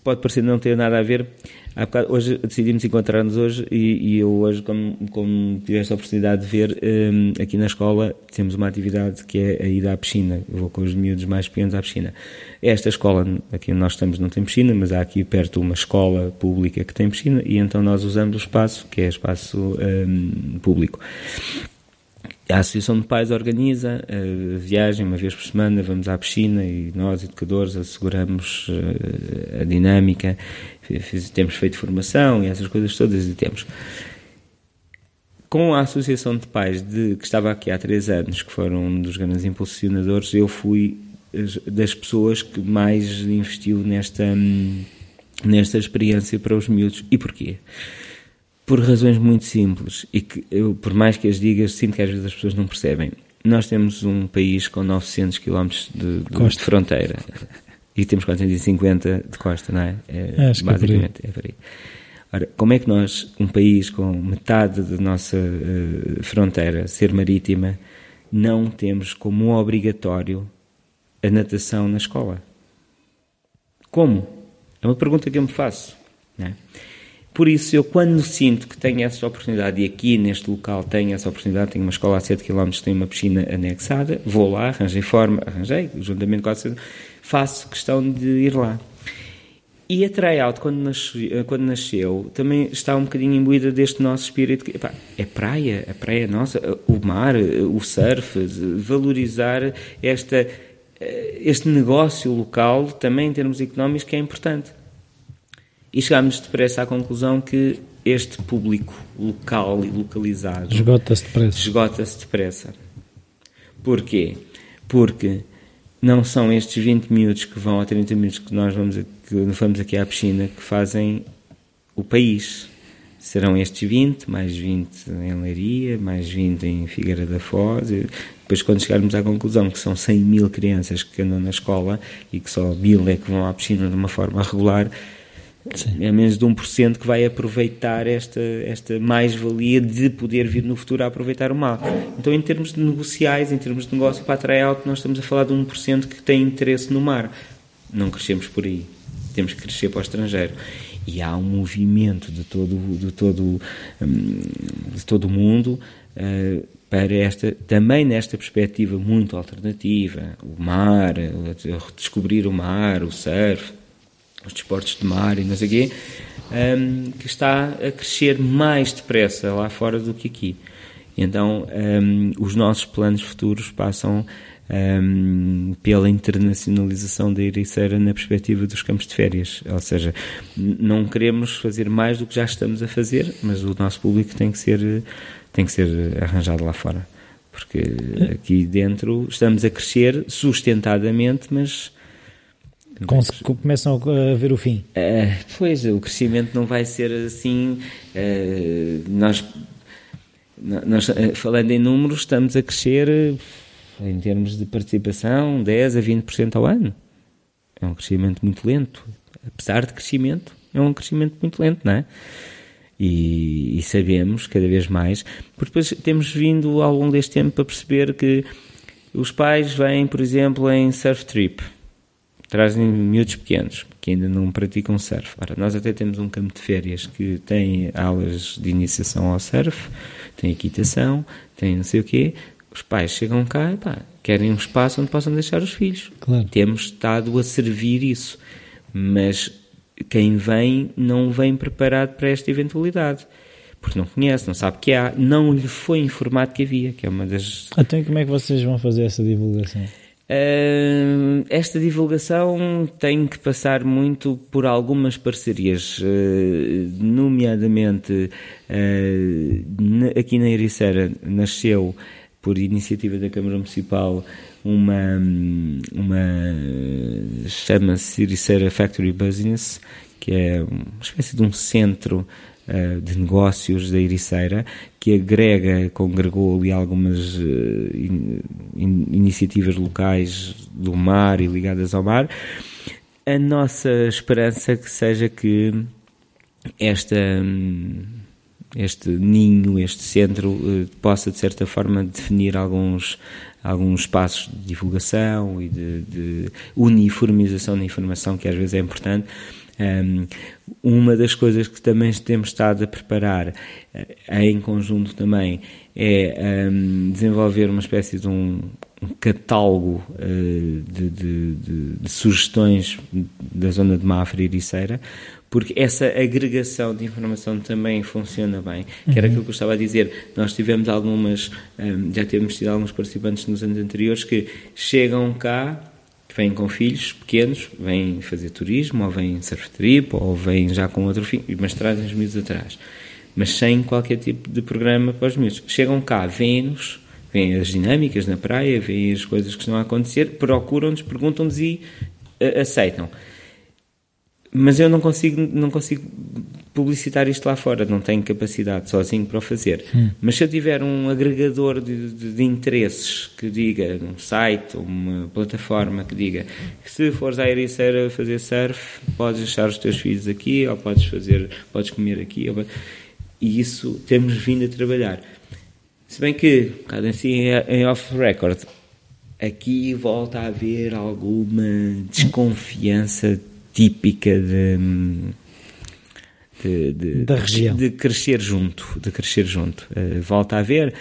pode parecer não ter nada a ver bocado, hoje decidimos encontrar-nos hoje e, e, eu hoje, como, como tive esta oportunidade de ver, um, aqui na escola temos uma atividade que é a ida à piscina. Eu vou com os miúdos mais pequenos à piscina. Esta escola, aqui onde nós estamos, não tem piscina, mas há aqui perto uma escola pública que tem piscina e então nós usamos o espaço, que é espaço um, público. A Associação de Pais organiza a viagem uma vez por semana, vamos à piscina e nós, educadores, asseguramos eh, a dinâmica, temos feito formação e essas coisas todas e temos. Com a Associação de Pais de, que estava aqui há três anos, que foram um dos grandes impulsionadores, eu fui das pessoas que mais investiu nesta, hum, nesta experiência para os miúdos. E porquê? Por razões muito simples e que eu, por mais que as diga, sinto que às vezes as pessoas não percebem. Nós temos um país com 900 km de, de, de fronteira e temos 450 de costa, não é? é Acho basicamente, que é por aí. Ora, como é que nós, um país com metade da nossa uh, fronteira ser marítima, não temos como obrigatório a natação na escola? Como? É uma pergunta que eu me faço. Não é? Por isso, eu quando sinto que tenho essa oportunidade, e aqui neste local tenho essa oportunidade, tenho uma escola a 7 km, tenho uma piscina anexada, vou lá, arranjei forma, arranjei, juntamente com a faço questão de ir lá. E a tryout, quando, nasceu, quando nasceu, também está um bocadinho imbuída deste nosso espírito. Epá, é praia, a praia é nossa, o mar, o surf, valorizar esta, este negócio local, também em termos económicos, que é importante. E chegámos depressa à conclusão que este público local e localizado esgota-se depressa. Esgota-se depressa. Porquê? Porque não são estes 20 minutos que vão a 30 minutos que nós vamos, que vamos aqui à piscina que fazem o país. serão estes 20, mais 20 em Leiria, mais 20 em Figueira da Foz. Depois, quando chegarmos à conclusão que são 100 mil crianças que andam na escola e que só mil é que vão à piscina de uma forma regular, Sim. é menos de 1% que vai aproveitar esta, esta mais-valia de poder vir no futuro a aproveitar o mal. Então, em termos de negociais, em termos de negócio para atrair alto, nós estamos a falar de 1% que tem interesse no mar. Não crescemos por aí. Temos que crescer para o estrangeiro. E há um movimento de todo, de todo, hum, de todo o mundo uh, para esta, também nesta perspectiva muito alternativa, o mar, descobrir o mar, o surf, os desportos de mar e não sei o quê, um, que está a crescer mais depressa lá fora do que aqui. Então, um, os nossos planos futuros passam um, pela internacionalização da Ericeira na perspectiva dos campos de férias. Ou seja, não queremos fazer mais do que já estamos a fazer, mas o nosso público tem que ser, tem que ser arranjado lá fora. Porque aqui dentro estamos a crescer sustentadamente, mas começam a ver o fim. Uh, pois, o crescimento não vai ser assim. Uh, nós, nós, uh, falando em números, estamos a crescer em termos de participação 10 a 20% ao ano. É um crescimento muito lento. Apesar de crescimento, é um crescimento muito lento, não é? E, e sabemos cada vez mais, porque depois temos vindo ao longo deste tempo a perceber que os pais vêm, por exemplo, em surf trip trazem miúdos pequenos que ainda não praticam surf. Ora, nós até temos um campo de férias que tem aulas de iniciação ao surf, tem equitação, tem não sei o quê. Os pais chegam cá e pá, querem um espaço onde possam deixar os filhos. Claro. Temos estado a servir isso. Mas quem vem não vem preparado para esta eventualidade. Porque não conhece, não sabe que há, não lhe foi informado que havia, que é uma das... Então como é que vocês vão fazer essa divulgação? Esta divulgação tem que passar muito por algumas parcerias, uh, nomeadamente uh, aqui na Ericeira nasceu por iniciativa da Câmara Municipal uma, uma chama-se Ericeira Factory Business, que é uma espécie de um centro de negócios da Ericeira, que agrega, congregou ali algumas in, iniciativas locais do mar e ligadas ao mar. A nossa esperança que seja que esta, este ninho, este centro, uh, possa de certa forma definir alguns alguns espaços de divulgação e de, de uniformização da informação que às vezes é importante um, uma das coisas que também temos estado a preparar uh, em conjunto também é um, desenvolver uma espécie de um, um catálogo uh, de, de, de, de, sugestões da zona de Mafra e Ericeira, porque essa agregação de informação também funciona bem, que era uhum. aquilo que eu estava a dizer. Nós tivemos algumas, já temos tido alguns participantes nos anos anteriores que chegam cá vêm com filhos pequenos, vêm fazer turismo, ou vêm surf trip, ou vêm já com outro fim, mas trazem os miúdos atrás. Mas sem qualquer tipo de programa para os miúdos. Chegam cá, vêm-nos, veem as dinâmicas na praia, veem as coisas que estão a acontecer, procuram-nos, perguntam-nos e uh, aceitam mas eu não consigo, não consigo publicitar isto lá fora, não tenho capacidade sozinho para o fazer. Hum. Mas se eu tiver um agregador de, de, de, interesses que diga, um site, uma plataforma que diga que se fores à Ericeira fazer surf, podes deixar os teus filhos aqui, ou podes fazer, podes comer aqui, ou... e isso temos vindo a trabalhar. Se bem que, um bocado assim, em off-record, aqui volta a haver alguma desconfiança típica de, de, de, da região. de crescer junto, de crescer junto. Uh, volta a ver,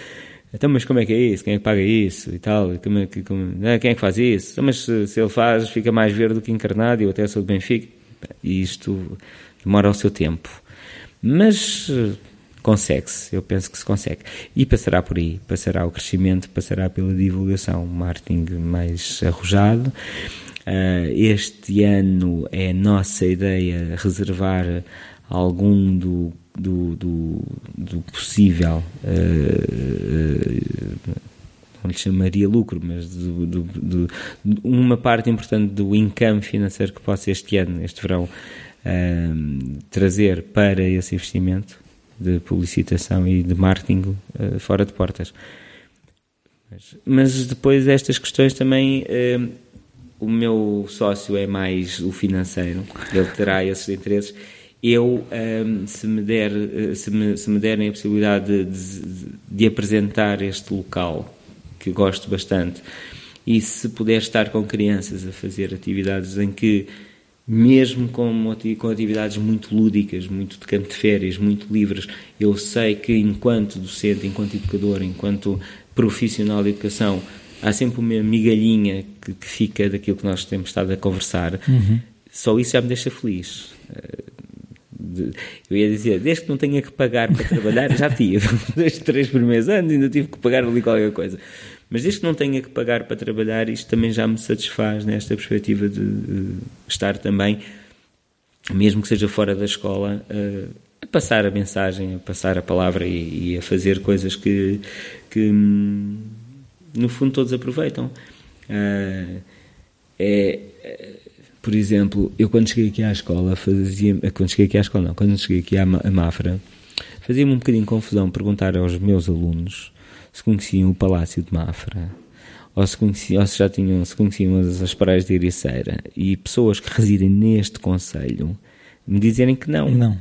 então, mas como é que é isso? Quem é que paga isso e tal? Como é que, como, né? Quem é que faz isso? Então, mas se, se, ele faz, fica mais verde do que encarnado eu até sou do Benfica. E isto demora o seu tempo. Mas eh, consegue-se, eu penso que se consegue. E passará por aí, passará o crescimento, passará pela divulgação, marketing mais arrojado este ano é nossa ideia reservar algum do, do, do, do possível, uh, não lhe chamaria lucro, mas do, do, uma parte importante do income financeiro que possa este ano, este verão, trazer para esse investimento de publicitação e de marketing fora de portas. Mas, depois estas questões também o meu sócio é mais o financeiro, ele terá esses interesses. Eu, um, se, me der, se, me, se me derem a possibilidade de, de, de apresentar este local, que gosto bastante, e se puder estar com crianças a fazer atividades em que mesmo com, com atividades muito lúdicas, muito de campo de férias, muito livres, eu sei que enquanto docente, enquanto educador, enquanto profissional de educação, há sempre uma migalhinha que, que fica daquilo que nós temos estado a conversar. Uhum. Só isso já me deixa feliz. Eh, eu ia dizer, desde que não tenha que pagar para trabalhar, já tive. Desde três primeiros anos ainda tive que pagar ali qualquer coisa. Mas desde que não tenha que pagar para trabalhar, isto também já me satisfaz nesta perspectiva de, de estar também, mesmo que seja fora da escola, uh, a passar a mensagem, a passar a palavra e, e a fazer coisas que, que, hum, no fundo, todos aproveitam. Uh, é, por exemplo, eu quando cheguei aqui à escola, fazia, quando cheguei aqui à escola, não, quando cheguei aqui à Mafra, fazia-me um bocadinho confusão perguntar aos meus alunos se conheciam o Palácio de Mafra, ou se, conheciam, ou se já tinham, se conheciam as, as praias de Ericeira, e pessoas que residem neste Conselho me dizerem que não. Não.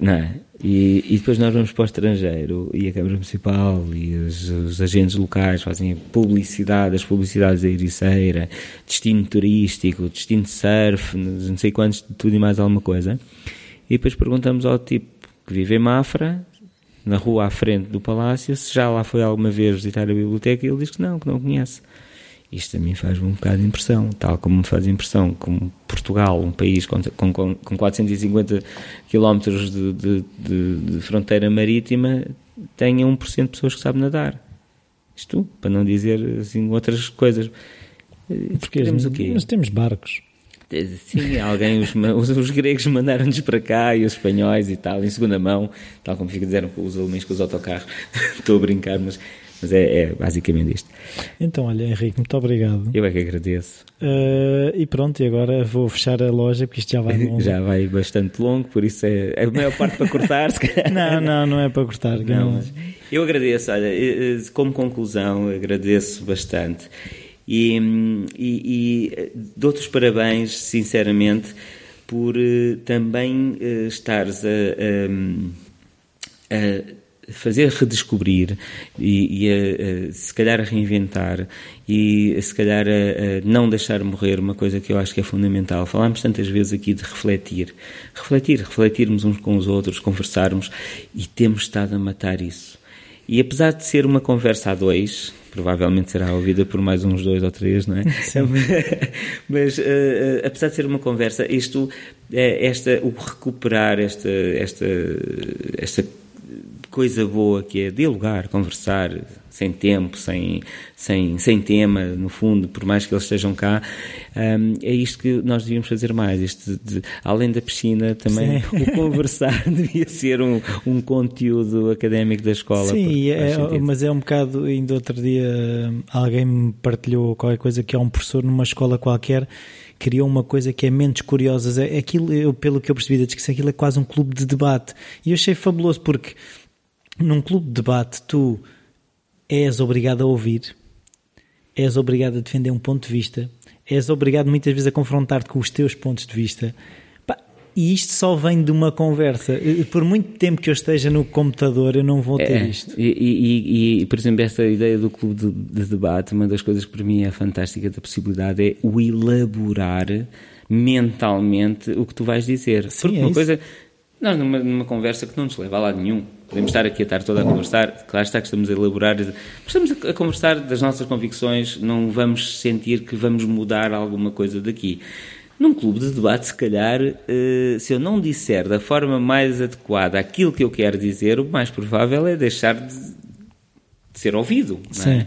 Não é? E, e, depois nós vamos para o estrangeiro e a Câmara Municipal e os, os, agentes locais fazem publicidade, as publicidades da Ericeira, destino turístico, destino de surf, não sei quantos, tudo e mais alguma coisa. E depois perguntamos ao tipo que vive em Mafra na rua à frente do palácio, se já lá foi alguma vez visitar a biblioteca, ele diz que não, que não conhece. Isto a mim faz-me um bocado de impressão, tal como me faz impressão como Portugal, um país com, com, com 450 km de, de, de, de, fronteira marítima, tenha 1% de pessoas que sabem nadar. Isto, para não dizer assim, outras coisas. Porque temos o quê? Nós temos barcos. Sim, alguém, os, os, os gregos mandaram-nos para cá e os espanhóis e tal, em segunda mão, tal como fica dizer os alemães com os autocarros. Estou a brincar, mas, mas é, é, basicamente isto. Então, olha, Henrique, muito obrigado. Eu é que agradeço. Uh, e pronto, e agora vou fechar a loja porque isto já vai longo. já vai bastante longo, por isso é, é a maior parte para cortar, se calhar. Não, não, não é para cortar. Não, não. eu agradeço, olha, como conclusão, agradeço bastante e, e, e dou-te os parabéns, sinceramente, por também estares a, a, a, fazer redescobrir e, e a, se calhar a reinventar e se calhar a, não deixar morrer uma coisa que eu acho que é fundamental. Falámos tantas vezes aqui de refletir. Refletir, refletirmos uns com os outros, conversarmos e temos estado a matar isso. E apesar de ser uma conversa a dois, provavelmente será ouvida por mais uns dois ou três, não é? Sim. Mas uh, apesar de ser uma conversa, isto, uh, esta, o recuperar esta, esta, esta coisa boa que é dialogar, conversar, sem tempo, sem, sem, sem tema, no fundo, por mais que eles estejam cá, um, é isto que nós devíamos fazer mais. Isto de, além da piscina, também Sim. o conversar devia ser um, um conteúdo académico da escola. Sim, é, mas é um bocado, ainda outro dia alguém me partilhou qualquer coisa que é um professor numa escola qualquer criou uma coisa que é Mentes Curiosas. É, aquilo, eu, pelo que eu percebi da discussão, aquilo é quase um clube de debate. E eu achei fabuloso porque num clube de debate tu és obrigado a ouvir, és obrigado a defender um ponto de vista, és obrigado muitas vezes a confrontar-te com os teus pontos de vista. e isto só vem de uma conversa. Por muito tempo que eu esteja no computador, eu não vou ter é, isto. E, e, e, por exemplo, essa ideia do clube de, de, debate, uma das coisas que para mim é fantástica da possibilidade é o elaborar mentalmente o que tu vais dizer. Sim, Porque é uma isso. coisa. Nós, numa, numa conversa que não nos leva a lado nenhum, Podemos estar aqui a estar toda a conversar, claro está que estamos a elaborar, estamos a conversar das nossas convicções, não vamos sentir que vamos mudar alguma coisa daqui. Num clube de debate, se calhar, eh, se eu não disser da forma mais adequada aquilo que eu quero dizer, o mais provável é deixar de ser ouvido. É? Sim.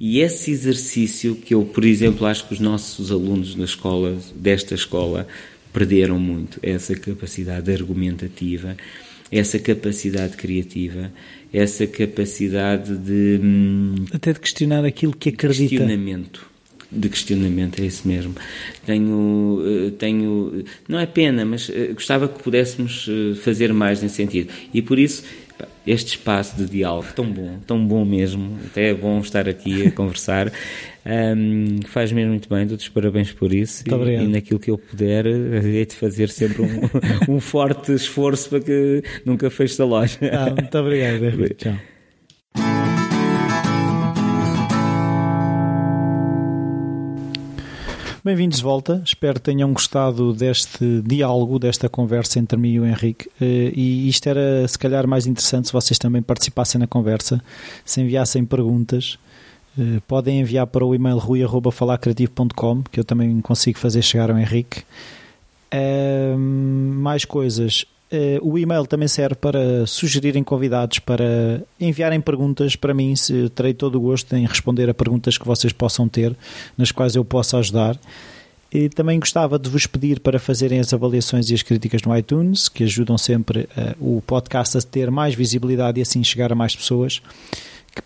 E esse exercício que eu, por exemplo, acho que os nossos alunos na escola, desta escola, perderam muito, essa capacidade argumentativa essa capacidade criativa, essa capacidade de. Hum, Até de questionar aquilo que acredita. Questionamento. de questionamento, é isso mesmo. Tenho, eh, tenho, não é pena, mas eh, gostava que pudéssemos eh, fazer mais nesse sentido. E por isso, este espaço de diálogo tão bom, tão bom mesmo, até é bom estar aqui a conversar, um, faz mesmo muito bem, dou-te parabéns por isso e, e, naquilo que eu puder, hei de fazer sempre um, um forte esforço para que nunca feche a loja. Ah, muito obrigado, David. Tchau. Bem-vindos de volta, espero que tenham gostado deste diálogo, desta conversa entre mim e o Henrique. Eh, e isto era se calhar mais interessante se vocês também participassem na conversa, se enviassem perguntas. Eh, podem enviar para o e-mail rui.falacreativo.com que eu também consigo fazer chegar ao Henrique. mais coisas. Uh, o e-mail também serve para sugerirem convidados, para enviarem perguntas para mim. Se, terei todo o gosto em responder a perguntas que vocês possam ter, nas quais eu possa ajudar. E também gostava de vos pedir para fazerem as avaliações e as críticas no iTunes, que ajudam sempre uh, o podcast a ter mais visibilidade e assim chegar a mais pessoas.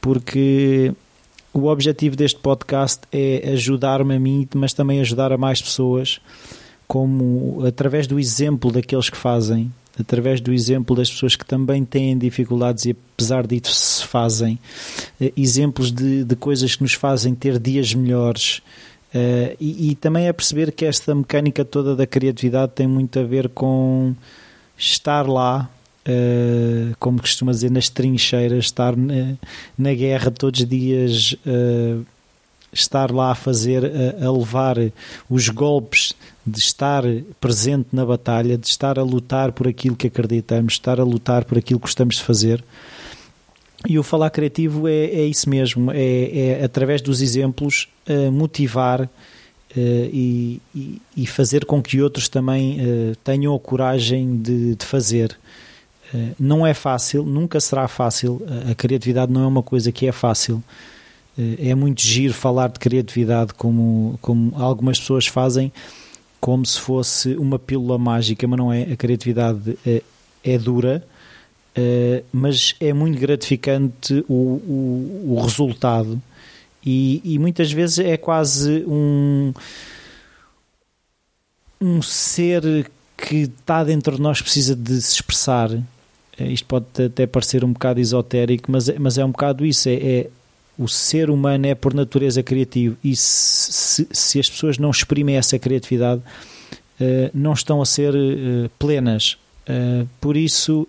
Porque o objetivo deste podcast é ajudar-me a mim, mas também ajudar a mais pessoas, como através do exemplo daqueles que fazem através do exemplo das pessoas que também têm dificuldades e apesar disso se fazem, eh, exemplos de, de coisas que nos fazem ter dias melhores. Uh, e, e, também é perceber que esta mecânica toda da criatividade tem muito a ver com estar lá, uh, como costuma dizer, nas trincheiras, estar na, na guerra todos os dias. Uh, estar lá a fazer, a, a, levar os golpes de estar presente na batalha, de estar a lutar por aquilo que acreditamos, estar a lutar por aquilo que gostamos de fazer. E o falar criativo é, é isso mesmo, é, é através dos exemplos uh, motivar uh, e, e, e, fazer com que outros também uh, tenham a coragem de, de fazer. Não é fácil, nunca será fácil, a criatividade não é uma coisa que é fácil é muito giro falar de criatividade como, como algumas pessoas fazem, como se fosse uma pílula mágica, mas não é. A criatividade é, é dura, é, mas é muito gratificante o, o, o resultado e, e, muitas vezes é quase um, um ser que está dentro de nós precisa de se expressar. Eh, isto pode até parecer um bocado esotérico, mas, é, mas é um bocado isso. É, é o ser humano é por natureza criativo e se, se as pessoas não exprimem essa criatividade, uh, não estão a ser uh, plenas. Uh, por isso,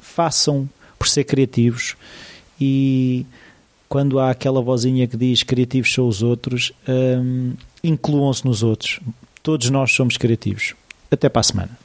façam por ser criativos e quando há aquela vozinha que diz criativos são os outros, incluam-se nos outros. Todos nós somos criativos. Até para a semana.